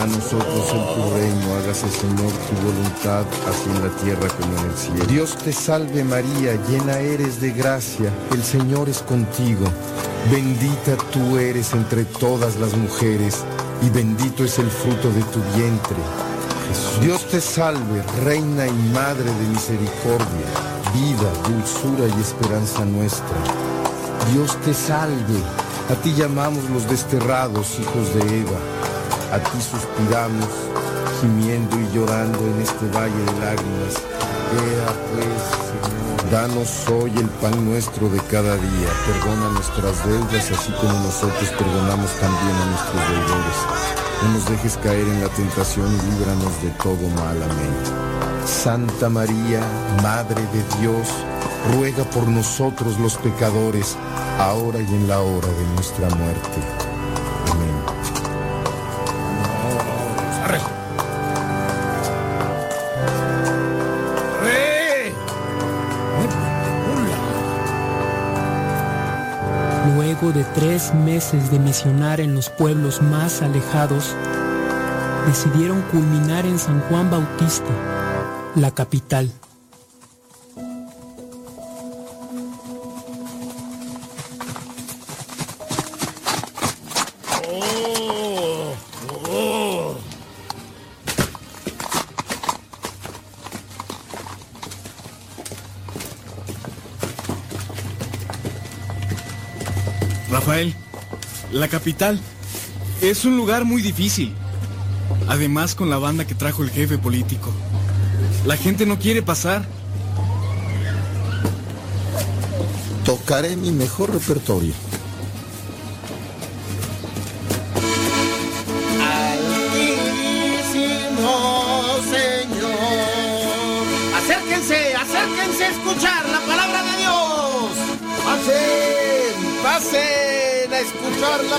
A nosotros el tu reino, hágase Señor tu voluntad, así en la tierra como en el cielo. Dios te salve María, llena eres de gracia, el Señor es contigo. Bendita tú eres entre todas las mujeres, y bendito es el fruto de tu vientre. Jesús. Dios te salve, Reina y Madre de misericordia, vida, dulzura y esperanza nuestra. Dios te salve, a ti llamamos los desterrados hijos de Eva. A ti suspiramos, gimiendo y llorando en este valle de lágrimas. Ea pues, danos hoy el pan nuestro de cada día. Perdona nuestras deudas, así como nosotros perdonamos también a nuestros deudores. No nos dejes caer en la tentación y líbranos de todo mal. Amén. Santa María, Madre de Dios, ruega por nosotros los pecadores, ahora y en la hora de nuestra muerte. Meses de misionar en los pueblos más alejados, decidieron culminar en San Juan Bautista, la capital. Rafael, la capital es un lugar muy difícil. Además con la banda que trajo el jefe político. La gente no quiere pasar. Tocaré mi mejor repertorio.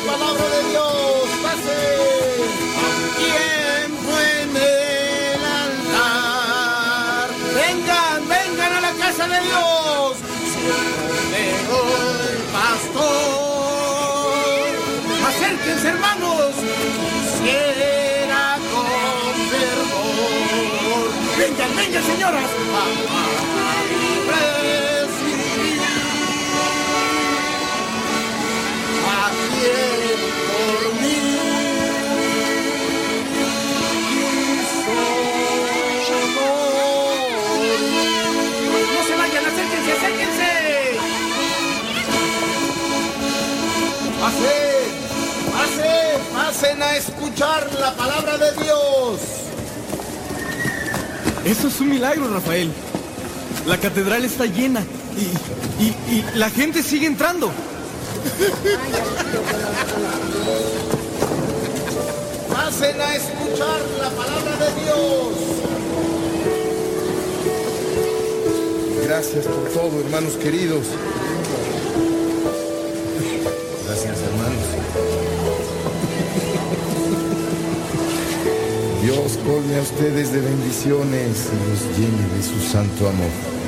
Palabra de Dios. Pasen. Tiempo en el altar. Vengan, vengan a la casa de Dios. El pastor. Acérquense, hermanos. Quisiera con fervor. Vengan, vengan, señoras. Pasen, pasen, pasen a escuchar la palabra de Dios. Eso es un milagro, Rafael. La catedral está llena y, y- y la gente sigue entrando. Pasen a escuchar la palabra de Dios. Gracias por todo, hermanos queridos. Colme a ustedes de bendiciones y los llene de su santo amor.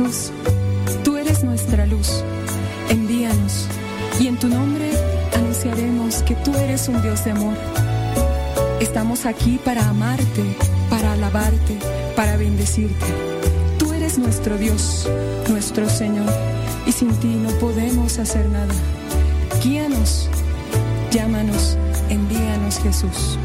Jesús, tú eres nuestra luz. Envíanos y en tu nombre anunciaremos que tú eres un Dios de amor. Estamos aquí para amarte, para alabarte, para bendecirte. Tú eres nuestro Dios, nuestro Señor, y sin ti no podemos hacer nada. Guíanos, llámanos, envíanos Jesús.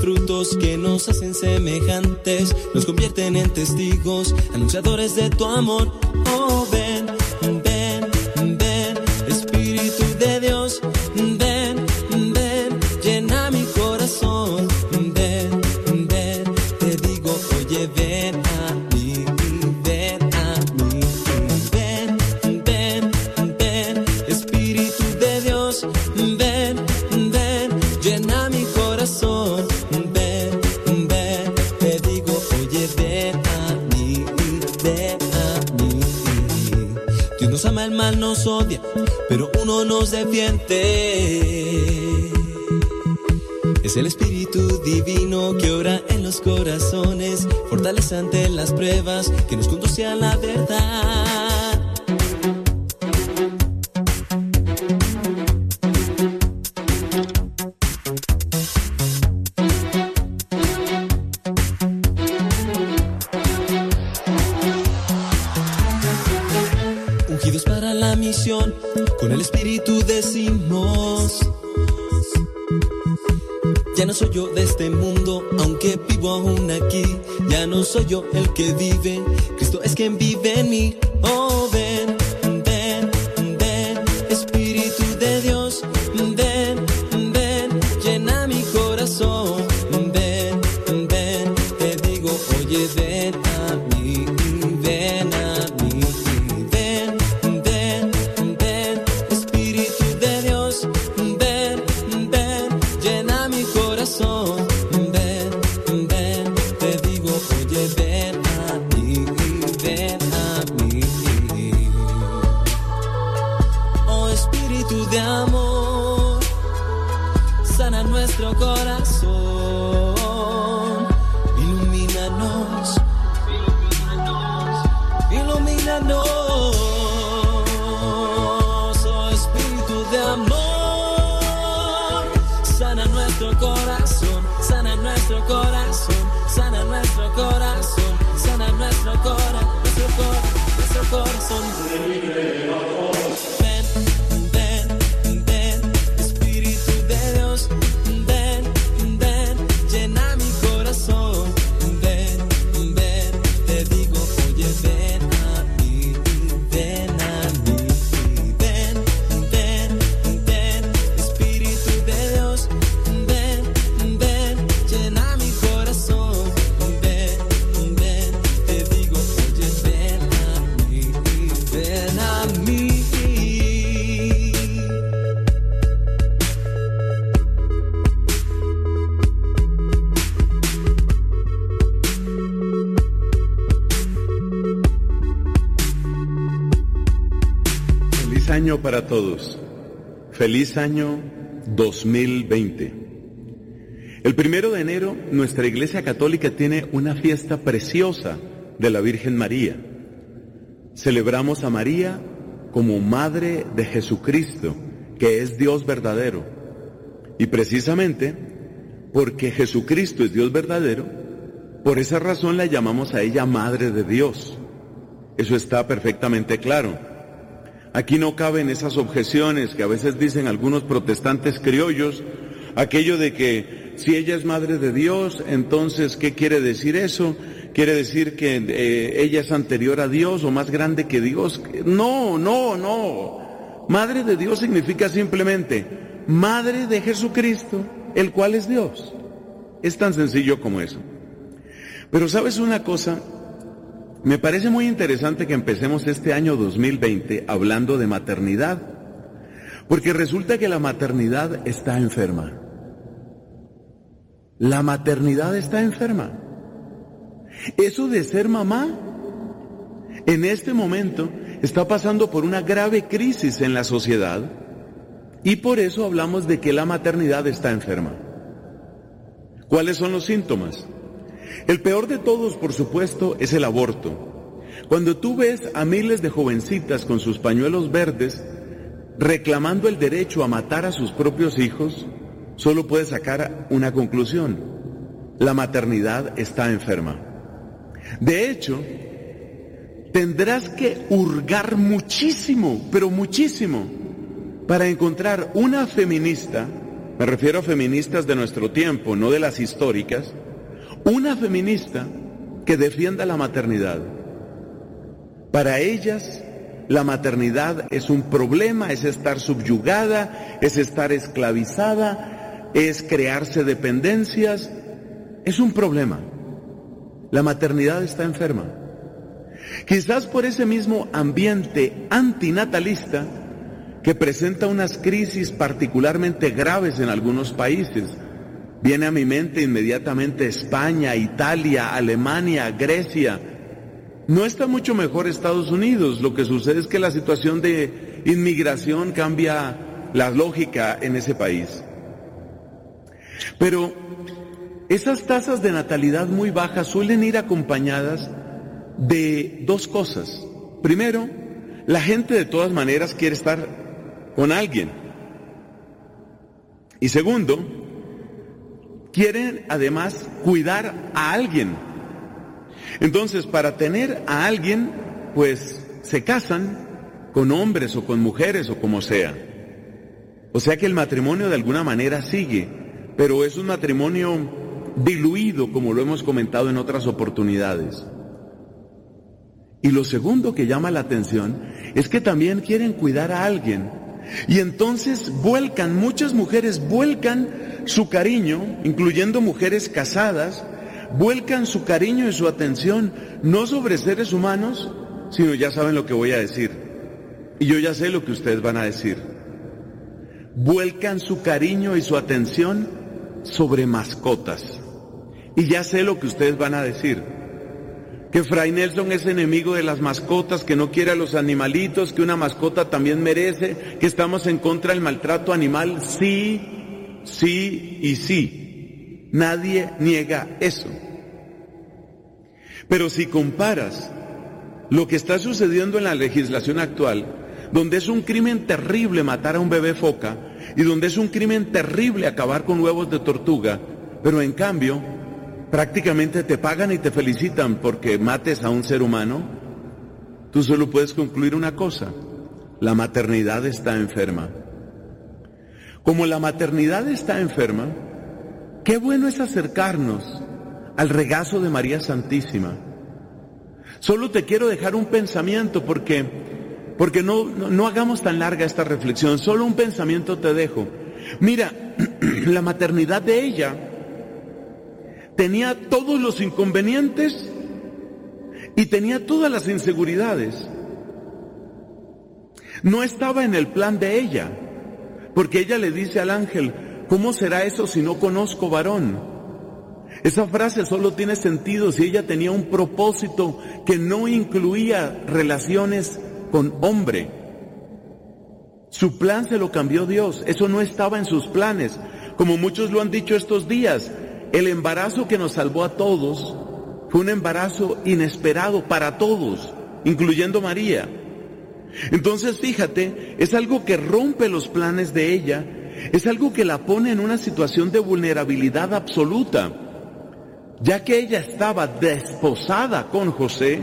frutos que nos hacen semejantes, nos convierten en testigos, anunciadores de tu amor. Oh, Feliz año 2020. El primero de enero nuestra Iglesia Católica tiene una fiesta preciosa de la Virgen María. Celebramos a María como Madre de Jesucristo, que es Dios verdadero. Y precisamente porque Jesucristo es Dios verdadero, por esa razón la llamamos a ella Madre de Dios. Eso está perfectamente claro. Aquí no caben esas objeciones que a veces dicen algunos protestantes criollos, aquello de que si ella es madre de Dios, entonces, ¿qué quiere decir eso? ¿Quiere decir que eh, ella es anterior a Dios o más grande que Dios? No, no, no. Madre de Dios significa simplemente madre de Jesucristo, el cual es Dios. Es tan sencillo como eso. Pero sabes una cosa, me parece muy interesante que empecemos este año 2020 hablando de maternidad, porque resulta que la maternidad está enferma. La maternidad está enferma. Eso de ser mamá, en este momento está pasando por una grave crisis en la sociedad y por eso hablamos de que la maternidad está enferma. ¿Cuáles son los síntomas? El peor de todos, por supuesto, es el aborto. Cuando tú ves a miles de jovencitas con sus pañuelos verdes reclamando el derecho a matar a sus propios hijos, solo puedes sacar una conclusión. La maternidad está enferma. De hecho, tendrás que hurgar muchísimo, pero muchísimo, para encontrar una feminista, me refiero a feministas de nuestro tiempo, no de las históricas, una feminista que defienda la maternidad. Para ellas, la maternidad es un problema, es estar subyugada, es estar esclavizada, es crearse dependencias, es un problema. La maternidad está enferma. Quizás por ese mismo ambiente antinatalista que presenta unas crisis particularmente graves en algunos países. Viene a mi mente inmediatamente España, Italia, Alemania, Grecia. No está mucho mejor Estados Unidos. Lo que sucede es que la situación de inmigración, cambia la lógica en ese país. Pero esas tasas de natalidad muy bajas suelen ir acompañadas de dos cosas. Primero, la gente de todas maneras quiere estar con alguien. Y segundo, quieren además cuidar a alguien. Entonces, para tener a alguien, pues se casan con hombres o con mujeres o como sea. O sea que el matrimonio de alguna manera sigue, pero es un matrimonio diluido, como lo hemos comentado en otras oportunidades. Y lo segundo que llama la atención es que también quieren cuidar a alguien. Y entonces vuelcan, muchas mujeres vuelcan su cariño, incluyendo mujeres casadas, vuelcan su cariño y su atención no sobre seres humanos, sino ya saben lo que voy a decir. Y yo ya sé lo que ustedes van a decir. Vuelcan su cariño y su atención sobre mascotas. Y ya sé lo que ustedes van a decir. Que Fray Nelson es enemigo de las mascotas, que no quiere a los animalitos, que una mascota también merece, que estamos en contra del maltrato animal. Sí, sí y sí. Nadie niega eso. Pero si comparas lo que está sucediendo en la legislación actual, donde es un crimen terrible matar a un bebé foca y donde es un crimen terrible acabar con huevos de tortuga, pero en cambio prácticamente te pagan y te felicitan porque mates a un ser humano, tú solo puedes concluir una cosa, la maternidad está enferma. Como la maternidad está enferma, qué bueno es acercarnos al regazo de María Santísima. Solo te quiero dejar un pensamiento porque, porque no, no, no hagamos tan larga esta reflexión, solo un pensamiento te dejo. Mira, la maternidad de ella tenía todos los inconvenientes y tenía todas las inseguridades. No estaba en el plan de ella, porque ella le dice al ángel, ¿cómo será eso si no conozco varón? Esa frase solo tiene sentido si ella tenía un propósito que no incluía relaciones con hombre. Su plan se lo cambió Dios, eso no estaba en sus planes. Como muchos lo han dicho estos días, el embarazo que nos salvó a todos fue un embarazo inesperado para todos, incluyendo María. Entonces fíjate, es algo que rompe los planes de ella, es algo que la pone en una situación de vulnerabilidad absoluta, ya que ella estaba desposada con José,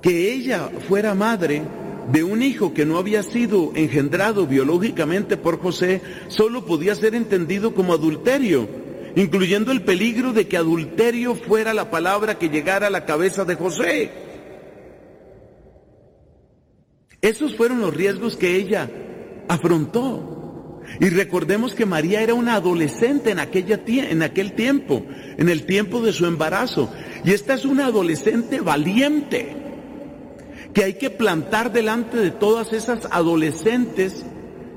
que ella fuera madre de un hijo que no había sido engendrado biológicamente por José, solo podía ser entendido como adulterio, incluyendo el peligro de que adulterio fuera la palabra que llegara a la cabeza de José. Esos fueron los riesgos que ella afrontó. Y recordemos que María era una adolescente en, aquella, en aquel tiempo, en el tiempo de su embarazo. Y esta es una adolescente valiente, que hay que plantar delante de todas esas adolescentes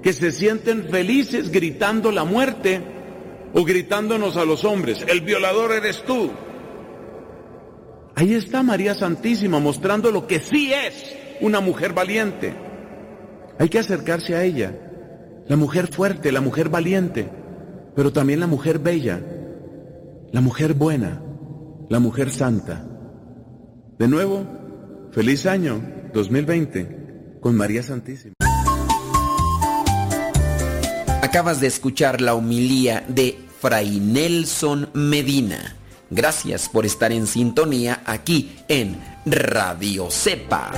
que se sienten felices gritando la muerte o gritándonos a los hombres, el violador eres tú. Ahí está María Santísima mostrando lo que sí es una mujer valiente. Hay que acercarse a ella. La mujer fuerte, la mujer valiente, pero también la mujer bella, la mujer buena, la mujer santa. De nuevo, feliz año 2020 con María Santísima. Acabas de escuchar la homilía de Fray Nelson Medina. Gracias por estar en sintonía aquí en Radio Cepa.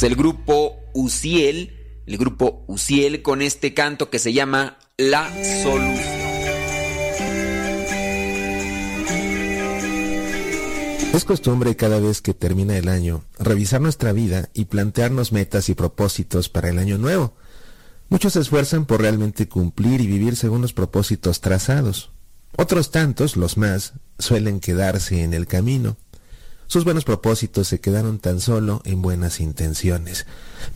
Es el grupo Uciel, el grupo Uciel con este canto que se llama La Solución. Es costumbre cada vez que termina el año revisar nuestra vida y plantearnos metas y propósitos para el año nuevo. Muchos se esfuerzan por realmente cumplir y vivir según los propósitos trazados. Otros tantos, los más, suelen quedarse en el camino. Sus buenos propósitos se quedaron tan solo en buenas intenciones.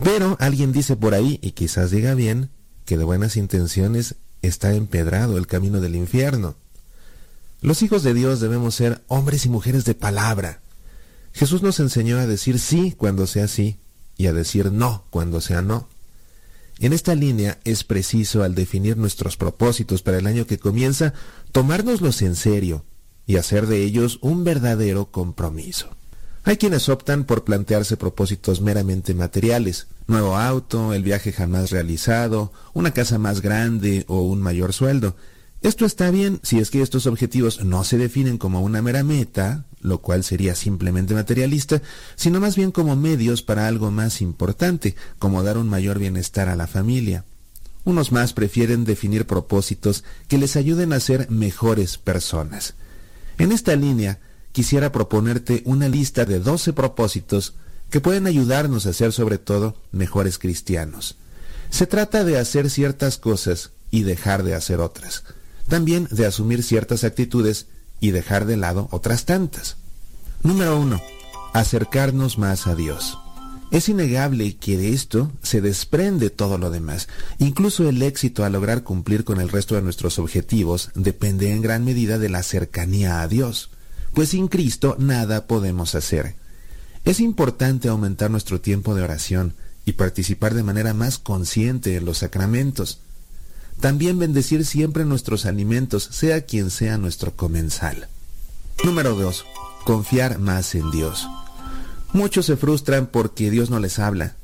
Pero alguien dice por ahí, y quizás diga bien, que de buenas intenciones está empedrado el camino del infierno. Los hijos de Dios debemos ser hombres y mujeres de palabra. Jesús nos enseñó a decir sí cuando sea sí y a decir no cuando sea no. En esta línea es preciso, al definir nuestros propósitos para el año que comienza, tomárnoslos en serio y hacer de ellos un verdadero compromiso. Hay quienes optan por plantearse propósitos meramente materiales, nuevo auto, el viaje jamás realizado, una casa más grande o un mayor sueldo. Esto está bien si es que estos objetivos no se definen como una mera meta, lo cual sería simplemente materialista, sino más bien como medios para algo más importante, como dar un mayor bienestar a la familia. Unos más prefieren definir propósitos que les ayuden a ser mejores personas. En esta línea, quisiera proponerte una lista de 12 propósitos que pueden ayudarnos a ser sobre todo mejores cristianos. Se trata de hacer ciertas cosas y dejar de hacer otras. También de asumir ciertas actitudes y dejar de lado otras tantas. Número 1. Acercarnos más a Dios. Es innegable que de esto se desprende todo lo demás. Incluso el éxito a lograr cumplir con el resto de nuestros objetivos depende en gran medida de la cercanía a Dios, pues sin Cristo nada podemos hacer. Es importante aumentar nuestro tiempo de oración y participar de manera más consciente en los sacramentos. También bendecir siempre nuestros alimentos, sea quien sea nuestro comensal. Número 2. Confiar más en Dios. Muchos se frustran porque Dios no les habla.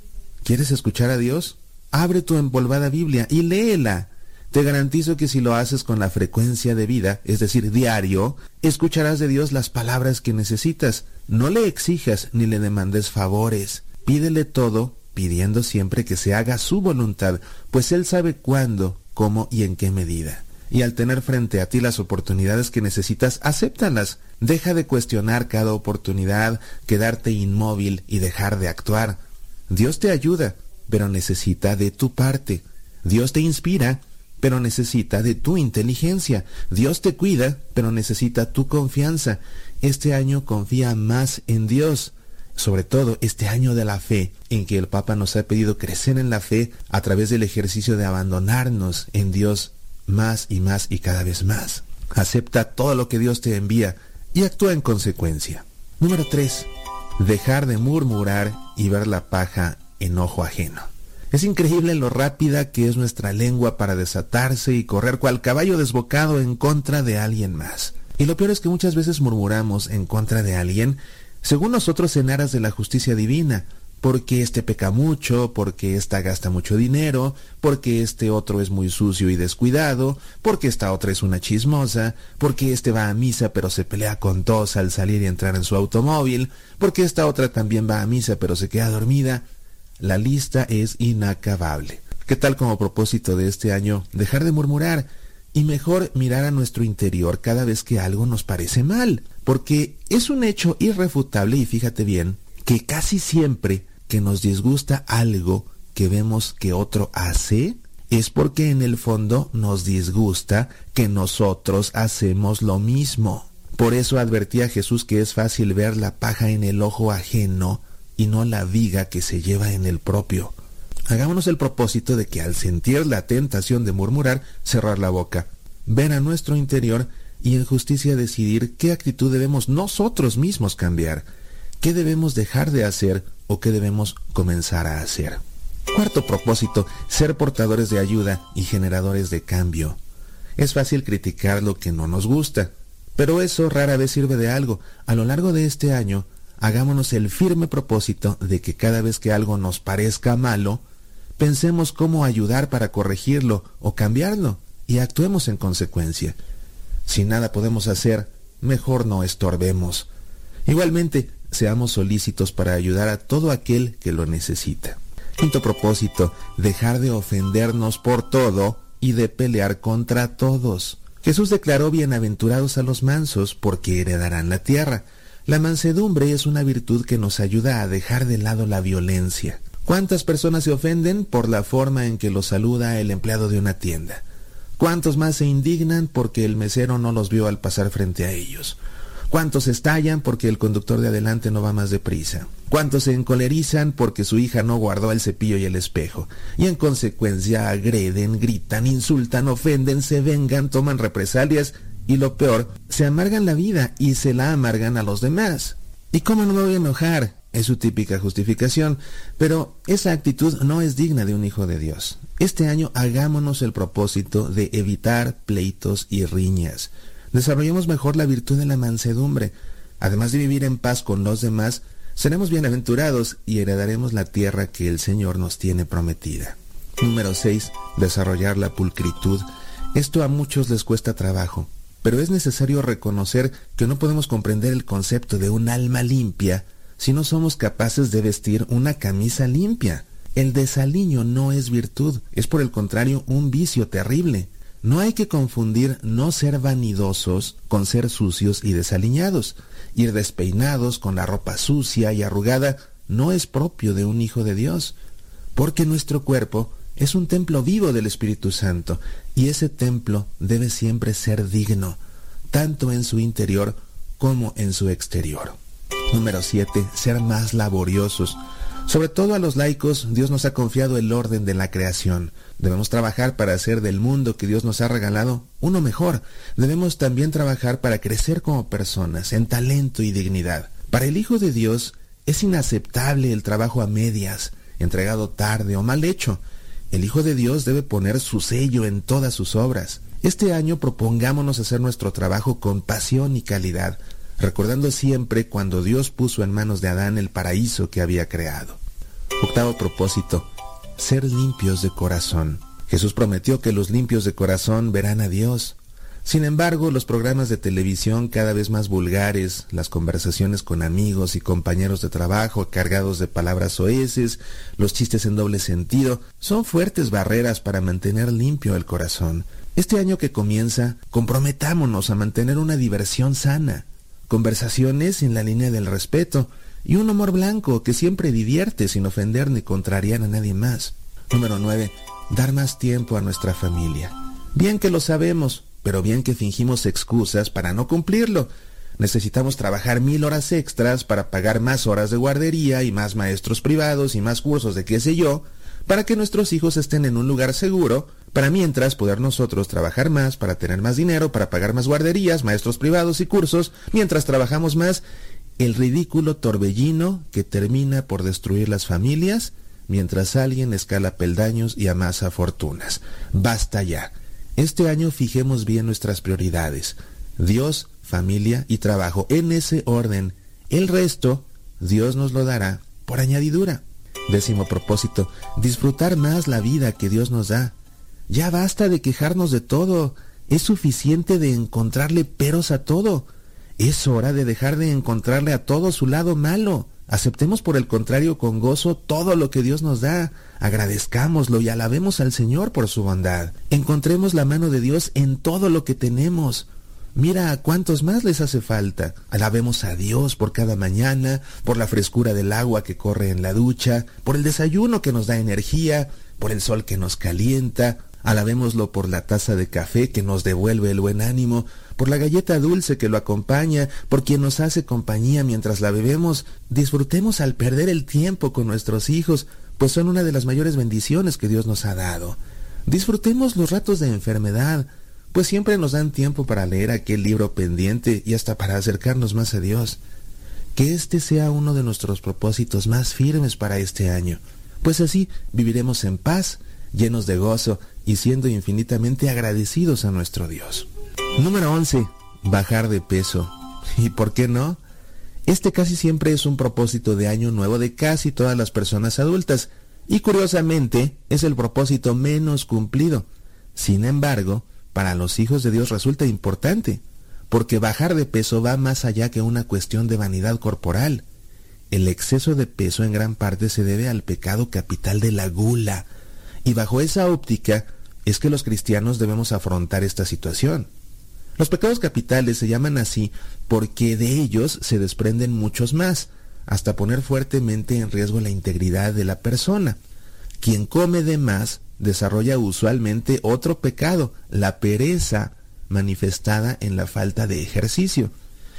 ¿Quieres escuchar a Dios? Abre tu empolvada Biblia y léela. Te garantizo que si lo haces con la frecuencia de vida, es decir, diario, escucharás de Dios las palabras que necesitas. No le exijas ni le demandes favores. Pídele todo, pidiendo siempre que se haga su voluntad, pues Él sabe cuándo, cómo y en qué medida. Y al tener frente a ti las oportunidades que necesitas, acéptalas. Deja de cuestionar cada oportunidad, quedarte inmóvil y dejar de actuar. Dios te ayuda, pero necesita de tu parte. Dios te inspira, pero necesita de tu inteligencia. Dios te cuida, pero necesita tu confianza. Este año confía más en Dios. Sobre todo este año de la fe, en que el Papa nos ha pedido crecer en la fe a través del ejercicio de abandonarnos en Dios más y más y cada vez más. Acepta todo lo que Dios te envía y actúa en consecuencia. Número 3. Dejar de murmurar y ver la paja en ojo ajeno. Es increíble lo rápida que es nuestra lengua para desatarse y correr cual caballo desbocado en contra de alguien más. Y lo peor es que muchas veces murmuramos en contra de alguien, según nosotros en aras de la justicia divina, porque este peca mucho, porque ésta gasta mucho dinero, porque este otro es muy sucio y descuidado, porque esta otra es una chismosa, porque este va a misa pero se pelea con todos al salir y entrar en su automóvil, porque esta otra también va a misa pero se queda dormida. La lista es inacabable. ¿Qué tal como propósito de este año dejar de murmurar. Y mejor mirar a nuestro interior cada vez que algo nos parece mal? Porque es un hecho irrefutable y fíjate bien que casi siempre que nos disgusta algo que vemos que otro hace, es porque en el fondo nos disgusta que nosotros hacemos lo mismo. Por eso advertía Jesús que es fácil ver la paja en el ojo ajeno y no la viga que se lleva en el propio. Hagámonos el propósito de que al sentir la tentación de murmurar, cerrar la boca, ver a nuestro interior y en justicia decidir qué actitud debemos nosotros mismos cambiar, qué debemos dejar de hacer o qué debemos comenzar a hacer. Cuarto propósito, ser portadores de ayuda y generadores de cambio. Es fácil criticar lo que no nos gusta, pero eso rara vez sirve de algo. A lo largo de este año, hagámonos el firme propósito de que cada vez que algo nos parezca malo, pensemos cómo ayudar para corregirlo o cambiarlo y actuemos en consecuencia. Si nada podemos hacer, mejor no estorbemos. Igualmente, seamos solícitos para ayudar a todo aquel que lo necesita. Quinto propósito, dejar de ofendernos por todo y de pelear contra todos. Jesús declaró bienaventurados a los mansos porque heredarán la tierra. La mansedumbre es una virtud que nos ayuda a dejar de lado la violencia. ¿Cuántas personas se ofenden por la forma en que los saluda el empleado de una tienda? ¿Cuántos más se indignan porque el mesero no los vio al pasar frente a ellos? ¿Cuántos estallan porque el conductor de adelante no va más deprisa? ¿Cuántos se encolerizan porque su hija no guardó el cepillo y el espejo? Y en consecuencia agreden, gritan, insultan, ofenden, se vengan, toman represalias y lo peor, se amargan la vida y se la amargan a los demás. ¿Y cómo no me voy a enojar? Es su típica justificación, pero esa actitud no es digna de un hijo de Dios. Este año hagámonos el propósito de evitar pleitos y riñas. Desarrollemos mejor la virtud de la mansedumbre. Además de vivir en paz con los demás, seremos bienaventurados y heredaremos la tierra que el Señor nos tiene prometida. Número 6. Desarrollar la pulcritud. Esto a muchos les cuesta trabajo pero es necesario reconocer que no podemos comprender el concepto de un alma limpia si no somos capaces de vestir una camisa limpia. El desaliño no es virtud, es por el contrario un vicio terrible. No hay que confundir no ser vanidosos con ser sucios y desaliñados. Ir despeinados con la ropa sucia y arrugada no es propio de un hijo de Dios, porque nuestro cuerpo es un templo vivo del Espíritu Santo y ese templo debe siempre ser digno, tanto en su interior como en su exterior. Número 7. Ser más laboriosos. Sobre todo a los laicos, Dios nos ha confiado el orden de la creación. Debemos trabajar para hacer del mundo que Dios nos ha regalado uno mejor. Debemos también trabajar para crecer como personas, en talento y dignidad. Para el Hijo de Dios es inaceptable el trabajo a medias, entregado tarde o mal hecho. El Hijo de Dios debe poner su sello en todas sus obras. Este año propongámonos hacer nuestro trabajo con pasión y calidad, recordando siempre cuando Dios puso en manos de Adán el paraíso que había creado. Octavo propósito, ser limpios de corazón. Jesús prometió que los limpios de corazón verán a Dios. Sin embargo, los programas de televisión cada vez más vulgares, las conversaciones con amigos y compañeros de trabajo cargados de palabras soeces, los chistes en doble sentido, son fuertes barreras para mantener limpio el corazón. Este año que comienza, comprometámonos a mantener una diversión sana, conversaciones en la línea del respeto y un humor blanco que siempre divierte sin ofender ni contrariar a nadie más. Número 9. Dar más tiempo a nuestra familia. Bien que lo sabemos, pero bien que fingimos excusas para no cumplirlo. Necesitamos trabajar mil horas extras para pagar más horas de guardería y más maestros privados y más cursos de qué sé yo, para que nuestros hijos estén en un lugar seguro, para mientras poder nosotros trabajar más para tener más dinero, para pagar más guarderías, maestros privados y cursos, mientras trabajamos más, el ridículo torbellino que termina por destruir las familias mientras alguien escala peldaños y amasa fortunas. Basta ya. Este año fijemos bien nuestras prioridades. Dios, familia y trabajo en ese orden. El resto, Dios nos lo dará por añadidura. Décimo propósito, disfrutar más la vida que Dios nos da. Ya basta de quejarnos de todo. Es suficiente de encontrarle peros a todo. Es hora de dejar de encontrarle a todo su lado malo. Aceptemos por el contrario con gozo todo lo que Dios nos da. Agradezcámoslo y alabemos al Señor por su bondad. Encontremos la mano de Dios en todo lo que tenemos. Mira a cuántos más les hace falta. Alabemos a Dios por cada mañana, por la frescura del agua que corre en la ducha, por el desayuno que nos da energía, por el sol que nos calienta. Alabémoslo por la taza de café que nos devuelve el buen ánimo, por la galleta dulce que lo acompaña, por quien nos hace compañía mientras la bebemos. Disfrutemos al perder el tiempo con nuestros hijos, pues son una de las mayores bendiciones que Dios nos ha dado. Disfrutemos los ratos de enfermedad, pues siempre nos dan tiempo para leer aquel libro pendiente y hasta para acercarnos más a Dios. Que este sea uno de nuestros propósitos más firmes para este año, pues así viviremos en paz, llenos de gozo y siendo infinitamente agradecidos a nuestro Dios. Número 11. Bajar de peso. ¿Y por qué no? Este casi siempre es un propósito de año nuevo de casi todas las personas adultas y curiosamente es el propósito menos cumplido. Sin embargo, para los hijos de Dios resulta importante, porque bajar de peso va más allá que una cuestión de vanidad corporal. El exceso de peso en gran parte se debe al pecado capital de la gula, y bajo esa óptica es que los cristianos debemos afrontar esta situación. Los pecados capitales se llaman así porque de ellos se desprenden muchos más, hasta poner fuertemente en riesgo la integridad de la persona. Quien come de más desarrolla usualmente otro pecado, la pereza, manifestada en la falta de ejercicio.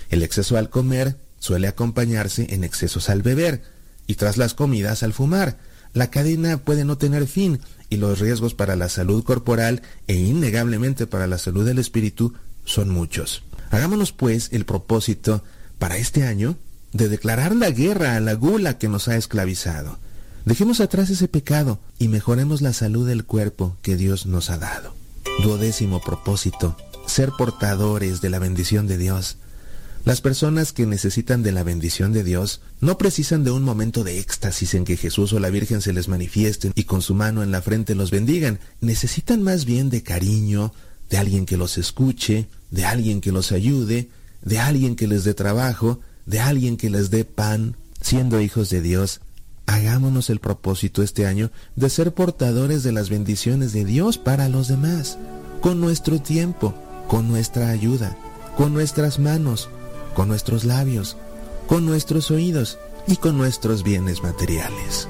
El exceso al comer suele acompañarse en excesos al beber y tras las comidas al fumar. La cadena puede no tener fin y los riesgos para la salud corporal e innegablemente para la salud del espíritu son muchos. Hagámonos pues el propósito para este año de declarar la guerra a la gula que nos ha esclavizado. Dejemos atrás ese pecado y mejoremos la salud del cuerpo que Dios nos ha dado. Duodécimo propósito, ser portadores de la bendición de Dios. Las personas que necesitan de la bendición de Dios no precisan de un momento de éxtasis en que Jesús o la Virgen se les manifiesten y con su mano en la frente los bendigan. Necesitan más bien de cariño, de alguien que los escuche, de alguien que los ayude, de alguien que les dé trabajo, de alguien que les dé pan. Siendo hijos de Dios, hagámonos el propósito este año de ser portadores de las bendiciones de Dios para los demás, con nuestro tiempo, con nuestra ayuda, con nuestras manos, con nuestros labios, con nuestros oídos y con nuestros bienes materiales.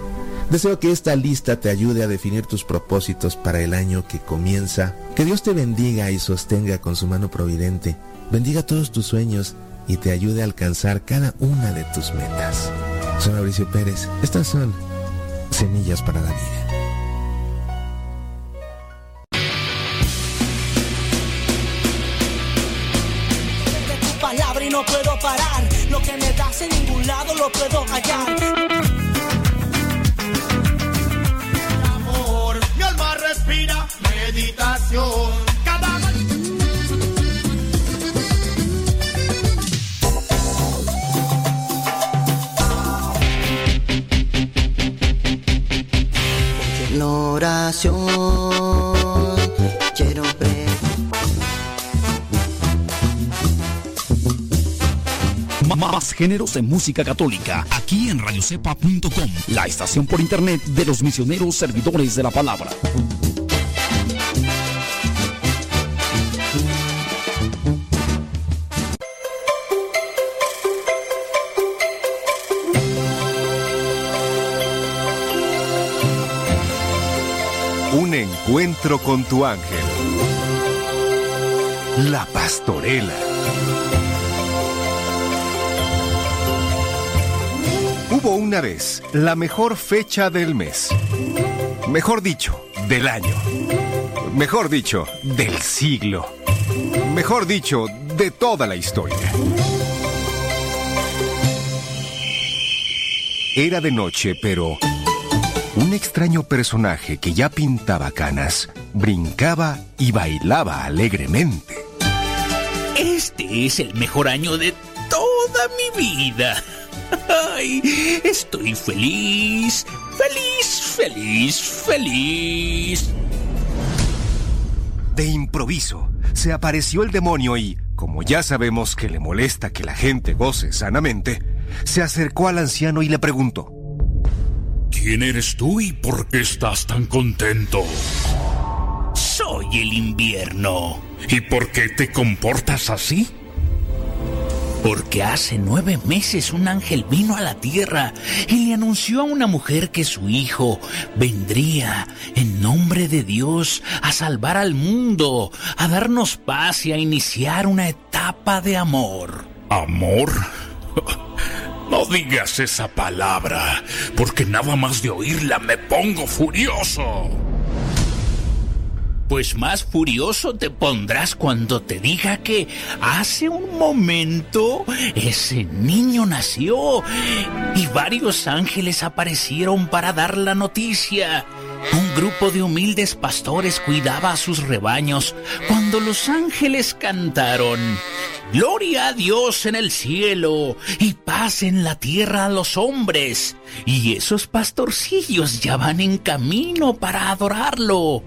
Deseo que esta lista te ayude a definir tus propósitos para el año que comienza. Que Dios te bendiga y sostenga con su mano providente. Bendiga todos tus sueños y te ayude a alcanzar cada una de tus metas. Soy Mauricio Pérez. Estas son Semillas para la Vida. no puedo parar. Lo que me das en ningún lado lo puedo hallar. Oración. Cada La oración quiero ver. Más géneros en música católica, aquí en radiocepa.com, la estación por internet de los misioneros servidores de la palabra. Un encuentro con tu ángel. La pastorela. Hubo una vez la mejor fecha del mes. Mejor dicho, del año. Mejor dicho, del siglo. Mejor dicho, de toda la historia. Era de noche, pero un extraño personaje que ya pintaba canas brincaba y bailaba alegremente. Este es el mejor año de toda mi vida. Ay, estoy feliz, feliz, feliz, feliz. De improviso, se apareció el demonio y, como ya sabemos que le molesta que la gente goce sanamente, se acercó al anciano y le preguntó. ¿Quién eres tú y por qué estás tan contento? Soy el invierno. ¿Y por qué te comportas así? Porque hace nueve meses un ángel vino a la tierra y le anunció a una mujer que su hijo vendría en nombre de Dios a salvar al mundo, a darnos paz y a iniciar una etapa de amor. ¿Amor? No digas esa palabra, porque nada más de oírla me pongo furioso. Pues más furioso te pondrás cuando te diga que hace un momento ese niño nació y varios ángeles aparecieron para dar la noticia. Un grupo de humildes pastores cuidaba a sus rebaños cuando los ángeles cantaron. Gloria a Dios en el cielo y paz en la tierra a los hombres. Y esos pastorcillos ya van en camino para adorarlo.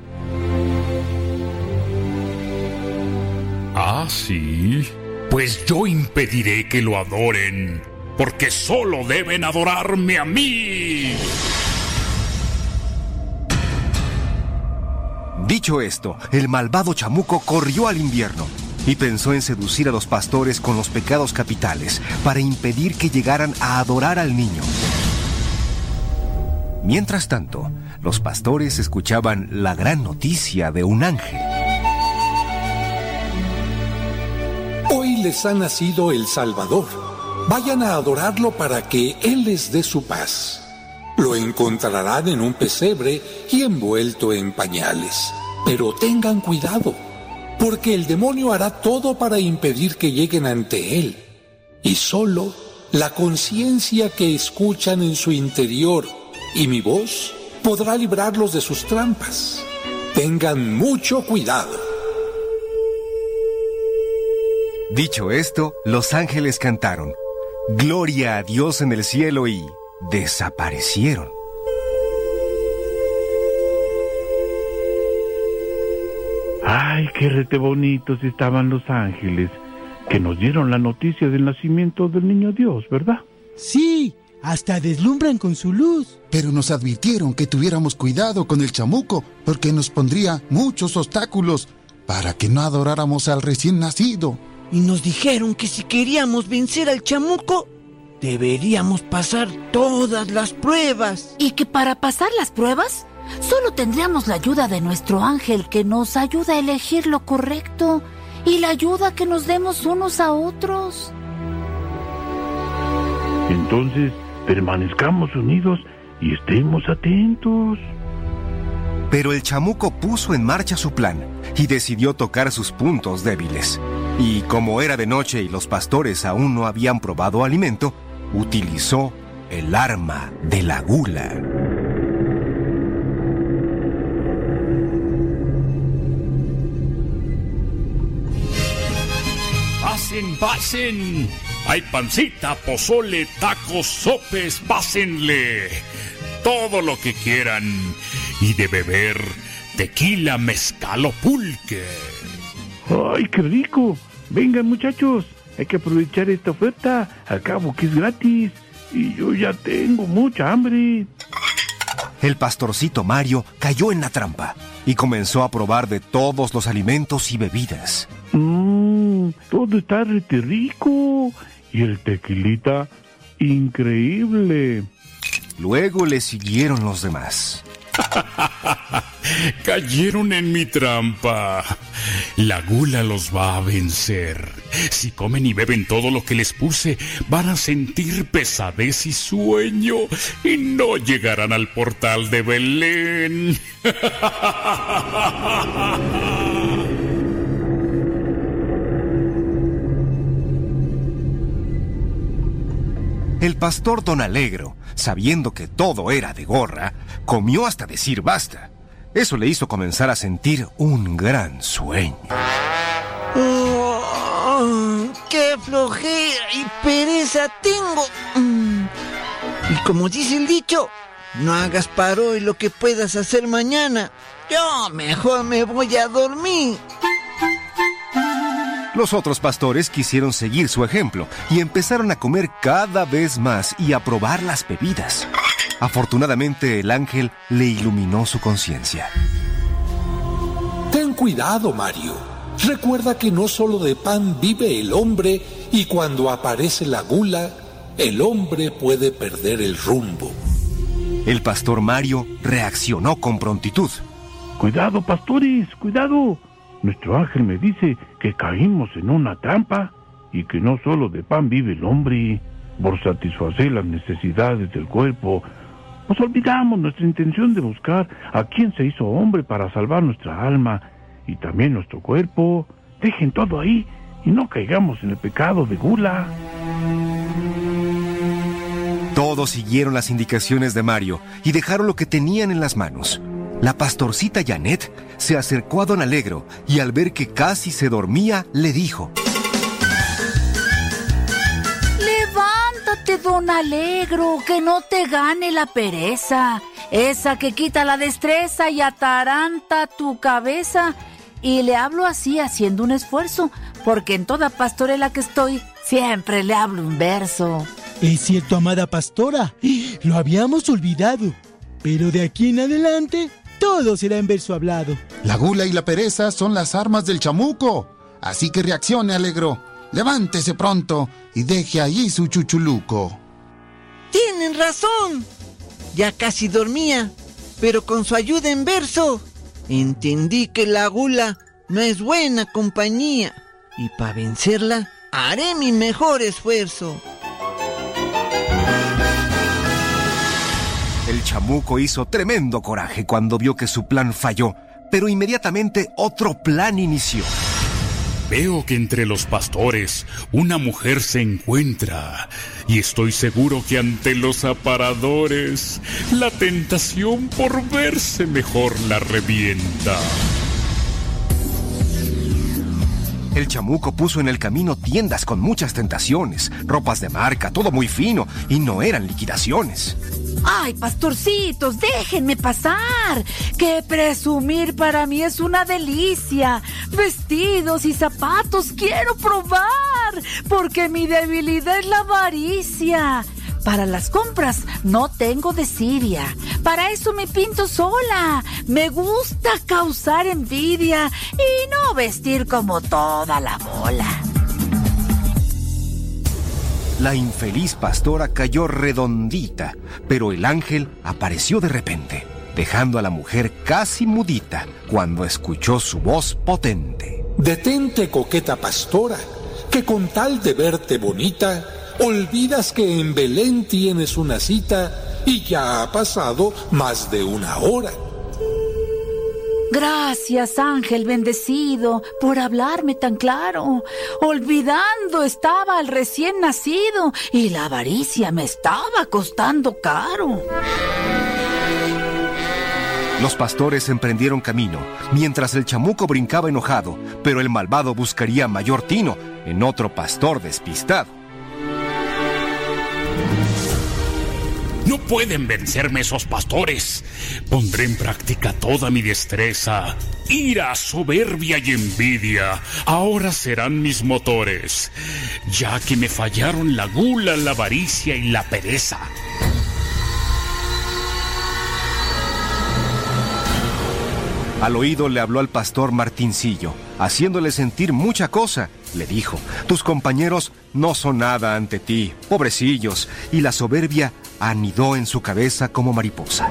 Ah, sí. Pues yo impediré que lo adoren, porque solo deben adorarme a mí. Dicho esto, el malvado chamuco corrió al invierno y pensó en seducir a los pastores con los pecados capitales para impedir que llegaran a adorar al niño. Mientras tanto, los pastores escuchaban la gran noticia de un ángel. Hoy les ha nacido el Salvador. Vayan a adorarlo para que Él les dé su paz. Lo encontrarán en un pesebre y envuelto en pañales. Pero tengan cuidado, porque el demonio hará todo para impedir que lleguen ante Él. Y solo la conciencia que escuchan en su interior y mi voz podrá librarlos de sus trampas. Tengan mucho cuidado. Dicho esto, los ángeles cantaron, Gloria a Dios en el cielo y desaparecieron. Ay, qué rete bonitos estaban los ángeles que nos dieron la noticia del nacimiento del niño Dios, ¿verdad? Sí, hasta deslumbran con su luz. Pero nos advirtieron que tuviéramos cuidado con el chamuco porque nos pondría muchos obstáculos para que no adoráramos al recién nacido. Y nos dijeron que si queríamos vencer al chamuco, deberíamos pasar todas las pruebas. Y que para pasar las pruebas, solo tendríamos la ayuda de nuestro ángel que nos ayuda a elegir lo correcto y la ayuda que nos demos unos a otros. Entonces, permanezcamos unidos y estemos atentos. Pero el chamuco puso en marcha su plan y decidió tocar sus puntos débiles. Y como era de noche y los pastores aún no habían probado alimento, utilizó el arma de la gula. Pasen, pasen. Hay pancita, pozole, tacos, sopes, pásenle. Todo lo que quieran. Y de beber, tequila, mezcal o pulque. ¡Ay, qué rico! Vengan, muchachos, hay que aprovechar esta oferta. Al cabo que es gratis. Y yo ya tengo mucha hambre. El pastorcito Mario cayó en la trampa y comenzó a probar de todos los alimentos y bebidas. Todo está rete rico. Y el tequilita, increíble. Luego le siguieron los demás. Cayeron en mi trampa. La gula los va a vencer. Si comen y beben todo lo que les puse, van a sentir pesadez y sueño y no llegarán al portal de Belén. El pastor Don Alegro, sabiendo que todo era de gorra, comió hasta decir basta. Eso le hizo comenzar a sentir un gran sueño. Oh, ¡Qué flojera y pereza tengo! Mm. Y como dice el dicho, no hagas para hoy lo que puedas hacer mañana. Yo mejor me voy a dormir. Los otros pastores quisieron seguir su ejemplo y empezaron a comer cada vez más y a probar las bebidas. Afortunadamente el ángel le iluminó su conciencia. Ten cuidado, Mario. Recuerda que no solo de pan vive el hombre y cuando aparece la gula, el hombre puede perder el rumbo. El pastor Mario reaccionó con prontitud. Cuidado, pastores, cuidado. Nuestro ángel me dice que caímos en una trampa y que no solo de pan vive el hombre. Por satisfacer las necesidades del cuerpo, nos olvidamos nuestra intención de buscar a quien se hizo hombre para salvar nuestra alma y también nuestro cuerpo. Dejen todo ahí y no caigamos en el pecado de gula. Todos siguieron las indicaciones de Mario y dejaron lo que tenían en las manos. La pastorcita Janet se acercó a don Alegro y al ver que casi se dormía, le dijo, Levántate, don Alegro, que no te gane la pereza, esa que quita la destreza y ataranta tu cabeza. Y le hablo así haciendo un esfuerzo, porque en toda pastorela que estoy, siempre le hablo un verso. Es cierto, amada pastora, lo habíamos olvidado, pero de aquí en adelante todo será en verso hablado. La gula y la pereza son las armas del chamuco. Así que reaccione, Alegro. Levántese pronto y deje allí su chuchuluco. Tienen razón. Ya casi dormía, pero con su ayuda en verso, entendí que la gula no es buena compañía. Y para vencerla, haré mi mejor esfuerzo. El chamuco hizo tremendo coraje cuando vio que su plan falló, pero inmediatamente otro plan inició. Veo que entre los pastores una mujer se encuentra y estoy seguro que ante los aparadores la tentación por verse mejor la revienta. El chamuco puso en el camino tiendas con muchas tentaciones, ropas de marca, todo muy fino, y no eran liquidaciones. Ay, pastorcitos, déjenme pasar. Que presumir para mí es una delicia. Vestidos y zapatos quiero probar, porque mi debilidad es la avaricia. Para las compras no tengo desidia. Para eso me pinto sola. Me gusta causar envidia y no vestir como toda la bola. La infeliz pastora cayó redondita, pero el ángel apareció de repente, dejando a la mujer casi mudita cuando escuchó su voz potente. Detente, coqueta pastora, que con tal de verte bonita, olvidas que en Belén tienes una cita y ya ha pasado más de una hora. Gracias, ángel bendecido, por hablarme tan claro. Olvidando estaba al recién nacido y la avaricia me estaba costando caro. Los pastores emprendieron camino, mientras el chamuco brincaba enojado, pero el malvado buscaría mayor tino, en otro pastor despistado. No pueden vencerme esos pastores. Pondré en práctica toda mi destreza. Ira, soberbia y envidia ahora serán mis motores, ya que me fallaron la gula, la avaricia y la pereza. Al oído le habló al pastor Martincillo, haciéndole sentir mucha cosa. Le dijo, tus compañeros no son nada ante ti, pobrecillos, y la soberbia anidó en su cabeza como mariposa.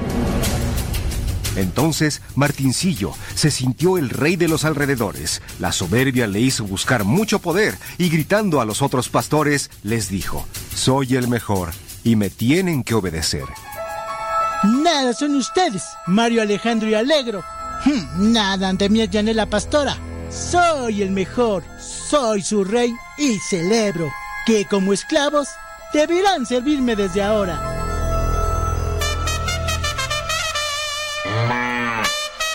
Entonces Martincillo se sintió el rey de los alrededores. La soberbia le hizo buscar mucho poder y gritando a los otros pastores les dijo, soy el mejor y me tienen que obedecer. Nada son ustedes, Mario Alejandro y Alegro. Hmm, Nada ante mí, Yanela Pastora. Soy el mejor, soy su rey y celebro que como esclavos deberán servirme desde ahora.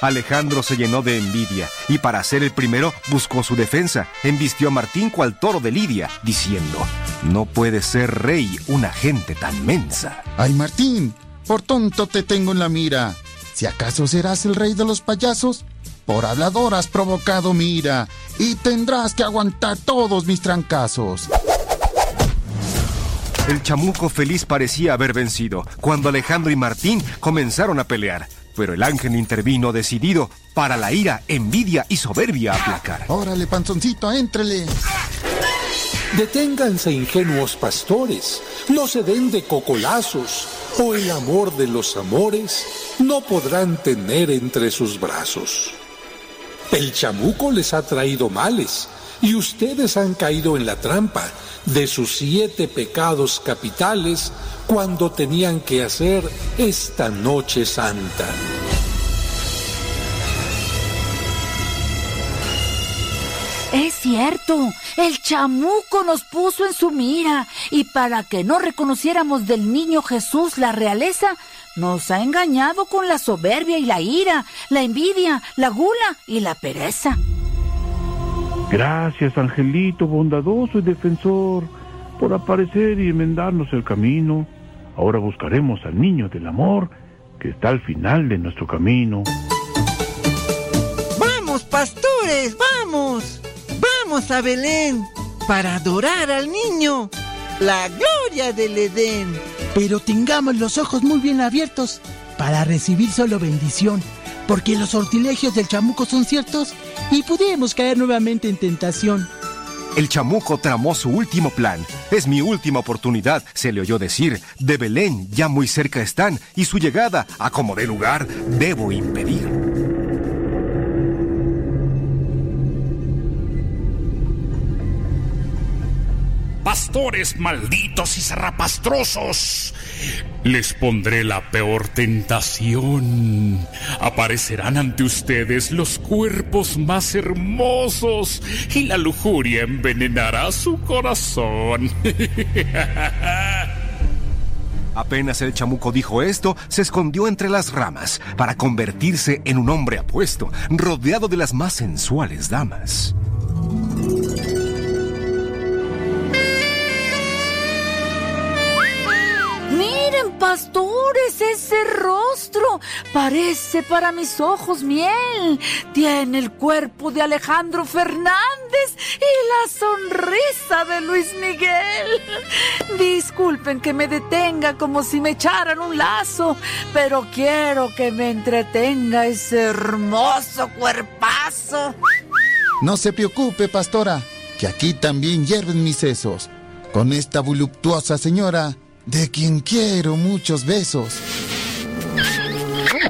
Alejandro se llenó de envidia y para ser el primero buscó su defensa. Embistió a Martín cual toro de Lidia, diciendo, no puede ser rey una gente tan mensa. Ay, Martín, por tonto te tengo en la mira. Si acaso serás el rey de los payasos, por hablador has provocado mira y tendrás que aguantar todos mis trancazos. El chamuco feliz parecía haber vencido cuando Alejandro y Martín comenzaron a pelear. Pero el ángel intervino decidido para la ira, envidia y soberbia aplacar. Órale, panzoncito, éntrele. Deténganse, ingenuos pastores, no se den de cocolazos, o el amor de los amores no podrán tener entre sus brazos. El chamuco les ha traído males, y ustedes han caído en la trampa de sus siete pecados capitales cuando tenían que hacer esta noche santa. Es cierto, el chamuco nos puso en su mira y para que no reconociéramos del niño Jesús la realeza, nos ha engañado con la soberbia y la ira, la envidia, la gula y la pereza. Gracias, Angelito, bondadoso y defensor, por aparecer y enmendarnos el camino. Ahora buscaremos al niño del amor que está al final de nuestro camino. Vamos, pastores, vamos. Vamos a Belén para adorar al niño, la gloria del Edén. Pero tengamos los ojos muy bien abiertos para recibir solo bendición, porque los sortilegios del chamuco son ciertos y podemos caer nuevamente en tentación. El chamuco tramó su último plan. Es mi última oportunidad, se le oyó decir. De Belén ya muy cerca están y su llegada, a como dé lugar, debo impedir. Pastores malditos y zarrapastrosos, les pondré la peor tentación. Aparecerán ante ustedes los cuerpos más hermosos y la lujuria envenenará su corazón. Apenas el chamuco dijo esto, se escondió entre las ramas para convertirse en un hombre apuesto, rodeado de las más sensuales damas. Miren, pastores, ese rostro parece para mis ojos miel. Tiene el cuerpo de Alejandro Fernández y la sonrisa de Luis Miguel. Disculpen que me detenga como si me echaran un lazo, pero quiero que me entretenga ese hermoso cuerpazo. No se preocupe, pastora, que aquí también hierven mis sesos. Con esta voluptuosa señora, de quien quiero muchos besos.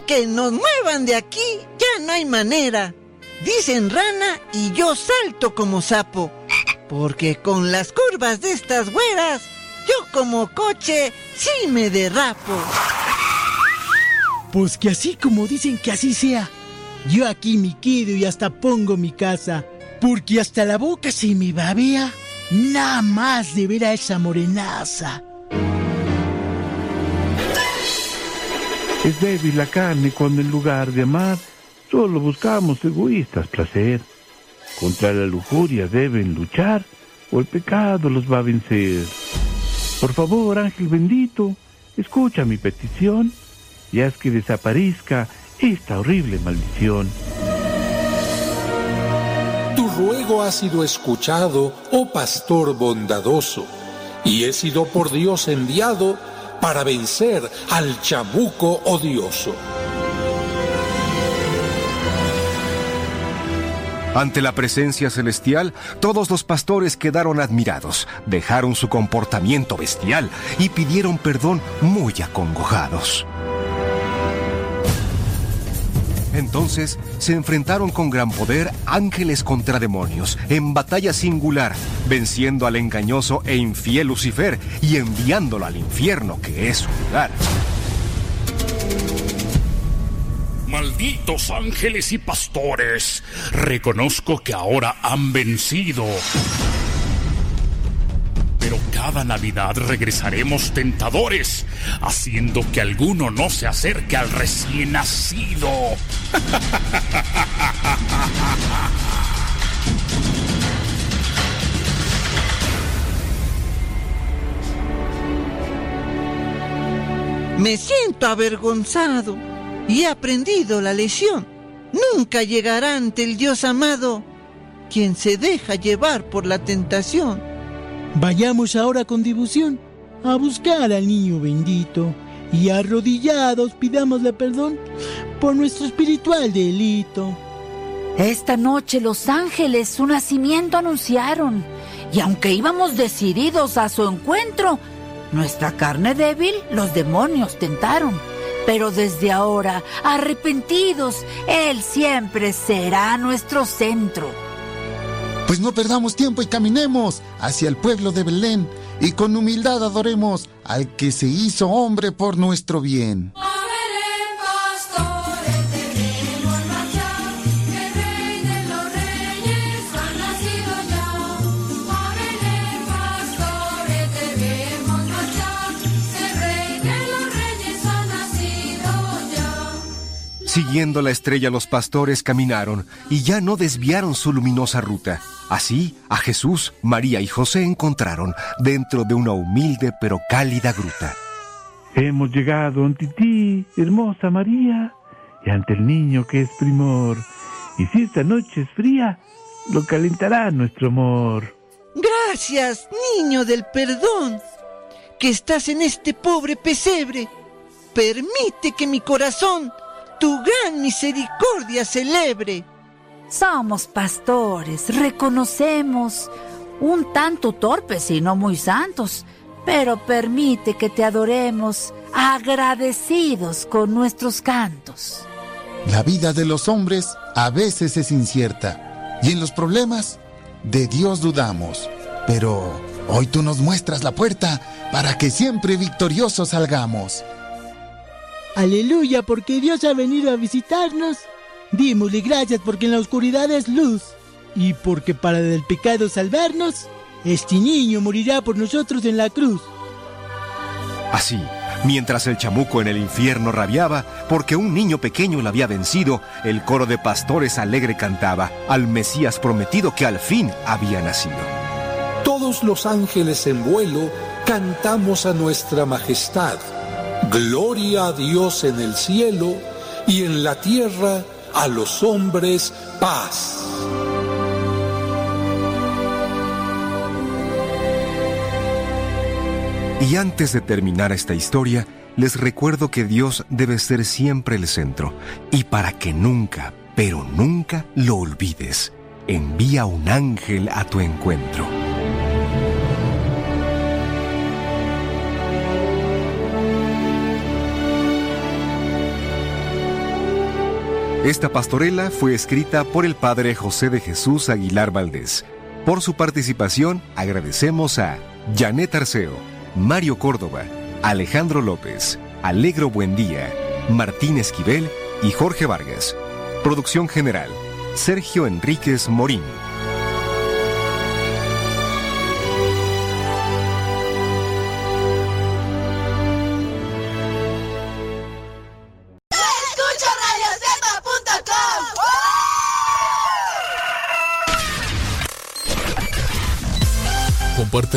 Que nos muevan de aquí, ya no hay manera. Dicen rana y yo salto como sapo. Porque con las curvas de estas güeras, yo como coche sí me derrapo. Pues que así como dicen que así sea. Yo aquí me quedo y hasta pongo mi casa. Porque hasta la boca se me babea. Nada más de ver a esa morenaza. Es débil la carne cuando en lugar de amar solo buscamos egoístas placer. Contra la lujuria deben luchar o el pecado los va a vencer. Por favor, ángel bendito, escucha mi petición y haz que desaparezca esta horrible maldición. Tu ruego ha sido escuchado, oh pastor bondadoso, y he sido por Dios enviado para vencer al chamuco odioso. Ante la presencia celestial, todos los pastores quedaron admirados, dejaron su comportamiento bestial y pidieron perdón muy acongojados. Entonces se enfrentaron con gran poder ángeles contra demonios, en batalla singular, venciendo al engañoso e infiel Lucifer y enviándolo al infierno que es su lugar. Malditos ángeles y pastores, reconozco que ahora han vencido. Pero cada Navidad regresaremos tentadores, haciendo que alguno no se acerque al recién nacido. Me siento avergonzado y he aprendido la lección. Nunca llegará ante el Dios amado quien se deja llevar por la tentación. Vayamos ahora con difusión a buscar al niño bendito y arrodillados pidámosle perdón por nuestro espiritual delito. Esta noche los ángeles su nacimiento anunciaron, y aunque íbamos decididos a su encuentro, nuestra carne débil los demonios tentaron. Pero desde ahora, arrepentidos, Él siempre será nuestro centro. Pues no perdamos tiempo y caminemos hacia el pueblo de Belén y con humildad adoremos al que se hizo hombre por nuestro bien. Siguiendo la estrella los pastores caminaron y ya no desviaron su luminosa ruta. Así, a Jesús, María y José encontraron dentro de una humilde pero cálida gruta. Hemos llegado ante ti, hermosa María, y ante el niño que es primor. Y si esta noche es fría, lo calentará nuestro amor. Gracias, niño del perdón, que estás en este pobre pesebre. Permite que mi corazón tu gran misericordia celebre. Somos pastores, reconocemos, un tanto torpes y no muy santos, pero permite que te adoremos agradecidos con nuestros cantos. La vida de los hombres a veces es incierta y en los problemas de Dios dudamos. Pero hoy tú nos muestras la puerta para que siempre victoriosos salgamos. Aleluya, porque Dios ha venido a visitarnos. Dímosle gracias porque en la oscuridad es luz. Y porque para del pecado salvarnos, este niño morirá por nosotros en la cruz. Así, mientras el chamuco en el infierno rabiaba, porque un niño pequeño le había vencido, el coro de pastores alegre cantaba al Mesías prometido que al fin había nacido. Todos los ángeles en vuelo cantamos a nuestra majestad. Gloria a Dios en el cielo y en la tierra a los hombres paz. Y antes de terminar esta historia, les recuerdo que Dios debe ser siempre el centro. Y para que nunca, pero nunca lo olvides, envía un ángel a tu encuentro. Esta pastorela fue escrita por el padre José de Jesús Aguilar Valdés. Por su participación agradecemos a Janet Arceo, Mario Córdoba, Alejandro López, Alegro Buendía, Martín Esquivel y Jorge Vargas. Producción general, Sergio Enríquez Morín.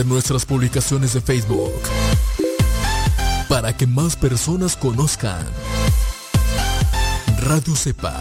Nuestras publicaciones de Facebook para que más personas conozcan Radio Cepa.